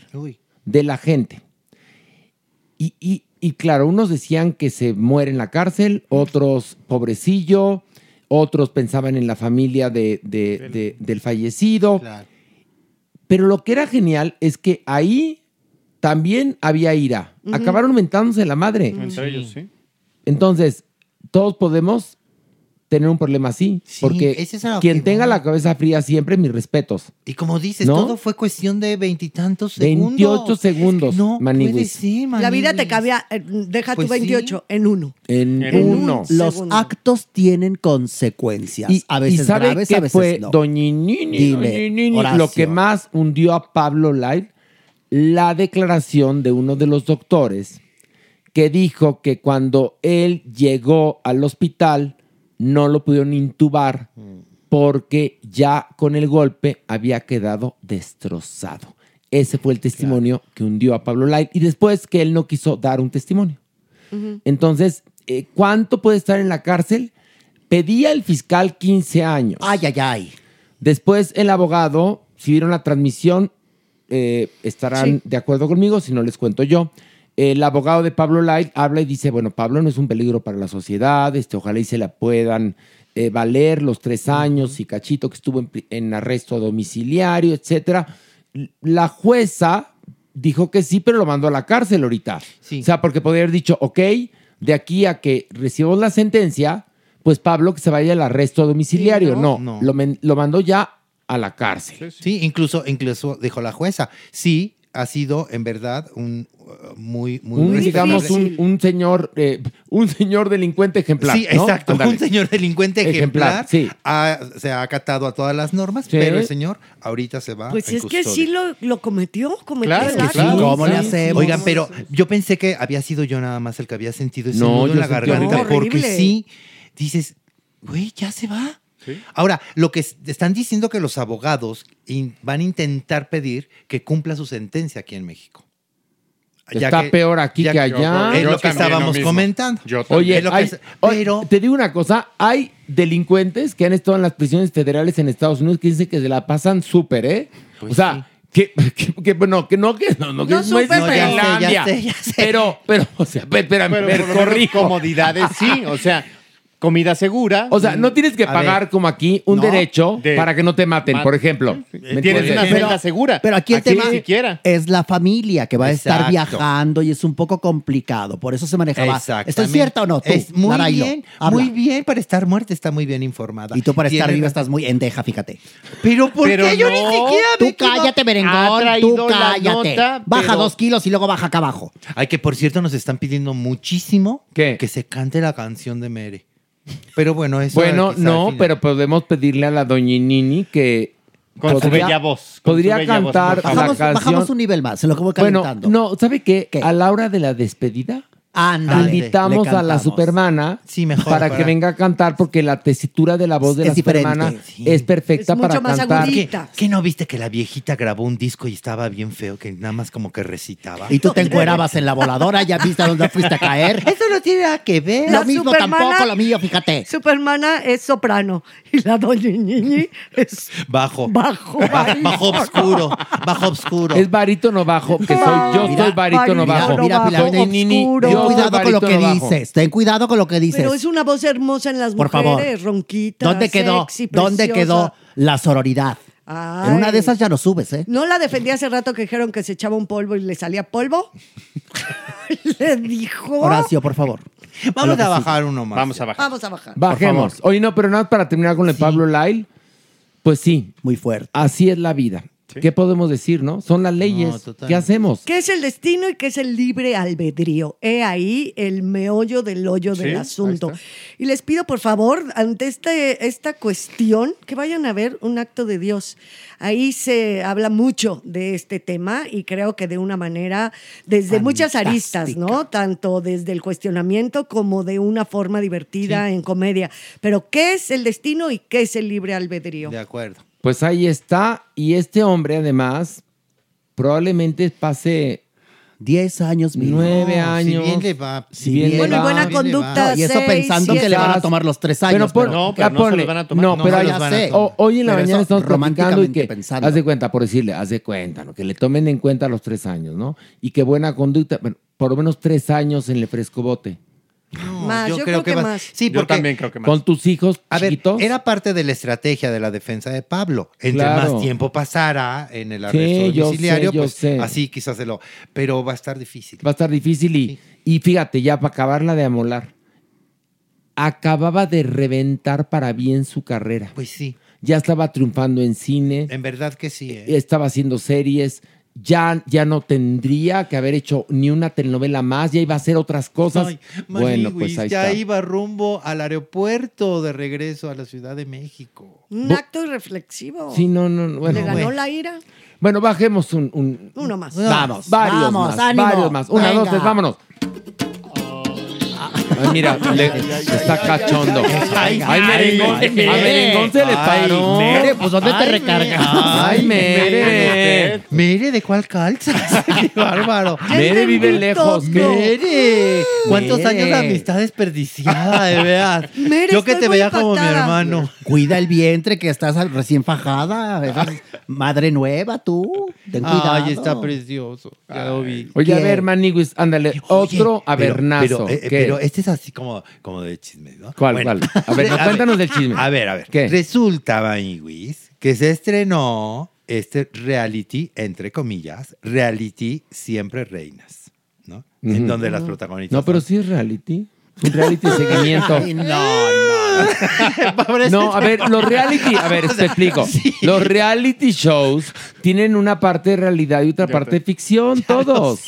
de la gente. Y, y- y claro, unos decían que se muere en la cárcel, otros pobrecillo, otros pensaban en la familia de- de- de- del fallecido. Pero lo que era genial es que ahí también había ira. Acabaron mentándose la madre. Entre ellos, sí. Entonces, todos podemos tener un problema así. porque ese es a lo quien que tenga la cabeza fría siempre, mis respetos. Y como dices, ¿No? todo fue cuestión de veintitantos segundos. 28 segundos, no Maniwis. puede ser, La vida te cambia, eh, deja Pues tu 28 en uno. En, En un uno. Los segundo. actos tienen consecuencias. Y, a veces y ¿sabe graves, qué a veces fue no. Doñinini? Dime, Doñinini, lo que más hundió a Pablo Light, la declaración de uno de los doctores que dijo que cuando él llegó al hospital no lo pudieron intubar porque ya con el golpe había quedado destrozado. Ese fue el testimonio que hundió a Pablo Light y después que él no quiso dar un testimonio. Entonces, eh, ¿cuánto puede estar en la cárcel? Pedía el fiscal 15 años. Ay, ay, ay. Después el abogado, si vieron la transmisión, eh, estarán Sí. de acuerdo conmigo, si no les cuento yo. El abogado de Pablo Light habla y dice, bueno, Pablo no es un peligro para la sociedad, este, ojalá y se la puedan eh, valer los tres años y cachito que estuvo en, arresto domiciliario, etcétera. La jueza dijo que sí, pero lo mandó a la cárcel ahorita. O sea, porque podría haber dicho, ok, de aquí a que recibamos la sentencia, pues Pablo que se vaya al arresto domiciliario. Sí, no, no. Lo, men- lo mandó ya a la cárcel. Sí, incluso, incluso dijo la jueza. Sí, ha sido en verdad un uh, muy, muy Un, digamos, un, un señor, eh, un señor delincuente ejemplar. Sí, ¿no? exacto. Ándale. Un señor delincuente ejemplar. sí. ha- se ha acatado a todas las normas, Sí. pero el señor ahorita se va. Pues en es que custodia. sí lo, lo cometió, cometió Claro, el que sí. ¿Cómo le hacemos? Oigan, pero yo pensé que había sido yo nada más el que había sentido ese No, nudo yo en la garganta. horrible. Porque Horrible. sí, dices, güey, ya se va. Ahora, lo que están diciendo que los abogados in- van a intentar pedir que cumpla su sentencia aquí en México. Está peor aquí que allá. Es lo que estábamos comentando. Oye, Es lo que hay- es- oye, te digo una cosa, hay delincuentes que han estado en las prisiones federales en Estados Unidos que dicen que se la pasan súper, ¿eh? o sea, que, que, que, bueno, que no, que no, no, que No no es súper, pero- Finlandia. Ya sé, ya sé. Pero, pero, o sea, espérame, Pero pero comodidades sí, o sea, comida segura. O sea, no tienes que A pagar ver, como aquí un no, derecho de- para que no te maten, Ma- por ejemplo. ¿Me Tienes entiendes? una celda segura. Pero aquí el Aquí tema ni siquiera. es la familia que va a estar Exacto. viajando y es un poco complicado. Por eso se manejaba. ¿Estoy Exactamente. cierta o no? Tú, Es muy Narailo, bien, habla. muy bien para estar muerta, está muy bien informada. Y tú para estar Tiene viva estás muy endeja, fíjate. Pero ¿por Pero qué yo ni no, siquiera Tú cállate, Ha merengón. traído Tú la cállate. nota, baja pero- dos kilos y luego baja acá abajo. Ay, que por cierto nos están pidiendo muchísimo que se cante la canción de Mere. Pero bueno, eso Bueno, no, pero podemos pedirle a la doñinini que Con su bella voz, con podría su bella voz, cantar por la. Bajamos, canción. bajamos un nivel más, se lo que voy Bueno, calentando. no, ¿sabe qué? A la hora de la despedida, Ándale, invitamos a la supermana mejor, para, para- que venga a cantar porque la tesitura de la voz de Es la diferente. supermana Sí. es perfecta Es para más cantar. ¿Qué no viste que la viejita grabó un disco y estaba bien feo, que nada más como que recitaba? Y tú te encuerabas en la voladora, ya viste a dónde fuiste a caer. (laughs) Eso no tiene nada que ver. Lo mismo tampoco, lo mío, fíjate. Supermana es soprano y la doña Ñiñi es Bajo. bajo. Ba- bajo obscuro. Bajo obscuro. Es barítono bajo, que soy yo, Mira, soy barítono mira, bajo. Mira, Pilar, Doña Nini, oscuro. yo cuidado con lo que dices. Ten cuidado con lo que dices. Pero es una voz hermosa en las Por mujeres, favor. ronquita. ¿Dónde quedó? sexy, ¿Dónde quedó la sororidad? Ay. En una de esas ya no subes, ¿eh? ¿No la defendí hace rato que dijeron que se echaba un polvo y le salía polvo? (laughs) le dijo. Horacio, por favor. Vamos a bajar uno más. Vamos a bajar. Vamos a bajar. Bajemos. Oye, no, pero nada más para terminar con el Pablo Lyle. Pues sí. Muy fuerte. Así es la vida. ¿Qué podemos decir, no? Son las leyes. No. ¿Qué hacemos? ¿Qué es el destino y qué es el libre albedrío? He ahí el meollo del hoyo Sí, del asunto. Y les pido, por favor, ante este, esta cuestión, que vayan a ver un acto de Dios. Ahí se habla mucho de este tema y creo que de una manera, desde muchas aristas, ¿no? Tanto desde el cuestionamiento como de una forma divertida en comedia. Pero, ¿qué es el destino y qué es el libre albedrío? De acuerdo. Pues ahí está. Y este hombre, además, probablemente pase 10 años, mínimo. nueve Si años. bien le va. Si bien le Bueno, y va. buena conducta, No, y eso seis, pensando que le van a tomar los tres Pero años. por- pero- ah, ponle- No, pero ya sé. hoy en la Pero mañana estamos platicando y que pensando. haz de cuenta, por decirle, haz de cuenta, ¿no? que le tomen en cuenta los tres años, ¿no? Y que buena conducta, bueno, por lo menos tres años en el Más, yo, creo, que, más. Sí, porque Con tus hijos A ver, chiquitos. era parte de la estrategia de la defensa de Pablo. Entre Claro. más tiempo pasara en el Sí, arresto yo domiciliario, sé, yo pues sé. así quizás se lo. Pero va a estar difícil. Va a estar difícil y, y fíjate, ya para acabarla de amolar, acababa de reventar para bien su carrera. Pues sí. Ya estaba triunfando en cine, En verdad que sí. ¿eh? estaba haciendo series, ya, ya no tendría que haber hecho ni una telenovela más, ya iba a hacer otras cosas. Ay, bueno, pues ahí ya está. iba rumbo al aeropuerto de regreso a la Ciudad de México. Un acto irreflexivo. Sí, no, no, no, bueno. Le ganó bueno. la ira. Bueno, bajemos un, un- Uno más. Vamos, varios Vamos, más, ánimo. varios más. Una, dos, Venga. tres, vámonos. Ay, mira, le- está cachondo. Ay, merengón, ay, a merengón se le Ay, paró. Mere, pues, ¿dónde te recargas? Ay, Mere. Mere, ¿de cuál calzas? (laughs) Qué bárbaro. (laughs) Mere vive lejos. Mere, ¿cuántos años de amistad desperdiciada, de veras? (laughs) Mere, Yo que te veía como mi hermano. Cuida el vientre que estás recién fajada. Madre nueva, tú. Ten cuidado. Ay, está precioso. Ya lo vi. Oye, a ver, Maniguis, ándale, otro avernazo. Pero, eh, ¿Qué? pero este es así como, como de chisme, ¿no? ¿Cuál, cuál? A ver, (laughs) no, cuéntanos del chisme. A ver, a ver. ¿Qué? Resulta, Maniguis, que se estrenó este reality, entre comillas, reality Siempre Reinas, ¿no? En donde las protagonistas No, pero sí es reality. Es un reality de seguimiento. Ay, no, no. (laughs) No, a ver, los reality, a ver, te explico. (laughs) Los reality shows tienen una parte de realidad y otra parte de ficción, todos.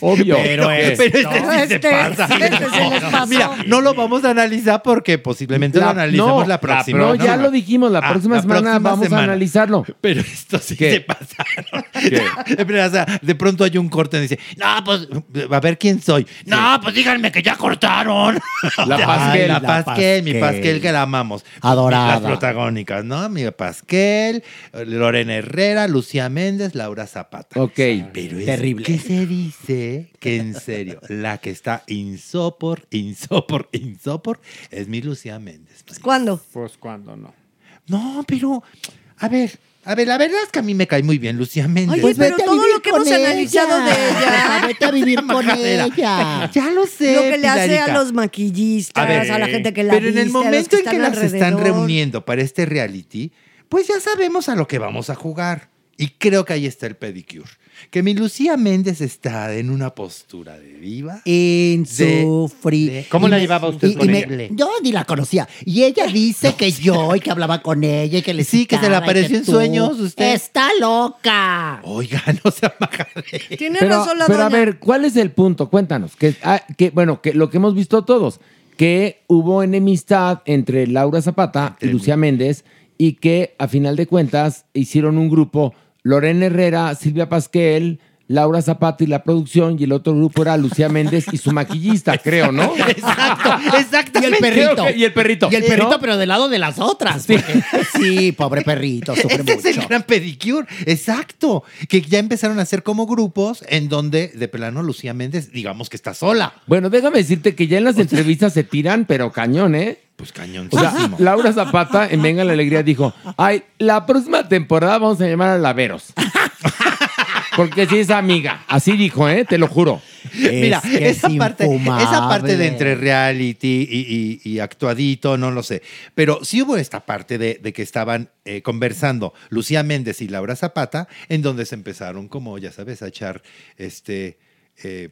Obvio. Pero, ¿Qué? pero este sí se Este- pasa. este se les pasó. Mira, no lo vamos a analizar porque posiblemente lo analicemos no, la próxima. No, ya lo dijimos, la Ah, próxima la semana próxima vamos semana. a analizarlo. Pero esto sí ¿Qué? se pasaron. (laughs) O sea, de pronto hay un corte y dice, no, pues, a ver quién soy. No, pues díganme que ya cortaron. La Pasquel. La Pasquel, mi Pasquel. Que la amamos. Adorada. Las protagónicas, ¿no? Mi Pasquel, Lorena Herrera, Lucía Méndez, Laura Zapata. Ok. Pero es Terrible. que se dice que en serio, la que está insopor, insopor, insopor, es mi Lucía Méndez. ¿Cuándo? Pues cuando no. No, pero, a ver, a ver, la verdad es que a mí me cae muy bien Lucía Méndez. Oye, Pues pero a todo lo que hemos analizado de ella. (laughs) Vete a vivir con ella. Ya lo sé. Lo que le hace a los maquillistas, A a, ver, la gente que la Pero en el a momento en que las están reuniendo para este reality, pues ya sabemos a lo que vamos a jugar. Y creo que ahí está el pedicure. Que mi Lucía Méndez está en una postura de diva. Insufrible. ¿Cómo Y la me- llevaba usted y- con y me- ella? Yo ni la conocía. Y ella (laughs) dice que yo y que hablaba con ella y que le Sí, que se le apareció en tú. sueños, usted. Está loca. Oiga, (laughs) no se Tiene Pero, razón la pero a ver, ¿cuál es el punto? Cuéntanos. Que, ah, que, bueno, que lo que hemos visto todos, que hubo enemistad entre Laura Zapata y Lucía Méndez y que a final de cuentas hicieron un grupo Lorena Herrera, Silvia Pasquel, Laura Zapata y la producción y el otro grupo era Lucía Méndez y su maquillista, creo, ¿no? (laughs) Exacto, exactamente. Y el perrito. Que- y el perrito. Y el perrito, ¿no? pero del lado de las otras. porque- Sí, pobre perrito, (laughs) sufre Este es el gran pedicure, exacto. Que ya empezaron a hacer como grupos en donde de plano Lucía Méndez, digamos que está sola. Bueno, déjame decirte que ya en las entrevistas se tiran, pero cañón, ¿eh? Pues O sea, cañoncísimo. Laura Zapata en Venga la Alegría dijo, ay, la próxima temporada vamos a llamar a Laveros. (laughs) Porque sí es amiga. Así dijo, ¿eh? Te lo juro. Mira, que esa, es parte, esa parte de entre reality y, y- y actuadito, no lo sé. Pero sí hubo esta parte de, de que estaban eh, conversando Lucía Méndez y Laura Zapata, en donde se empezaron, como ya sabes, a echar este. Eh,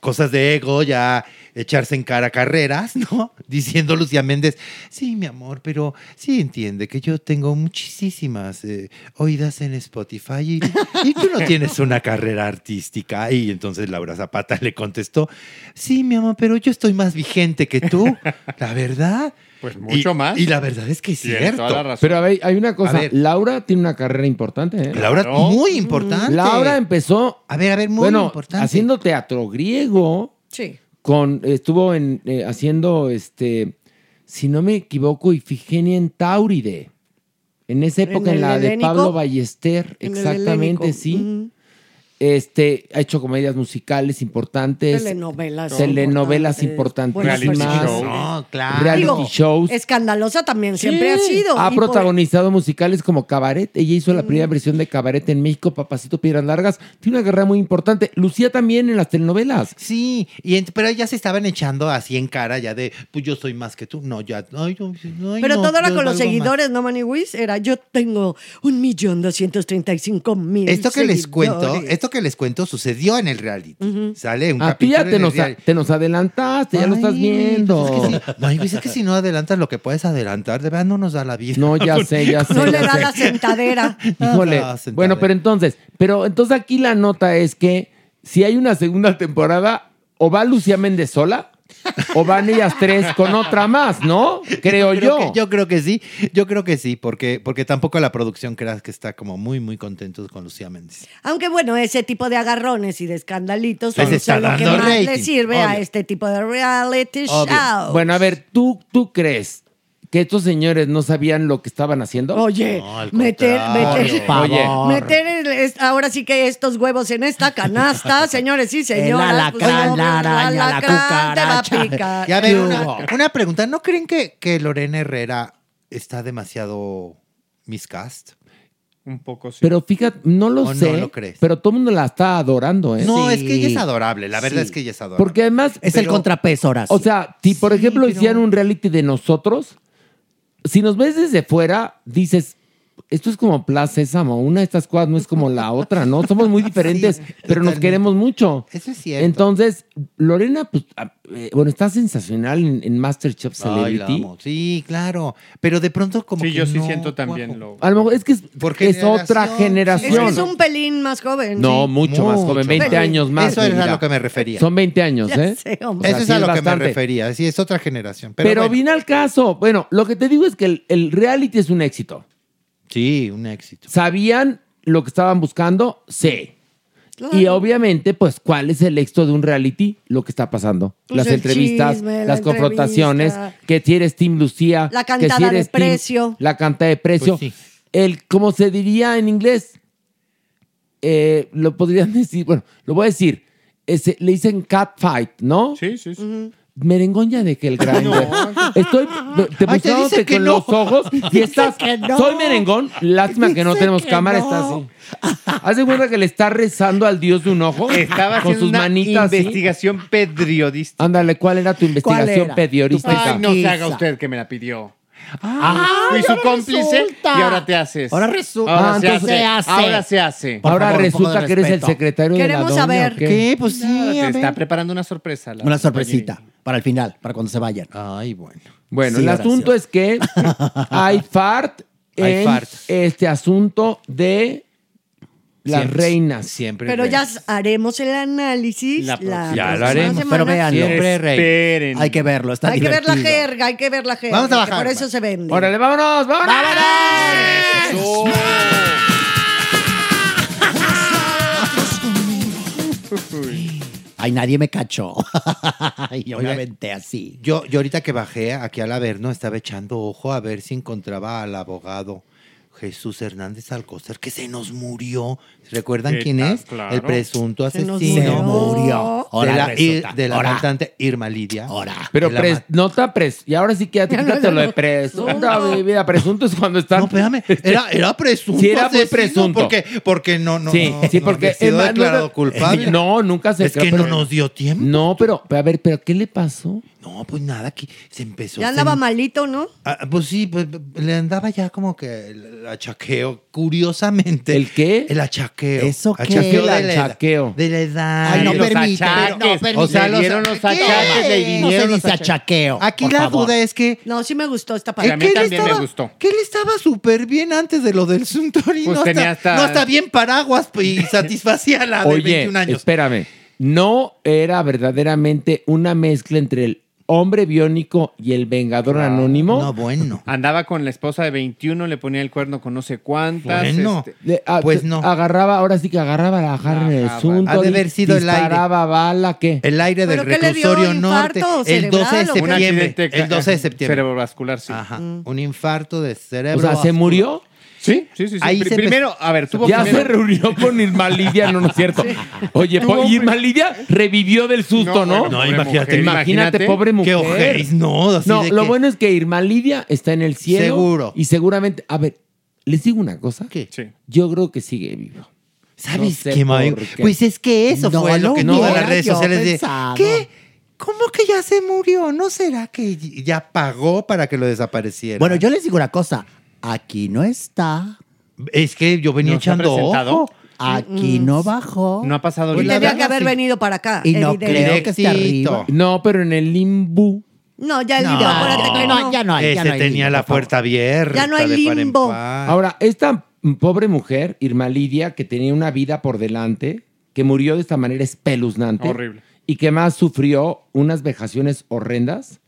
cosas de ego, ya echarse en cara carreras, (laughs) ¿no? Diciendo Lucía Méndez, sí, mi amor, pero sí entiende que yo tengo muchísimas eh, oídas en Spotify y, y tú no tienes una carrera artística. Y entonces Laura Zapata le contestó, sí, mi amor, pero yo estoy más vigente que tú, la verdad. Pues mucho Y- más. Y la verdad es que es cierto. toda la razón. Pero a ver, hay una cosa. A ver. Laura tiene una carrera importante. ¿eh? Laura, Claro. muy importante. Laura empezó, A ver, a ver, muy bueno, importante. haciendo teatro griego. Sí. Con, estuvo en, eh, haciendo, este, si no me equivoco, Ifigenia en Tauride. En esa ¿En época, en, el la de helénico? Pablo Ballester. En el Exactamente, helénico. sí. Ujú. Este, ha hecho comedias musicales importantes. Telenovelas. Telenovelas importantes. importantísimas. Reality shows. No, claro. Reality Digo, shows. Escandalosa también siempre ha sido. Ha protagonizado musicales como Cabaret. Ella hizo la Mm. primera versión de Cabaret en México, Papacito Piedras Largas. Tiene una carrera muy importante. Lucía también en las telenovelas. Sí, y pero ya se estaban echando así en cara, ya de, pues yo soy más que tú. No, ya, ay, no, ay, Pero no, todo era yo con los valgo más. seguidores, ¿no, Maniwis? Era yo tengo un millón doscientos treinta y cinco mil Esto que les cuento, seguidores. Esto que les cuento sucedió en el reality. Sale un Ah, tú capítulo ya te en el nos, reality. te nos adelantaste, ya lo estás viendo. pues es que. Ay, pues es que si no adelantas lo que puedes adelantar, de verdad no nos da la vida. No, ya sé, ya (laughs) sé. No le da sé. la sentadera. (laughs) Híjole. Ah, sentada. Bueno, pero entonces, pero entonces aquí la nota es que si hay una segunda temporada, o va Lucía Méndez sola, o van ellas tres con otra más, ¿no? Creo yo. creo que- yo creo que sí, yo creo que sí, porque, porque tampoco la producción creas que está como muy, muy contentos con Lucía Méndez. Aunque bueno, ese tipo de agarrones y de escandalitos Les son lo que más le rating, sirve a este tipo de reality Obvio. show. Bueno, a ver, ¿tú, ¿tú crees que estos señores no sabían lo que estaban haciendo? Oye, meter, meter, Oye, meter el- es- ahora sí que estos huevos en esta canasta, (laughs) señores y señoras. pues, alacrán, no, la araña, el la alacrán te va a picar. Y a ver, ¿Qué una, una pregunta, ¿no creen que, que Lorena Herrera está demasiado miscast? Un poco sí. pero fíjate, no lo ¿O no sé, lo crees? pero todo el mundo la está adorando, ¿eh? No, Sí. es que ella es adorable, la verdad Sí. es que ella es adorable. Porque además... Es el pero- contrapeso, ahora O sea, si por ejemplo hicieran un reality de nosotros, si nos ves desde fuera, dices, esto es como Plaza Sésamo, una de estas cosas no es como la otra, ¿no? Somos muy (laughs) diferentes, pero nos queremos mucho. Eso es cierto. Entonces, Lorena, pues, ah, eh, bueno, está sensacional en, en Masterchef Ay, la Celebrity. amo. Sí, claro. Pero de pronto como Sí, que yo sí no siento también lo. A lo mejor es que es, Por es otra generación, Es que es un pelín más joven. No, sí. mucho, más joven, 20 Pelín. años más. Eso es a lo que me refería. Son 20 años, Ya ¿eh? sé, hombre. Eso sea, es a es lo que bastante. me refería. Sí, es otra generación. Pero, Pero, bueno. vine al caso. Bueno, lo que te digo es que el, el reality es un éxito. Sí, un éxito. ¿Sabían lo que estaban buscando? Sí. Claro. Y obviamente, pues, ¿cuál es el éxito de un reality? Lo que está pasando. Pues las entrevistas, chisme, la las confrontaciones, entrevista. que si eres Team Lucía. La que si cantada de eres team- precio. la cantada de precio. Pues sí. El, como se diría en inglés, eh, lo podrían (laughs) decir, bueno, lo voy a decir, ese, le dicen cat fight, ¿no? Sí, sí, sí. Merengón ya de que el (laughs) grinder. Estoy te Ay, te dice mostrándote que con no. los ojos (laughs) y estás. que no. Soy merengón. Lástima que no tenemos que cámara. no. Está así. Haz de cuenta que le está rezando al dios de un ojo. Estaba con sus una manitas. así. investigación periodística. Ándale, ¿cuál era tu investigación era? periodística? Ay, no se haga usted que me la pidió. Ah, Fui su cómplice resulta. y ahora te haces. Ahora resulta. Ahora Ah, se, hace. se hace. Ahora se hace. Por Ahora favor, un poco resulta que eres el respeto. secretario de la Queremos doña, saber. ¿o qué? ¿Qué? Pues sí, a te ver. está preparando una sorpresa. la Una sorpresita para el final, para cuando se vayan. Ay, bueno. Bueno, Sí, el Horacio. asunto es que (laughs) hay fart Hay en fart. este asunto de las Siempre- reinas. Siempre. Pero ya haremos el análisis. La La. Ya lo haremos. semana. Pero véanlo. Siempre rey. Esperen. Hay que verlo, está Hay que ver la divertido. jerga, hay que ver la jerga. Vamos a bajar, Por eso se vende. Órale, vámonos, vámonos. Ay, nadie me cachó. y yo me aventé así. Yo, yo ahorita que bajé aquí al Averno estaba echando ojo a ver si encontraba al abogado Jesús Hernández Alcocer, que se nos murió. ¿Recuerdan ¿Qué quién tal? es? Claro. El presunto Se nos asesino. Se murió. De Ahora la, resulta. De la Ahora. cantante Irma Lidia. Ahora. Pero la pres- ma- nota pres. Y ahora sí que ya te quítate lo de presunto, mi vida. Presunto es cuando están. No, espérame, (laughs) era, era presunto. Sí, era muy presunto. Porque, porque no, no. Sí, no, sí, no porque sido declarado no- culpable. (laughs) No, nunca se Es que pero- no nos dio tiempo. No, pero, pero a ver, pero ¿qué le pasó? No, pues nada, que se empezó. Ya se- andaba malito, ¿no? Ah, pues sí, pues, le andaba ya como que el achaqueo. Curiosamente. ¿El qué? El achaqueo. ¿Eso qué? Achaqueo El de la achaqueo. De la edad. Ay, no permite, achaques. no permite. O sea, Le dieron los ¿qué? achaques, le No se vinieron los dice achaqueo. Aquí la favor. duda es que. No, sí me gustó esta A parte. mí también me gustó. Que él estaba súper bien antes de lo del Suntory. Pues no, tenía está, hasta- no está bien paraguas pues, y (laughs) satisfacía la de Oye, 21 años. espérame. No era verdaderamente una mezcla entre el hombre biónico y el vengador anónimo. No, bueno. (laughs) Andaba con la esposa de 21, le ponía el cuerno con no sé cuántas. Bueno. este, Le- ah, Pues no. Agarraba, ahora sí que agarraba la jarra en el asunto. Ha de haber sido el aire. disparaba bala, ¿qué? El aire del ¿Pero qué le dio, reclusorio norte. El 12 de o septiembre. El 12 de septiembre. cerebrovascular, sí. Ajá. Mm. Un infarto de o cerebro. sea, ¿se murió? Sí, sí, sí. sí. Ahí se primero, a ver, tuvo Ya primero- se reunió con Irma Lidia, no, no es cierto. Oye, po- Irma Lidia revivió del susto, ¿no? bueno, No, imagínate, mujer, Imagínate, pobre mujer. Qué ojéis, no. así No, de lo que- bueno es que Irma Lidia está en el cielo. Seguro. Y seguramente, a ver, les digo una cosa. ¿Qué? Sí. Yo creo que sigue vivo. ¿Sabes No sé qué. Pues es que eso No fue lo lo que hubiera todas las redes yo sociales de. pensado. ¿Qué? ¿Cómo que ya se murió? ¿No será que ya pagó para que lo desapareciera? Bueno, yo les digo una cosa. Aquí no está. Es que yo venía ¿No se ha echando presentado? ojo. Aquí no bajó. No ha pasado Pues la Tendría verdad, que haber sí. venido para acá. Y no evidente. creo que esté Directito. arriba. No, pero en el limbo. No, ya el No, limbo, acuérdate que no. ya no hay. Ese ya no hay tenía limbo, la por favor. puerta abierta. Ya no hay de par en limbo. par. Ahora, esta pobre mujer, Irma Lidia, que tenía una vida por delante, que murió de esta manera espeluznante. Horrible. Y que más sufrió unas vejaciones horrendas,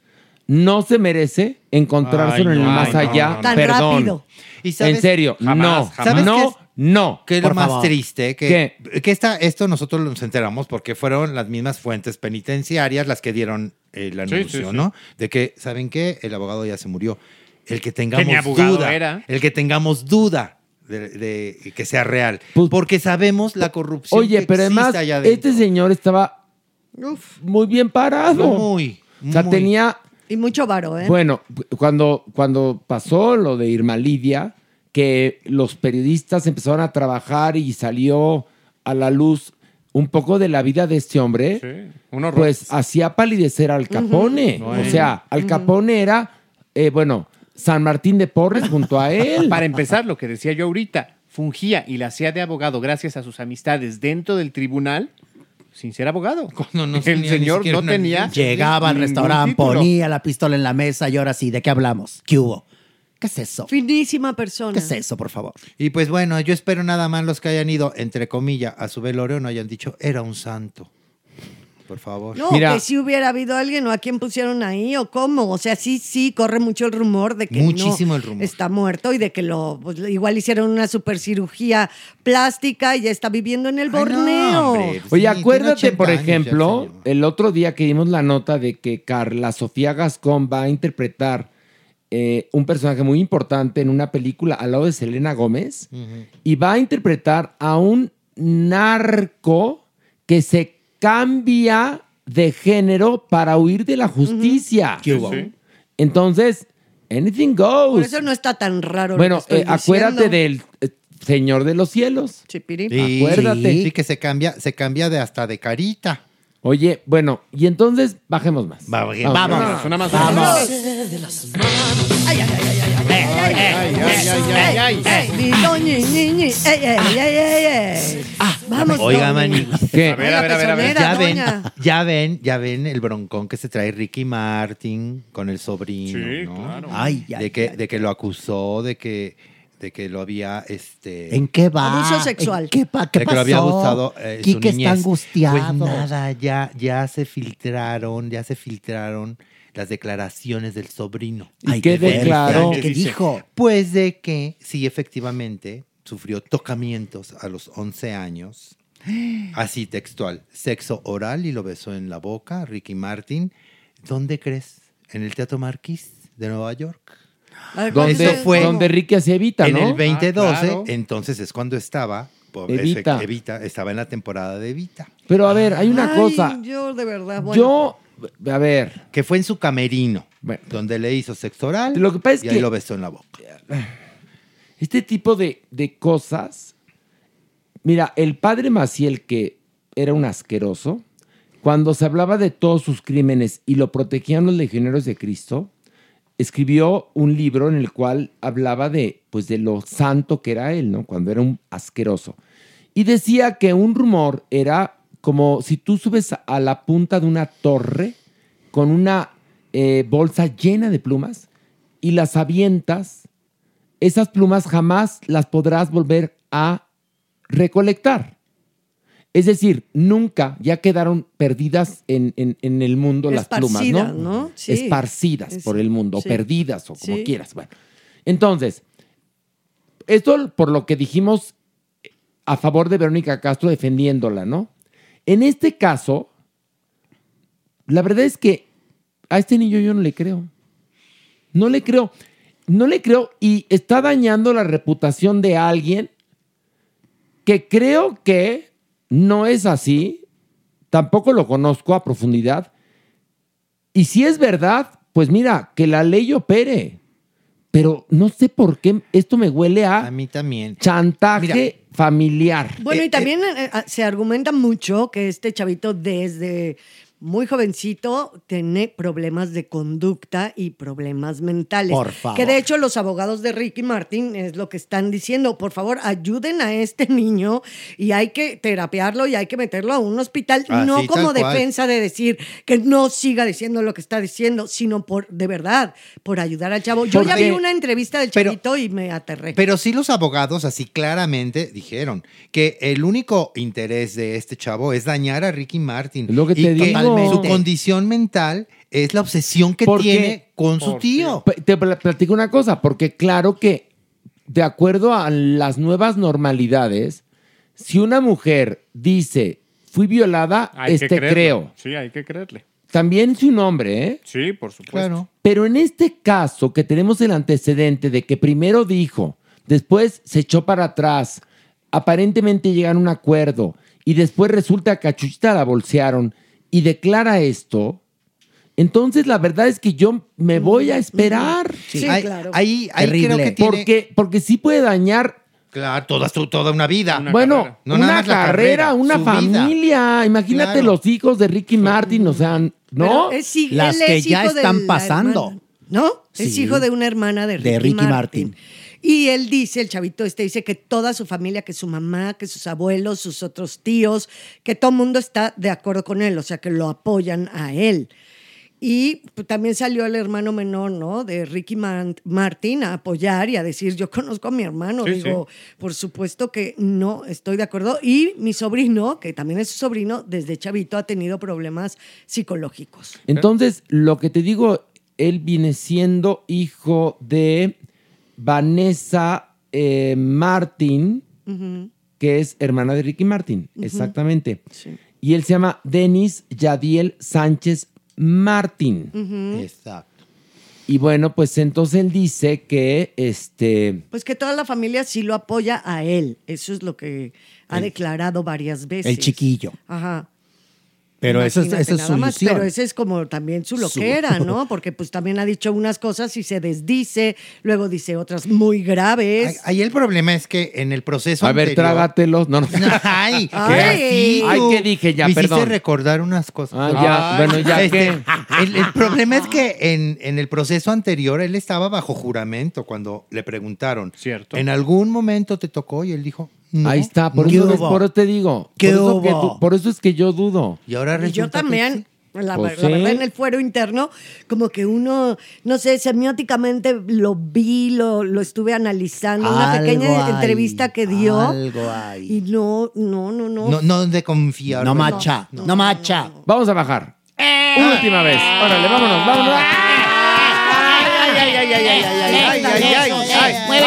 no se merece encontrárselo Ay, en el no, más ay, allá. no, no. Tan Perdón. rápido. ¿Y sabes- En serio, Jamás, no. jamás. ¿Sabes no, qué es- no. Que es lo más favor. triste, que, que esta, esto nosotros nos enteramos porque fueron las mismas fuentes penitenciarias las que dieron el anuncio, sí, sí. ¿no? De que, ¿saben qué? El abogado ya se murió. El que tengamos Que duda, era. el que tengamos duda de, de que sea real. Pues- porque sabemos la corrupción Oye, que pero además, allá este señor estaba muy bien parado. Muy, o sea, muy. tenía Y mucho varo, ¿eh? Bueno, cuando, cuando pasó lo de Irma Lidia, que los periodistas empezaron a trabajar y salió a la luz un poco de la vida de este hombre, Sí, un horror. pues hacía palidecer al Capone. O sea, al Capone era, eh, bueno, San Martín de Porres junto a él. (laughs) Para empezar, lo que decía yo ahorita, fungía y la hacía de abogado gracias a sus amistades dentro del tribunal sin ser abogado. (laughs) Cuando no el señor no una tenía. Llegaba al restaurante, ponía la pistola en la mesa y ahora sí, ¿de qué hablamos? ¿Qué hubo? ¿Qué es eso? Finísima persona. ¿Qué es eso, por favor? Y pues bueno, yo espero nada más los que hayan ido, entre comillas, a su velorio no hayan dicho, era un santo. Por favor. No, Mira. que si hubiera habido alguien o a quién pusieron ahí o cómo. O sea, sí, sí, corre mucho el rumor de que Muchísimo no el rumor. está muerto y de que lo pues, igual hicieron una supercirugía plástica y ya está viviendo en el Ay, no, Borneo. hombre, pues Oye, sí, tiene acuérdate, 80 por ejemplo, el otro día que dimos la nota de que Carla Sofía Gascón va a interpretar eh, un personaje muy importante en una película al lado de Selena Gómez y va a interpretar a un narco que se cambia de género para huir de la justicia. ¿Qué hubo? Sí. Entonces, anything goes. Por eso no está tan raro. lo bueno, que estoy eh, acuérdate del eh, Señor de los Cielos. Chipiri. Sí, Acuérdate. Sí, que se cambia, se cambia de hasta de carita. Oye, bueno, y entonces bajemos más. Va- Vamos. Vamos. Una más. Vamos. Ay, ay, ay, ay, Vamos, Oiga. Mani. ¿Qué? A ver, a ver, a ver, a ver. Ya ven, ya ven, ya ven el broncón que se trae Ricky Martin con el sobrino, Sí, ¿no? claro. Ay, ay, de que, ay. de que lo acusó, de que, de que lo había, este, ¿En qué va? Abuso sexual. ¿En ¿Qué, pa- qué de que pasó? lo había abusado eh, su Quique está niñez. angustiado. Pues nada, ya, ya se filtraron, ya se filtraron las declaraciones del sobrino. ¿Y Ay, qué declaró? ¿Qué dijo? Pues de que sí, efectivamente, sufrió tocamientos a los 11 años. Así textual. Sexo oral y lo besó en la boca, Ricky Martin. ¿Dónde crees? En el Teatro Marquis de Nueva York. A ver, Donde, Eso fue- donde Ricky hacía Evita, en ¿no? el 2012, Ah, claro. entonces es cuando estaba. Evita. estaba en la temporada de Evita. Pero a ver, hay una Ay, cosa. Yo, de verdad, bueno. Yo, a ver, Que fue en su camerino, Bueno. donde le hizo sexo oral Lo que pasa es y ahí lo besó en la boca. (sighs) este tipo de, de cosas. Mira, el padre Maciel, que era un asqueroso, cuando se hablaba de todos sus crímenes y lo protegían los legionarios de Cristo, escribió un libro en el cual hablaba de, pues, de lo santo que era él, ¿no? Cuando era un asqueroso. Y decía que un rumor era como si tú subes a la punta de una torre con una eh, bolsa llena de plumas y las avientas, esas plumas jamás las podrás volver a recolectar. Es decir, nunca ya quedaron perdidas en, en- en el mundo las plumas, ¿no? Esparcidas, ¿no? Sí. Esparcidas Es- por el mundo, sí. perdidas, o como Sí. quieras. Bueno, entonces, esto por lo que dijimos a favor de Verónica Castro defendiéndola, ¿no? En este caso, la verdad es que a este niño yo no le creo. No le creo. No le creo y está dañando la reputación de alguien que creo que no es así. Tampoco lo conozco a profundidad. Y si es verdad, pues mira, que la ley opere. Pero no sé por qué esto me huele a, A mí también. chantaje familiar. Bueno, y también eh, eh, se argumenta mucho que este chavito desde muy jovencito tiene problemas de conducta y problemas mentales. Por favor. Que de hecho los abogados de Ricky Martin es lo que están diciendo. Por favor, ayuden a este (laughs) niño y hay que terapiarlo y hay que meterlo a un hospital. Así, no como cual. defensa de decir que no siga diciendo lo que está diciendo, sino por, de verdad, por ayudar al chavo. Yo ya vi una entrevista del pero- chavito y me aterré. Pero sí los abogados así claramente dijeron que el único interés de este chavo es dañar a Ricky Martin. Lo que y te digo. Su condición mental es la obsesión que Porque- tiene con su tío. Te pl- platico una cosa, porque claro que de acuerdo a las nuevas normalidades, si una mujer dice fui violada, Hay que este creerlo. creo. Sí, hay que creerle. También si un hombre, ¿eh? Sí, por supuesto. Pero en este caso que tenemos el antecedente de que primero dijo, después se echó para atrás, aparentemente llegaron a un acuerdo y después resulta que a Chuchita la bolsearon y declara esto, entonces la verdad es que yo me voy a esperar. Sí, Sí, ahí- claro. ahí- ahí creo Terrible. que tiene- Porque, porque sí puede dañar Claro, toda, su- toda una vida. bueno, No una nada más la carrera, una vida. familia. Imagínate Claro. los hijos de Ricky Martin, o sea, ¿no? Pero es Las que es ya están pasando. hermana, ¿No? Es hijo de una hermana de Ricky, De Ricky Martin. Martin. Y él dice, el chavito este dice que toda su familia, que su mamá, que sus abuelos, sus otros tíos, que todo el mundo está de acuerdo con él, o sea, que lo apoyan a él. Y pues, también salió el hermano menor, ¿no? De Ricky Man- Martin a apoyar y a decir, yo conozco a mi hermano. Sí, Digo, por supuesto que no estoy de acuerdo. Y mi sobrino, que también es su sobrino, desde chavito ha tenido problemas psicológicos. Entonces, lo que te digo, él viene siendo hijo de Vanessa eh, Martin, que es hermana de Ricky Martin, exactamente. Y él se llama Denis Yadiel Sánchez Martin. Exacto. Y bueno, pues entonces él dice que este. Pues que toda la familia sí lo apoya a él. Eso es lo que ha declarado varias veces. El chiquillo. Ajá. Pero esa es, esa es nada su más. Pero ese es como también su Su- loquera, ¿no? (laughs) Porque pues también ha dicho unas cosas y se desdice, luego dice otras muy graves. Ahí el problema es que en el proceso A ver, anterior- trágatelos. No, no. (laughs) Ay, Ay. (laughs) ¿qué Ay, tú? ¿qué dije ya? Me hiciste Perdón. recordar unas cosas. Ah, ya, Ay. bueno, ya Este, que. El, el problema es que en, en el proceso anterior él estaba bajo juramento cuando le preguntaron. Cierto. ¿En algún momento te tocó? Y él dijo, no. Ahí está, por ¿Qué eso, es- hubo? por eso te digo. ¿Qué por, eso que por eso es que yo dudo. Y ahora Y yo también. La, Pues la sí. verdad, en el fuero interno, como que uno, no sé, semióticamente lo vi, lo, lo estuve analizando, una pequeña hay, entrevista que dio. algo hay. Y no, no, no, no. No, no de confiar. No ¿verdad? macha, no, macha. Vamos a bajar. Última vez. Órale, vámonos, vámonos. Ay, ay, ay, ay, ay, ay, ay, ay, ay, ay, ay.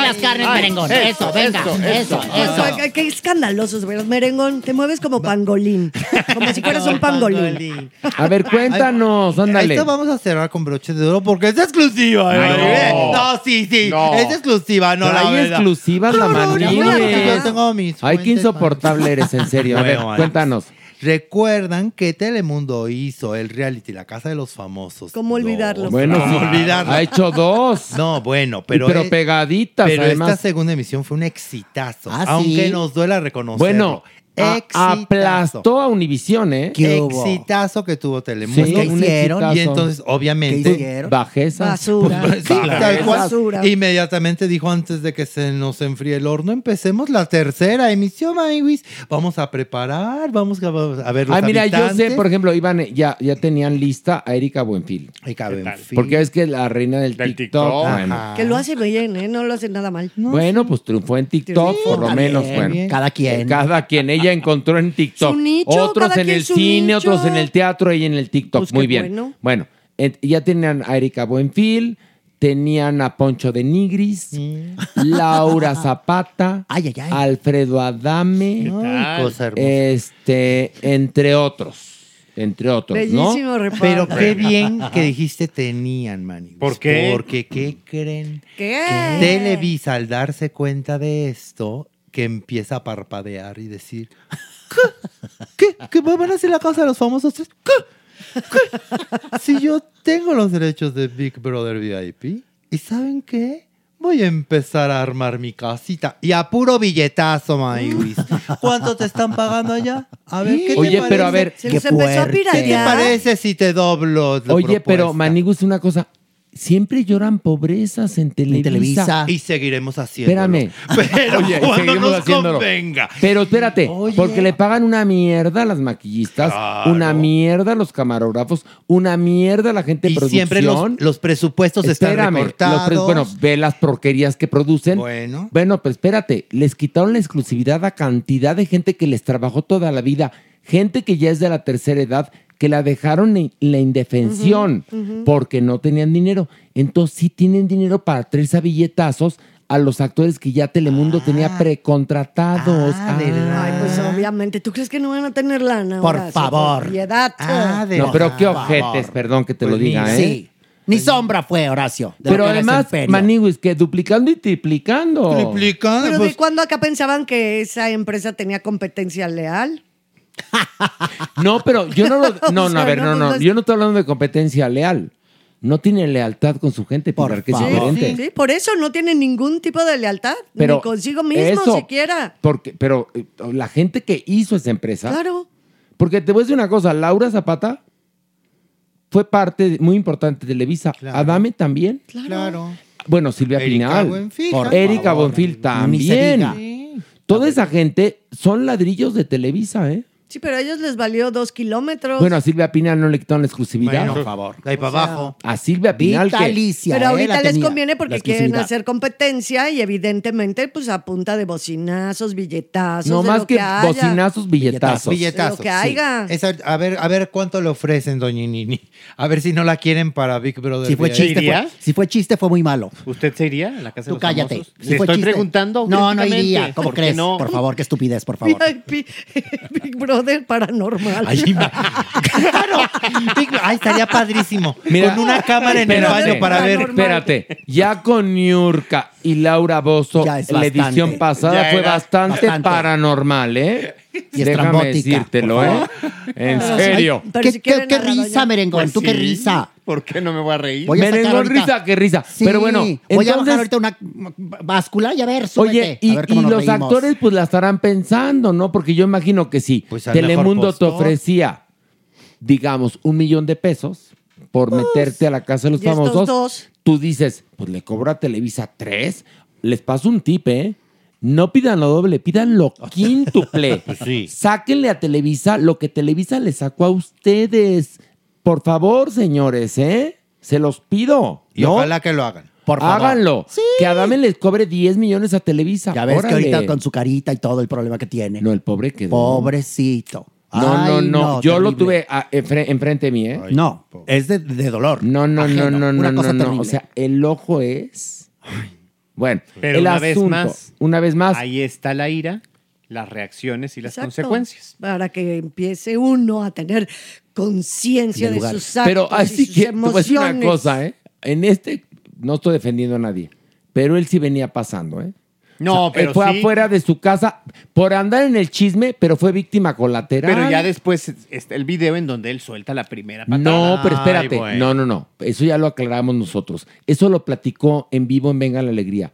Las carnes, merengón. Eso, venga. Eso, eso. Qué, qué escandalosos, ¿verdad? Merengón, te mueves como pangolín. Como si fueras un pangolín. A ver, cuéntanos, ándale. Esto vamos a cerrar con broche de oro porque es exclusiva. Ay, ¿eh? no. no. sí, sí. No. Es exclusiva, no la Hay exclusivas la No, no, Marlene. yo tengo mis Ay, qué insoportable eres, en serio. A ver, cuéntanos. ¿Recuerdan que Telemundo hizo el reality La Casa de los Famosos? ¿Cómo olvidarlo? Bueno, ¿Cómo sí, olvidarlo? ha hecho dos. (laughs) No, bueno, pero, pero eh, pegaditas, pero además. esta segunda emisión fue un exitazo. Ah, ¿sí? aunque nos duela reconocerlo. Bueno, a- aplastó a Univisión, ¿eh? Exitazo que tuvo Telemundo. Sí, un exitazo. Y entonces, obviamente. ¿Qué hicieron? Bajeza. Basura. Pues, (laughs) sí, Claro. tal cual. Basura. Inmediatamente dijo antes de que se nos enfríe el horno, empecemos la tercera emisión, Maywis. Vamos a preparar, vamos a, a ver los Ay, mira, yo sé, habitantes. por ejemplo, iban, ya, ya tenían lista a Erika Buenfil. Erika Buenfil. Porque es que es la reina del, TikTok. bueno. Que lo hace bien, ¿eh? No lo hace nada mal. Bueno, pues triunfó en TikTok, Sí, por lo menos. bien, bueno. bien. Cada quien. Cada quien. Ella encontró en TikTok. Su nicho, otros cada en quien el su cine, nicho. otros en el teatro, ella en el TikTok. Pues Muy bien. bueno. Bueno, et- ya tenían a Erika Buenfil, tenían a Poncho de Nigris, (laughs) Laura Zapata, Alfredo Adame, ¿Qué tal? cosa este, entre otros. Entre otros, Bellísimo ¿no? reparto. Pero qué bien que dijiste tenían, Manny. ¿Por qué? Porque, ¿qué creen? ¿Qué? Televisa, al darse cuenta de esto, que empieza a parpadear y decir, ¿qué? ¿Qué? ¿Que van a hacer la casa de los famosos tres? ¿Qué? ¿Qué? Si yo tengo los derechos de Big Brother VIP, ¿y saben qué? Voy a empezar a armar mi casita. Y a puro billetazo, Maywis. ¿Cuánto te están pagando allá? A ver, ¿qué te Oye, pero a parece? ver, Se les empezó a ¿Qué te parece si te doblo la Oye, pero propuesta? Manigus, una cosa. Siempre lloran pobrezas en Televisa. Y seguiremos haciendo. Espérame. (laughs) Pero Oye, cuando nos haciéndolo. convenga. Pero espérate, Oye. porque le pagan una mierda a las maquillistas, Claro. una mierda a los camarógrafos, una mierda a la gente de Y producción. siempre los, los presupuestos están Espérame, recortados. pre- bueno, ve las porquerías que producen. Bueno. Bueno, pues espérate, les quitaron la exclusividad a cantidad de gente que les trabajó toda la vida, gente que ya es de la tercera edad, que la dejaron en la indefensión porque no tenían dinero. Entonces sí tienen dinero para traerse a billetazos a los actores que ya Telemundo tenía precontratados. Ah. Ay, pues obviamente. ¿Tú crees que no van a tener lana? Por favor. Por piedad. no, pero qué ojetes, perdón que te lo Pues diga, ni- ¿eh? Sí. Ni sombra fue, Horacio. de lo Pero además. Maniwis, que duplicando y triplicando. Pero pues ¿de cuándo acá pensaban que esa empresa tenía competencia leal? No, pero yo no lo. (laughs) No, no, a ver, no, no, Yo no estoy hablando de competencia leal. No tiene lealtad con su gente, Pilar, que es Sí, diferente. sí, por eso no tiene ningún tipo de lealtad. Pero ni consigo mismo eso- siquiera. Porque, pero eh, la gente que hizo esa empresa. Claro. Porque te voy a decir una cosa, Laura Zapata fue parte muy importante de Televisa. Adame también. Claro. Bueno, Silvia Erika Pinal. Buenfil, Por por Erika favor. Buenfil Ni se también. diga. Toda esa gente son ladrillos de Televisa, ¿eh? Sí, pero a ellos les valió dos kilómetros. Bueno, a Silvia Pinal no le quitaron la exclusividad. Bueno, por favor. De ahí para O sea, abajo. A Silvia Pinal que... Pero ahorita les conviene porque quieren hacer competencia y evidentemente pues a punta de bocinazos, billetazos. No de más lo que haya. bocinazos, billetazos. Billetazos. De lo que haya. Sí. Esa- a, ver, a ver cuánto le ofrecen, doña Nini. A ver si no la quieren para Big Brother. Si fue chiste, fue, si fue chiste, fue muy malo. ¿Usted se iría a la casa de Tú los cállate. famosos? Si estoy chiste. preguntando No, no iría. ¿Cómo ¿por qué crees? no? Por favor, qué estupidez, por favor. (laughs) Big Brother paranormal. Ay, Big- (laughs) Ay, estaría padrísimo. Mira, con una cámara en el baño para ver. Espérate, ya con Niurka y Laura Bozo, la edición pasada Ya fue bastante. paranormal, ¿eh? (laughs) Y Déjame decírtelo, ¿eh? (laughs) En Pero serio. sí, ¿Qué, qué- qué risa, merengón? Pues ¿Tú qué sí. risa? ¿Por qué no me voy a reír? Voy a sacar Merengón, ahorita- risa, qué risa. Sí, Pero bueno, voy a entonces- bajar ahorita una báscula y a ver, súbete. Oye, y, a ver cómo y nos los reímos. actores pues la estarán pensando, ¿no? Porque yo imagino que si Pues al Telemundo mejor te postor. ofrecía, digamos, un millón de pesos por meterte a la casa de los y estos famosos, dos. tú dices, pues le cobro a Televisa tres. Les paso un tip, ¿eh? No pidan lo doble, pidan lo (laughs) quíntuple. Sí. Sáquenle a Televisa lo que Televisa le sacó a ustedes. Por favor, señores, ¿eh? Se los pido. Y ¿no? ojalá que lo hagan. Por favor. Háganlo. Que Adame les cobre 10 millones a Televisa. Ya ves Órale. que ahorita con su carita y todo el problema que tiene. No, el pobre quedó. Pobrecito. No, no, Ay, no. Yo lo tuve a- enfre- enfrente de mí, ¿eh? No, es de, de dolor. No, no, Ajeno, no, no, una no, cosa no, no. O sea, el ojo es. Bueno, Pero el una asunto. vez más, una vez más. ahí está la ira, las reacciones y las Exacto. consecuencias. Para que empiece uno a tener conciencia en de sus actos Pero así y sus que te voy a decir una emociones. cosa, ¿eh? En este no estoy defendiendo a nadie, pero él sí venía pasando, ¿eh? No, O sea, pero él fue sí. afuera de su casa por andar en el chisme, pero fue víctima colateral. Pero ya después está el video en donde él suelta la primera patada. No, pero espérate. Ay, bueno. No, no, no. Eso ya lo aclaramos nosotros. Eso lo platicó en vivo en Venga la Alegría.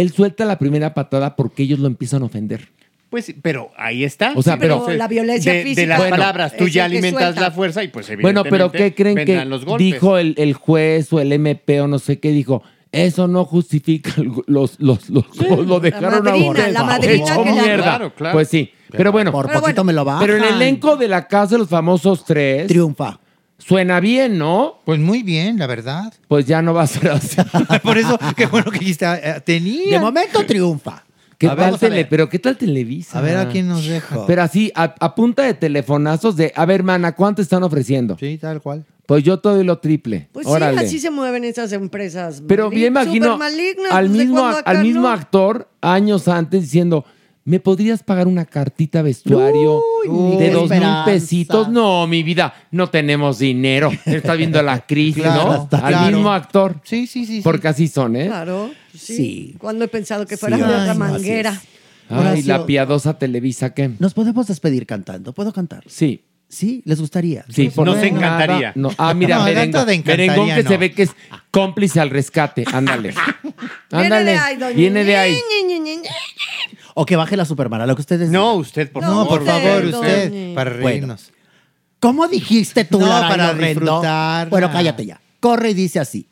Él suelta la primera patada porque ellos lo empiezan a ofender. Pues, pero ahí está. O sea, Sí, pero- la violencia de, física De las Bueno, palabras, tú ya alimentas suelta. la fuerza y pues Bueno, pero evidentemente ¿qué creen que los dijo el, el juez o el MP o no sé qué? Dijo, eso no justifica los, los, los, lo dejaron madrina, a usted la madrina hecho que la- mierda. Claro, claro. Pues sí, pero bueno. Por poquito bueno, me lo bajan. Pero el elenco de la casa de los famosos tres triunfa. Suena bien, ¿no? Pues muy bien, la verdad. Pues ya no va a ser así. (laughs) Por eso, qué bueno que dijiste, eh, tenía. De momento triunfa. ¿Qué A ver, tal vamos a tele- ver. pero qué tal Televisa? A ver a quién nos deja. Pero así, a, a punta de telefonazos de, a ver, mana, ¿cuánto están ofreciendo? Sí, tal cual. Pues yo todo lo triple. Pues Órale. sí, así se mueven esas empresas. Pero bien imagino al pues, ¿de mismo, cuándo acá al mismo no? actor años antes diciendo, ¿me podrías pagar una cartita vestuario Uy, de dos mil pesitos? No, mi vida, no tenemos dinero. Está viendo la crisis, Claro, ¿no? está Al claro. mismo actor. Sí, sí, sí. sí. Porque así son, ¿eh? Claro, sí. Sí. Cuando he pensado que fuera Sí. de otra Ay, no, manguera. Ay, Horacio. la piadosa Televisa, ¿qué? Nos podemos despedir cantando. ¿Puedo cantar? Sí. ¿Sí? ¿Les gustaría? Sí, por Nos nada, encantaría. no. Ah, mira, No, merengo- tanto de encantaría, merengón que no. se ve que es cómplice al rescate. Ándale. (laughs) Viene Ándale. de ahí, doña Viene de ahí. O que baje la supermana, lo que ustedes No, digan. usted, por No, No, favor. por favor, Usted, usted, doña. para Bueno. reírnos. ¿Cómo dijiste tú, No, Lara, para disfrutar. Bueno, cállate ya. Corre y dice así.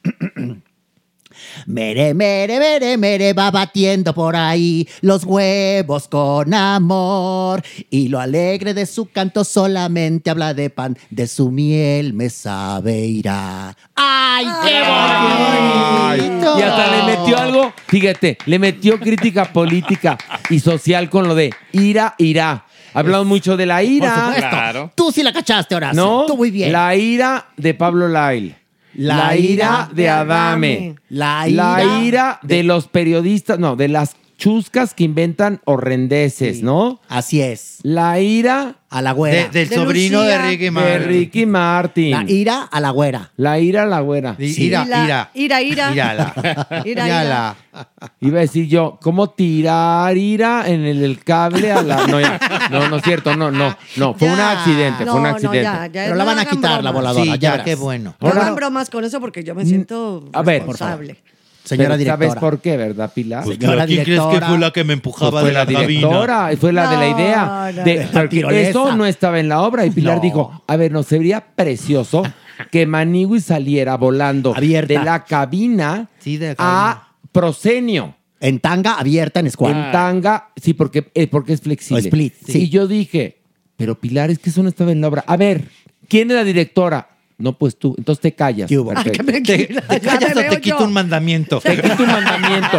Mere, mere, mere, mere, va batiendo por ahí los huevos con amor. Y lo alegre de su canto solamente habla de pan, de su miel me sabe irá. ¡Ay, qué Ay, bonito! Y hasta le metió algo, fíjate, le metió crítica política y social con lo de ira, ira. Hablamos mucho de la Por ira. supuesto. Claro. Tú sí la cachaste, Horacio. ¿No? Tú muy bien. La ira de Pablo Lail. La, La ira, de Adame. La La ira ira de los periodistas, no, de las chuscas que inventan horrendeces, ¿no? Así es. La ira A la güera. De- del De sobrino Lucía. de Ricky de Martin. Ricky Martin. La ira a la güera. La ira a la güera. Sí. Ira, la- ira. ira, ira. Írala. (laughs) Ira, Írala. Iba a decir yo, ¿cómo tirar ira en el, el cable a la.? No, ya. no, no es cierto, no, no, no. Fue un accidente, fue un No, no, accidente. ya, ya, Pero la no van a quitar la voladora. Sí, ya ya, verás. qué bueno. No hagan bromas con eso porque yo me siento a ver, responsable. Señora Pero ¿Sabes directora. por qué, verdad, Pilar? Pues Señora ¿Quién crees que directora. fue la que me Pues empujaba fue de la la, cabina? directora, y fue la de la idea. no, de, no. eso no estaba en la obra. Y Pilar No. dijo: A ver, nos sería precioso que Manigui saliera volando Abierta. de la cabina Sí, de la a Prosenio. En tanga abierta en squad. En tanga, sí, porque, eh, porque es flexible. O split, sí. Y yo dije, pero Pilar, es que eso no estaba en la obra. A ver, ¿quién es la directora? No, pues tú. Entonces te callas. ¿Qué hubo? Ay, Perfecto. que me Te, quita, te ya callas me o te quito yo. un mandamiento. Te quito un mandamiento.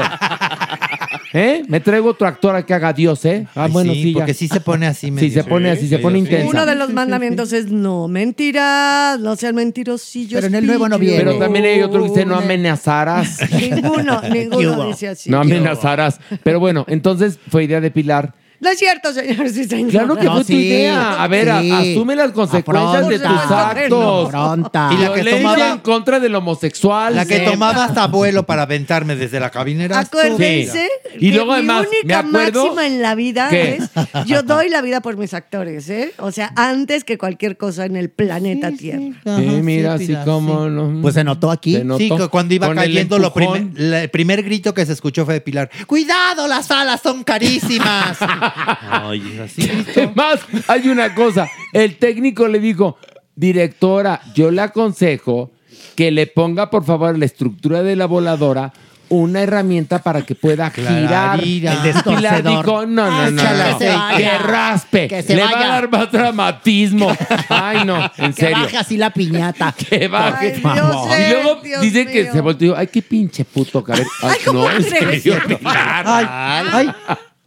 ¿Eh? Me traigo otro actor a que haga Dios, ¿eh? Ah, Ay, bueno, sí, sí, ya. porque sí se pone así Sí, medio. se pone así, se pone intensa. Uno de los mandamientos es no mentiras, no sean mentirosillos. Pero en el nuevo no pillos. viene. Pero también hay otro que dice no amenazarás. Ninguno, (laughs) ¿Qué ninguno hubo? dice así. No amenazarás. Pero bueno, entonces fue idea de Pilar. No es cierto, señor, (laughs) sí, señor. Claro que No, fue tu sí, idea. A ver, a- sí. asume las consecuencias de tus Afronta. actos. Afronta. Y la que tomaba- en contra del homosexual. La que Sí. tomaba hasta abuelo para aventarme desde la cabina era tú. Acuérdense Y que luego, además, mi única me acuerdo- máxima en la vida ¿Qué? es (laughs) yo doy la vida por mis actores, ¿eh? O sea, antes que cualquier cosa en el planeta Tierra. Ajá, Sí, mira, así Pilar, como sí. no. Pues se notó aquí. Se notó. Sí, que cuando iba Con el cayendo, lo empujón. primer, la- el primer grito que se escuchó fue de Pilar. ¡Cuidado, las alas son carísimas! (laughs) Ay, así. (laughs) Además, hay una cosa. El técnico le dijo, directora, yo le aconsejo que le ponga, por favor, la estructura de la voladora una herramienta para que pueda girar. El Pilar destorcedor. dijo, no, no, no, Échale no, que raspe, Que se le va vaya. a dar más dramatismo. (laughs) Ay, no, en Que serio. baje así la piñata. (laughs) Que baje. Ay, Dios y luego Dios dice que mío. se volteó y ay, qué pinche puto cabrón. Ay, ¿cómo no, en crees? serio. Ay, ay,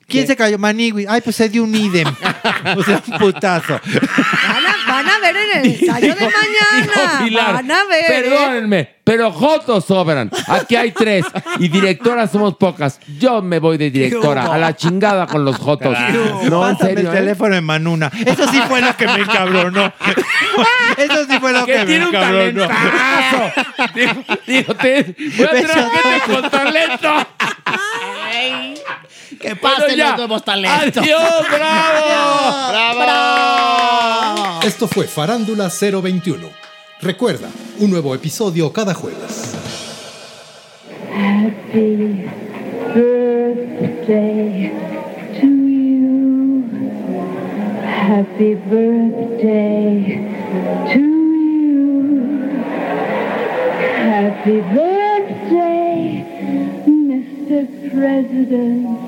¿quién se cayó? Manigui. Ay, pues se dio un idem. O sea, un putazo. Van a, van a ver en el ensayo de (laughs) mañana. Dijo Pilar, van a ver. ¿eh? Perdónenme, pero Jotos sobran. Aquí hay tres y directoras somos pocas. Yo me voy de directora. A la chingada con los Jotos. No, en Pásame serio. el ¿eh? teléfono en Manuna. Eso sí fue lo que me encabronó. (laughs) Eso sí fue lo que, Que me tiene un encabronó. talentazo. (laughs) Digo, digo, te, voy a gente con talento. Que pasen ya. los nuevos talentos. (laughs) Adiós, bravo. ¡Bravo! Esto fue Farándula 021. Recuerda, un nuevo episodio cada jueves. Happy birthday to you. Happy birthday to you. Happy birthday, Mr. President.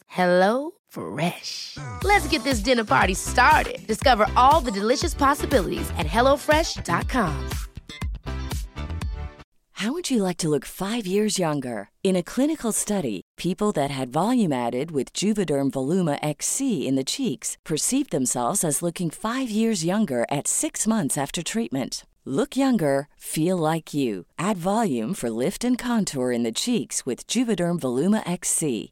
Hello Fresh. Let's get this dinner party started. Discover all the delicious possibilities at hellofresh.com. How would you like to look five years younger? In a clinical study, people that had volume added with Juvederm Voluma XC in the cheeks perceived themselves as looking five years younger at six months after treatment. Look younger, feel like you. Add volume for lift and contour in the cheeks with Juvederm Voluma XC.